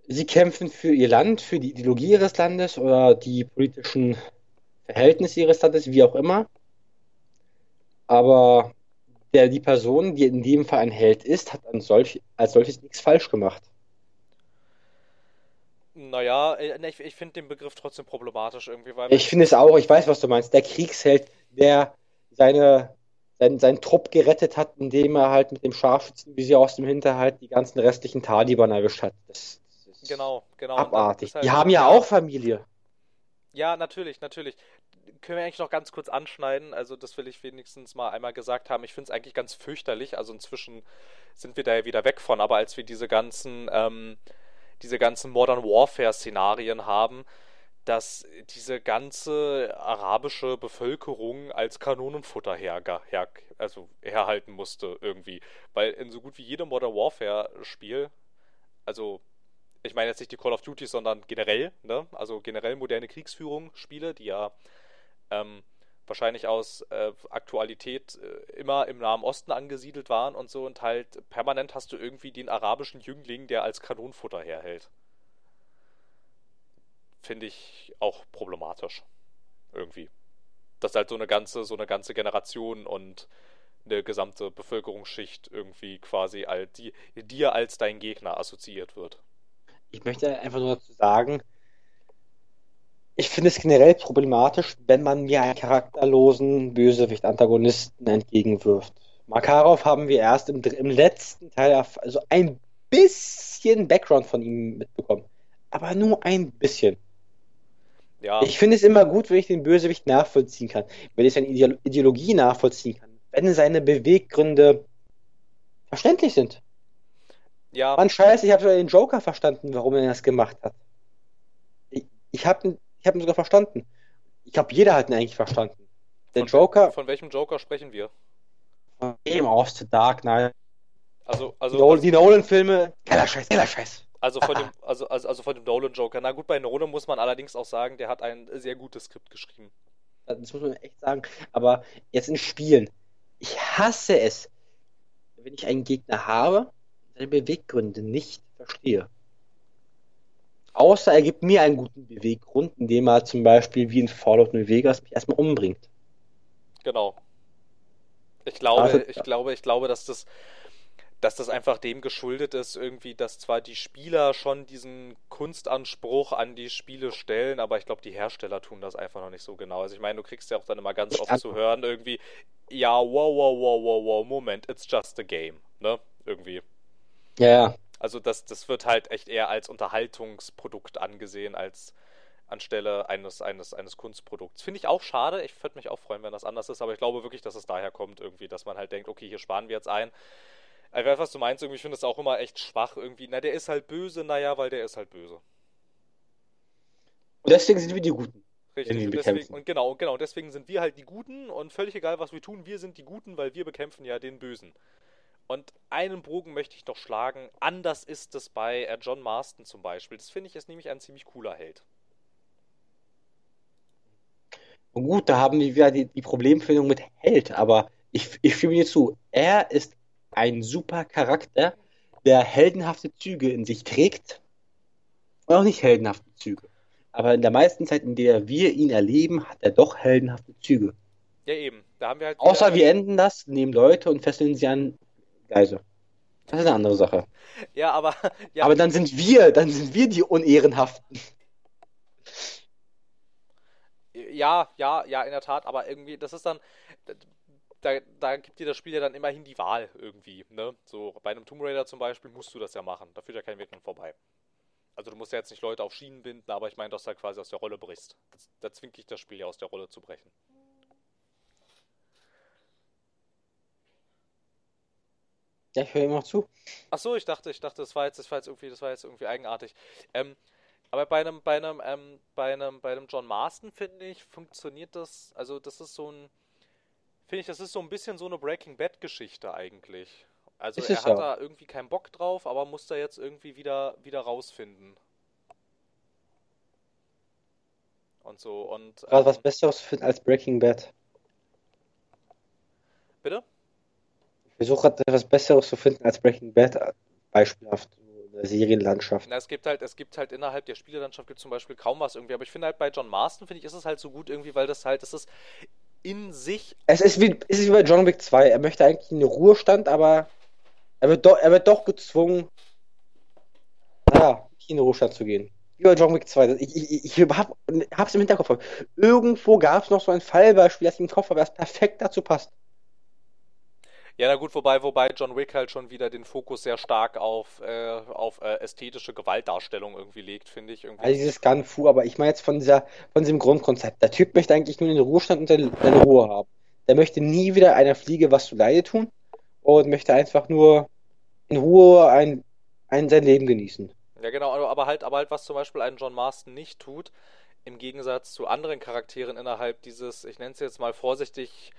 sie kämpfen für ihr Land, für die Ideologie ihres Landes oder die politischen Verhältnisse ihres Landes, wie auch immer. Aber der, die Person, die in dem Fall ein Held ist, hat an solch, als solches nichts falsch gemacht. Naja, äh, ich, ich finde den Begriff trotzdem problematisch irgendwie, weil. Ich finde es auch, ich weiß, was du meinst. Der Kriegsheld, der seine, sein, seinen Trupp gerettet hat, indem er halt mit dem Scharfschützenvisier aus dem Hinterhalt die ganzen restlichen Taliban erwischt hat. Das, das ist genau, genau. Abartig. Halt, die haben ja auch Familie. Ja, natürlich, natürlich. Können wir eigentlich noch ganz kurz anschneiden? Also, das will ich wenigstens mal einmal gesagt haben. Ich finde es eigentlich ganz fürchterlich. Also, inzwischen sind wir da ja wieder weg von. Aber als wir diese ganzen. Ähm, diese ganzen Modern Warfare-Szenarien haben, dass diese ganze arabische Bevölkerung als Kanonenfutter her, her, also herhalten musste irgendwie. Weil in so gut wie jedem Modern Warfare-Spiel, also ich meine jetzt nicht die Call of Duty, sondern generell, ne? also generell moderne Kriegsführung-Spiele, die ja ähm, wahrscheinlich aus äh, Aktualität äh, immer im Nahen Osten angesiedelt waren und so und halt permanent hast du irgendwie den arabischen Jüngling, der als Kanonenfutter herhält. Finde ich auch problematisch. Irgendwie. Dass halt so eine ganze, so eine ganze Generation und eine gesamte Bevölkerungsschicht irgendwie quasi als die, dir als dein Gegner assoziiert wird. Ich möchte einfach nur dazu sagen, ich finde es generell problematisch, wenn man mir einen charakterlosen Bösewicht-Antagonisten entgegenwirft. Makarov haben wir erst im, im letzten Teil also ein bisschen Background von ihm mitbekommen. Aber nur ein bisschen. Ja. Ich finde es immer gut, wenn ich den Bösewicht nachvollziehen kann. Wenn ich seine Ideologie nachvollziehen kann. Wenn seine Beweggründe verständlich sind. Ja. Mann, scheiße, ich habe sogar den Joker verstanden, warum er das gemacht hat. Ich, ich habe ich habe ihn sogar verstanden. Ich glaube, jeder hat ihn eigentlich verstanden. Der von, Joker. Von welchem Joker sprechen wir? Von dem aus The Dark Knight. Also, also. Die, also, die Nolan-Filme. Geiler Scheiß, geiler Scheiß. Also von dem, also, also, also von dem Nolan Joker. Na gut, bei Nolan muss man allerdings auch sagen, der hat ein sehr gutes Skript geschrieben. Das muss man echt sagen. Aber jetzt in Spielen. Ich hasse es, wenn ich einen Gegner habe, seine Beweggründe nicht verstehe. Außer er gibt mir einen guten Beweggrund, indem er zum Beispiel wie in Fallout New Vegas mich erstmal umbringt. Genau. Ich glaube, also, ich glaube, ich glaube, dass das, dass das einfach dem geschuldet ist, irgendwie, dass zwar die Spieler schon diesen Kunstanspruch an die Spiele stellen, aber ich glaube, die Hersteller tun das einfach noch nicht so genau. Also ich meine, du kriegst ja auch dann immer ganz oft zu hören, irgendwie, ja, wow, wow, wow, wow, wow, Moment, it's just a game, ne? Irgendwie. Ja, ja. Also das, das wird halt echt eher als Unterhaltungsprodukt angesehen, als, anstelle eines, eines, eines Kunstprodukts. Finde ich auch schade. Ich würde mich auch freuen, wenn das anders ist, aber ich glaube wirklich, dass es daher kommt, irgendwie, dass man halt denkt, okay, hier sparen wir jetzt ein. Ich weiß, was du meinst, irgendwie, ich finde das auch immer echt schwach, irgendwie. Na, der ist halt böse, naja, weil der ist halt böse. Und deswegen sind wir die Guten. Richtig, und, deswegen, und genau, genau, deswegen sind wir halt die Guten und völlig egal, was wir tun, wir sind die Guten, weil wir bekämpfen ja den Bösen. Und einen Bogen möchte ich noch schlagen. Anders ist es bei äh, John Marston zum Beispiel. Das finde ich ist nämlich ein ziemlich cooler Held. Und gut, da haben wir wieder die, die Problemfindung mit Held, aber ich, ich stimme dir zu. Er ist ein super Charakter, der heldenhafte Züge in sich trägt und auch nicht heldenhafte Züge. Aber in der meisten Zeit, in der wir ihn erleben, hat er doch heldenhafte Züge. Ja, eben. Da haben wir halt Außer wir enden das, nehmen Leute und fesseln sie an Geise. Das ist eine andere Sache. Ja, aber. Ja. Aber dann sind wir, dann sind wir die Unehrenhaften. Ja, ja, ja, in der Tat, aber irgendwie, das ist dann. Da, da gibt dir das Spiel ja dann immerhin die Wahl irgendwie, ne? So, bei einem Tomb Raider zum Beispiel musst du das ja machen. Da führt ja kein Weg dran vorbei. Also du musst ja jetzt nicht Leute auf Schienen binden, aber ich meine, dass du halt quasi aus der Rolle brichst. da zwingt dich das Spiel ja aus der Rolle zu brechen. Ja, ich höre immer zu. Ach so, ich dachte, ich dachte, das war jetzt, das war jetzt irgendwie, das war jetzt irgendwie eigenartig. Ähm, aber bei einem, bei einem, ähm, bei einem, bei einem John Marston finde ich, funktioniert das, also das ist so ein, finde ich, das ist so ein bisschen so eine Breaking Bad Geschichte eigentlich. Also ist er hat ja. da irgendwie keinen Bock drauf, aber muss da jetzt irgendwie wieder, wieder rausfinden. Und so, und. Ähm, was, Besseres als Breaking Bad? Bitte? Ich versuche gerade etwas Besseres zu finden als Breaking Bad, beispielhaft in der Serienlandschaft. Na, es gibt halt, es gibt halt innerhalb der Spielelandschaft gibt zum Beispiel kaum was irgendwie, aber ich finde halt bei John Marston, finde ich, ist es halt so gut irgendwie, weil das halt, das ist in sich. Es ist wie, es ist wie bei John Wick 2. Er möchte eigentlich in den Ruhestand, aber er wird doch, er wird doch gezwungen, naja, in den Ruhestand zu gehen. Wie bei John Wick 2. Ich, ich, ich hab, hab's im Hinterkopf. Irgendwo gab es noch so ein Fallbeispiel, das ich im Kopf habe, das perfekt dazu passt. Ja, na gut, wobei, wobei John Wick halt schon wieder den Fokus sehr stark auf, äh, auf äh, ästhetische Gewaltdarstellung irgendwie legt, finde ich. Irgendwie. Also dieses Gunfu, aber ich meine jetzt von dieser, von diesem Grundkonzept. Der Typ möchte eigentlich nur den Ruhestand und seine, seine Ruhe haben. Der möchte nie wieder einer Fliege was zu Leide tun und möchte einfach nur in Ruhe ein, ein sein Leben genießen. Ja, genau, aber halt, aber halt, was zum Beispiel ein John Marston nicht tut, im Gegensatz zu anderen Charakteren innerhalb dieses, ich nenne es jetzt mal vorsichtig,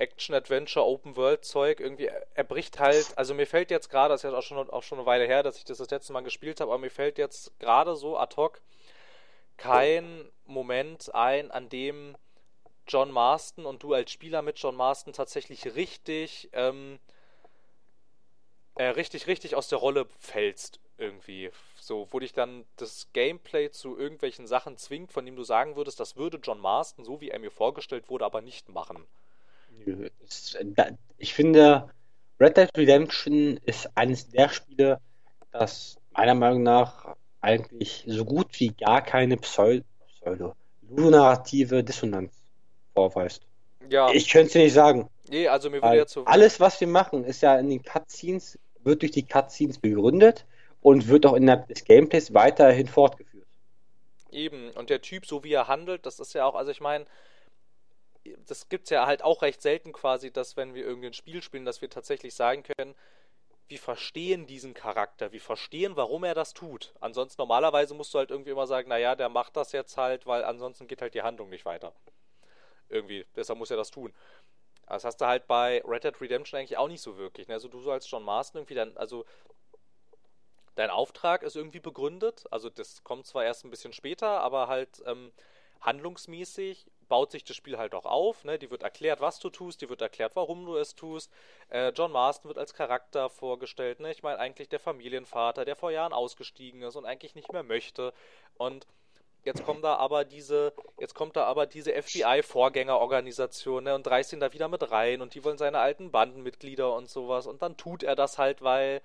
Action-Adventure, Open-World-Zeug. Irgendwie, er bricht halt, also mir fällt jetzt gerade, das ist ja auch schon, auch schon eine Weile her, dass ich das das letzte Mal gespielt habe, aber mir fällt jetzt gerade so ad hoc kein Moment ein, an dem John Marston und du als Spieler mit John Marston tatsächlich richtig, ähm, äh, richtig, richtig aus der Rolle fällst irgendwie. So, wo dich dann das Gameplay zu irgendwelchen Sachen zwingt, von dem du sagen würdest, das würde John Marston, so wie er mir vorgestellt wurde, aber nicht machen. Ich finde, Red Dead Redemption ist eines der Spiele, das meiner Meinung nach eigentlich so gut wie gar keine Pseudo, Pseudo ludonarrative Dissonanz vorweist. Ja. Ich könnte es dir nicht sagen. Nee, also mir würde jetzt so. Alles, was wir machen, ist ja in den Cutscenes, wird durch die Cutscenes begründet und wird auch innerhalb des Gameplays weiterhin fortgeführt. Eben, und der Typ, so wie er handelt, das ist ja auch, also ich meine, das gibt es ja halt auch recht selten quasi, dass wenn wir irgendein Spiel spielen, dass wir tatsächlich sagen können, wir verstehen diesen Charakter, wir verstehen, warum er das tut. Ansonsten normalerweise musst du halt irgendwie immer sagen, naja, der macht das jetzt halt, weil ansonsten geht halt die Handlung nicht weiter. Irgendwie, deshalb muss er das tun. Das hast du halt bei Red Dead Redemption eigentlich auch nicht so wirklich. Ne? Also du so als John Marston irgendwie dann, also dein Auftrag ist irgendwie begründet. Also das kommt zwar erst ein bisschen später, aber halt ähm, handlungsmäßig baut sich das Spiel halt auch auf. Ne? Die wird erklärt, was du tust, die wird erklärt, warum du es tust. Äh, John Marston wird als Charakter vorgestellt. Ne? Ich meine eigentlich der Familienvater, der vor Jahren ausgestiegen ist und eigentlich nicht mehr möchte. Und jetzt kommt da aber diese, jetzt kommt da aber diese FBI-Vorgängerorganisation ne? und reißt ihn da wieder mit rein und die wollen seine alten Bandenmitglieder und sowas. Und dann tut er das halt, weil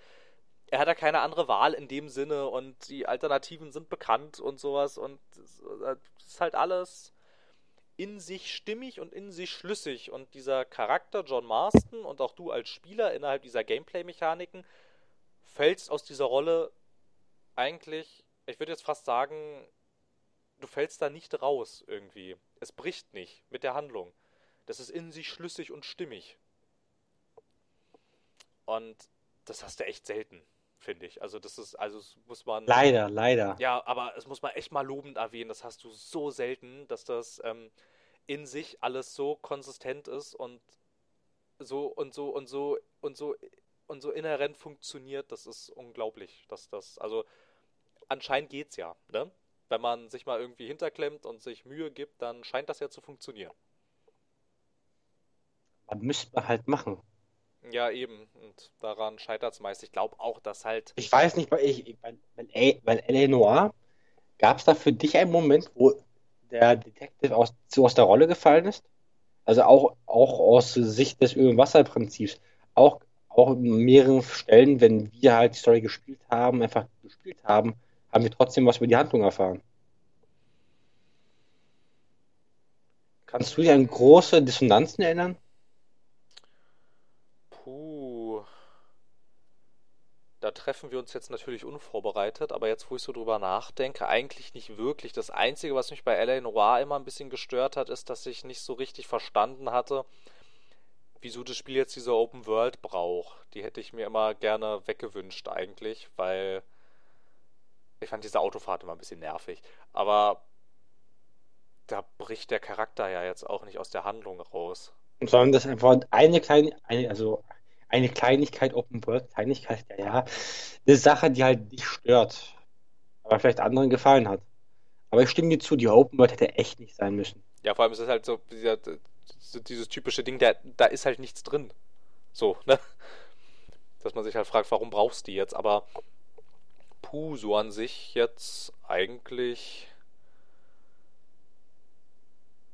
er hat ja keine andere Wahl in dem Sinne und die Alternativen sind bekannt und sowas und es ist halt alles in sich stimmig und in sich schlüssig und dieser Charakter John Marston und auch du als Spieler innerhalb dieser Gameplay-Mechaniken fällst aus dieser Rolle eigentlich, ich würde jetzt fast sagen, du fällst da nicht raus irgendwie. Es bricht nicht mit der Handlung. Das ist in sich schlüssig und stimmig. Und das hast du echt selten, finde ich. Also das ist, also das muss man. Leider, leider. Ja, aber es muss man echt mal lobend erwähnen. Das hast du so selten, dass das ähm, in sich alles so konsistent ist und so und so und so und so und so inhärent funktioniert. Das ist unglaublich, dass das, also anscheinend geht's ja, ne? Wenn man sich mal irgendwie hinterklemmt und sich Mühe gibt, dann scheint das ja zu funktionieren. Man müsste halt machen. Ja, eben. Und daran scheitert es meist. Ich glaube auch, dass halt. Ich weiß nicht, weil ich, bei, bei, bei L.A. Noir gab es da für dich einen Moment, wo der Detective aus, so aus der Rolle gefallen ist? Also auch, auch aus Sicht des Öl- und Wasserprinzips. Auch, auch in mehreren Stellen, wenn wir halt die Story gespielt haben, einfach gespielt haben, haben wir trotzdem was über die Handlung erfahren. Kannst du dich an große Dissonanzen erinnern? Puh. Da treffen wir uns jetzt natürlich unvorbereitet, aber jetzt, wo ich so drüber nachdenke, eigentlich nicht wirklich. Das Einzige, was mich bei L.A. Noir immer ein bisschen gestört hat, ist, dass ich nicht so richtig verstanden hatte, wieso das Spiel jetzt diese Open World braucht. Die hätte ich mir immer gerne weggewünscht eigentlich, weil ich fand diese Autofahrt immer ein bisschen nervig. Aber da bricht der Charakter ja jetzt auch nicht aus der Handlung raus. Sondern das einfach eine kleine, eine, also eine Kleinigkeit Open World, Kleinigkeit, ja, ja, eine Sache, die halt dich stört, aber vielleicht anderen gefallen hat. Aber ich stimme dir zu, die Open World hätte echt nicht sein müssen. Ja, vor allem ist es halt so, dieser, dieses typische Ding, der, da ist halt nichts drin. So, ne? Dass man sich halt fragt, warum brauchst du die jetzt? Aber puh, so an sich jetzt eigentlich.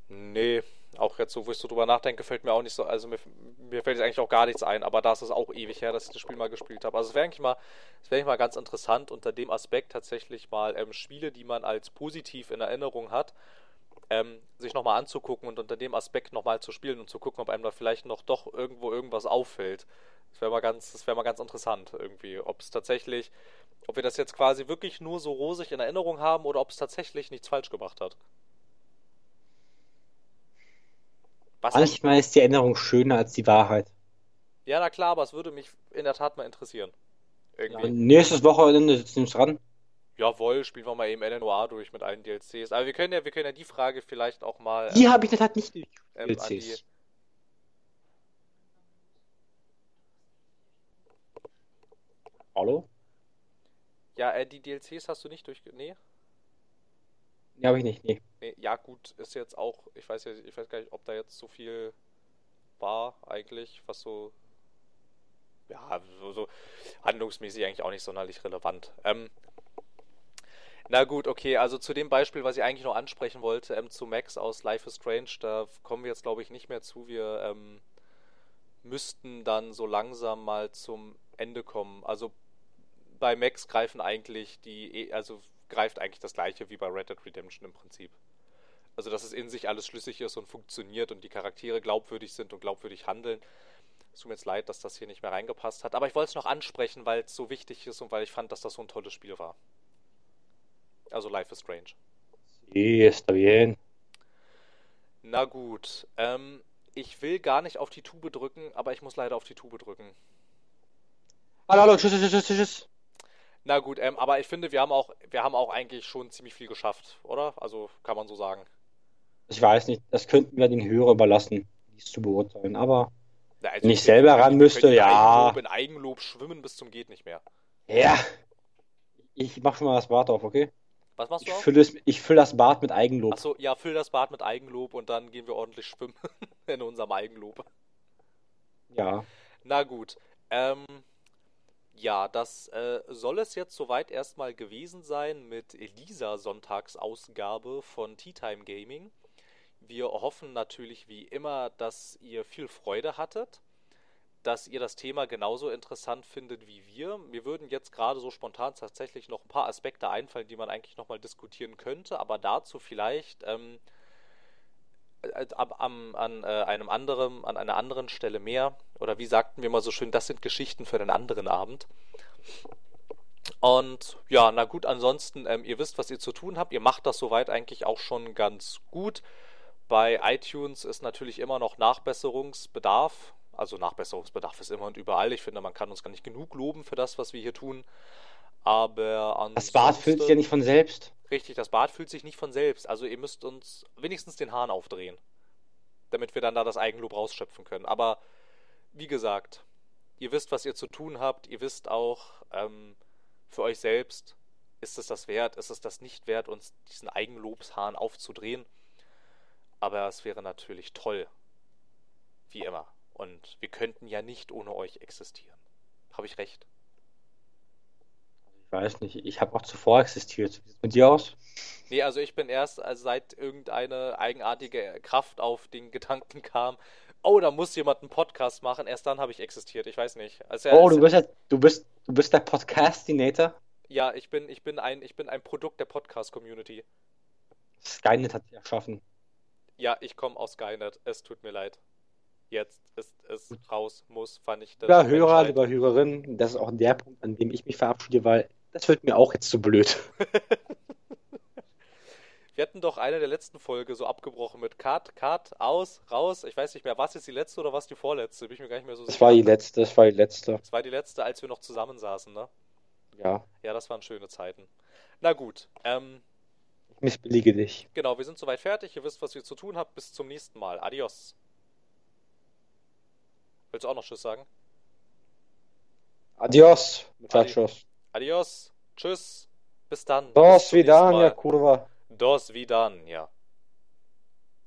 Nee, auch jetzt so, wo ich so drüber nachdenke, fällt mir auch nicht so, also mir, mir fällt jetzt eigentlich auch gar nichts ein, aber da ist es auch ewig her, dass ich das Spiel mal gespielt habe. Also es wäre eigentlich mal, es wäre mal ganz interessant, unter dem Aspekt tatsächlich mal ähm, Spiele, die man als positiv in Erinnerung hat, ähm, sich nochmal anzugucken und unter dem Aspekt nochmal zu spielen und zu gucken, ob einem da vielleicht noch doch irgendwo irgendwas auffällt. Das wäre mal ganz, das wäre mal ganz interessant irgendwie, ob es tatsächlich, ob wir das jetzt quasi wirklich nur so rosig in Erinnerung haben oder ob es tatsächlich nichts falsch gemacht hat. Was Manchmal ist die Erinnerung schöner als die Wahrheit. Ja, na klar, aber es würde mich in der Tat mal interessieren. Irgendwie. Ja, nächstes Wochenende sitzen wir uns dran. Jawohl, spielen wir mal eben LNOA durch mit allen DLCs. Aber wir können ja, wir können ja die Frage vielleicht auch mal. Die ähm, habe ich in der Tat nicht durch ähm, DLCs. Die... Hallo? Ja, äh, die DLCs hast du nicht durch. Nee? Nee, habe ich nicht, nee. nee. Ja, gut, ist jetzt auch, ich weiß ja, ich weiß gar nicht, ob da jetzt so viel war eigentlich, was so. Ja, so, so handlungsmäßig eigentlich auch nicht sonderlich relevant. Ähm, na gut, okay, also zu dem Beispiel, was ich eigentlich noch ansprechen wollte, ähm, zu Max aus Life is Strange, da kommen wir jetzt glaube ich nicht mehr zu. Wir ähm, müssten dann so langsam mal zum Ende kommen. Also bei Max greifen eigentlich die, also greift eigentlich das gleiche wie bei Red Dead Redemption im Prinzip. Also, dass es in sich alles schlüssig ist und funktioniert und die Charaktere glaubwürdig sind und glaubwürdig handeln. Es tut mir jetzt leid, dass das hier nicht mehr reingepasst hat. Aber ich wollte es noch ansprechen, weil es so wichtig ist und weil ich fand, dass das so ein tolles Spiel war. Also Life is Strange. Sí, está bien. Na gut. Ähm, ich will gar nicht auf die Tube drücken, aber ich muss leider auf die Tube drücken. Hallo, hallo, tschüss, tschüss, tschüss, tschüss. Na gut, ähm, aber ich finde, wir haben auch, wir haben auch eigentlich schon ziemlich viel geschafft, oder? Also kann man so sagen. Ich weiß nicht, das könnten wir den Hörer überlassen, dies zu beurteilen, aber ja, also wenn ich selber ran müsste, ja. Eigenlob in Eigenlob schwimmen bis zum geht nicht mehr. Ja. Ich mach schon mal das Bad auf, okay? Was machst du? Ich fülle, es, ich fülle das Bad mit Eigenlob. Achso, ja, füll das Bad mit Eigenlob und dann gehen wir ordentlich schwimmen in unserem Eigenlob. Ja. Na gut. Ähm, ja, das äh, soll es jetzt soweit erstmal gewesen sein mit Elisa Sonntagsausgabe von Tea Time Gaming. Wir hoffen natürlich wie immer, dass ihr viel Freude hattet, dass ihr das Thema genauso interessant findet wie wir. Mir würden jetzt gerade so spontan tatsächlich noch ein paar Aspekte einfallen, die man eigentlich nochmal diskutieren könnte, aber dazu vielleicht ähm, äh, am, an, äh, einem anderen, an einer anderen Stelle mehr. Oder wie sagten wir mal so schön, das sind Geschichten für einen anderen Abend. Und ja, na gut, ansonsten, ähm, ihr wisst, was ihr zu tun habt. Ihr macht das soweit eigentlich auch schon ganz gut. Bei iTunes ist natürlich immer noch Nachbesserungsbedarf. Also Nachbesserungsbedarf ist immer und überall. Ich finde, man kann uns gar nicht genug loben für das, was wir hier tun. Aber ansonsten... Das Bad füllt sich ja nicht von selbst. Richtig, das Bad fühlt sich nicht von selbst. Also ihr müsst uns wenigstens den Hahn aufdrehen. Damit wir dann da das Eigenlob rausschöpfen können. Aber wie gesagt, ihr wisst, was ihr zu tun habt. Ihr wisst auch, ähm, für euch selbst, ist es das wert, ist es das nicht wert, uns diesen Eigenlobshahn aufzudrehen. Aber es wäre natürlich toll. Wie immer. Und wir könnten ja nicht ohne euch existieren. Habe ich recht? Ich weiß nicht, ich habe auch zuvor existiert. Wie sieht es mit dir aus? Nee, also ich bin erst, also seit irgendeine eigenartige Kraft auf den Gedanken kam, oh, da muss jemand einen Podcast machen, erst dann habe ich existiert. Ich weiß nicht. Also, oh, du bist, ja, du bist, du bist der Podcastinator? Ja, ich bin, ich bin ein, ich bin ein Produkt der Podcast-Community. Skynet hat sich erschaffen. Ja, ich komme aus Skynet. Es tut mir leid. Jetzt ist es raus, muss vernichtet. Lieber Hörer, lieber Hörerin, das ist auch der Punkt, an dem ich mich verabschiede, weil das wird mir auch jetzt zu blöd. Wir hatten doch eine der letzten Folge so abgebrochen mit Cut, Cut, aus, raus. Ich weiß nicht mehr, was jetzt die letzte oder was die vorletzte? Bin ich mir gar nicht mehr so sicher. Das war die letzte, das war die letzte. Das war die letzte, als wir noch zusammensaßen, ne? Ja. Ja, das waren schöne Zeiten. Na gut, ähm. Ich missbillige dich. Genau, wir sind soweit fertig. Ihr wisst, was ihr zu tun habt. Bis zum nächsten Mal. Adios. Willst du auch noch Tschüss sagen? Adios, Muchachos. Adios. Tschüss. Bis dann. Dos vidania, kurwa. Dos vidania.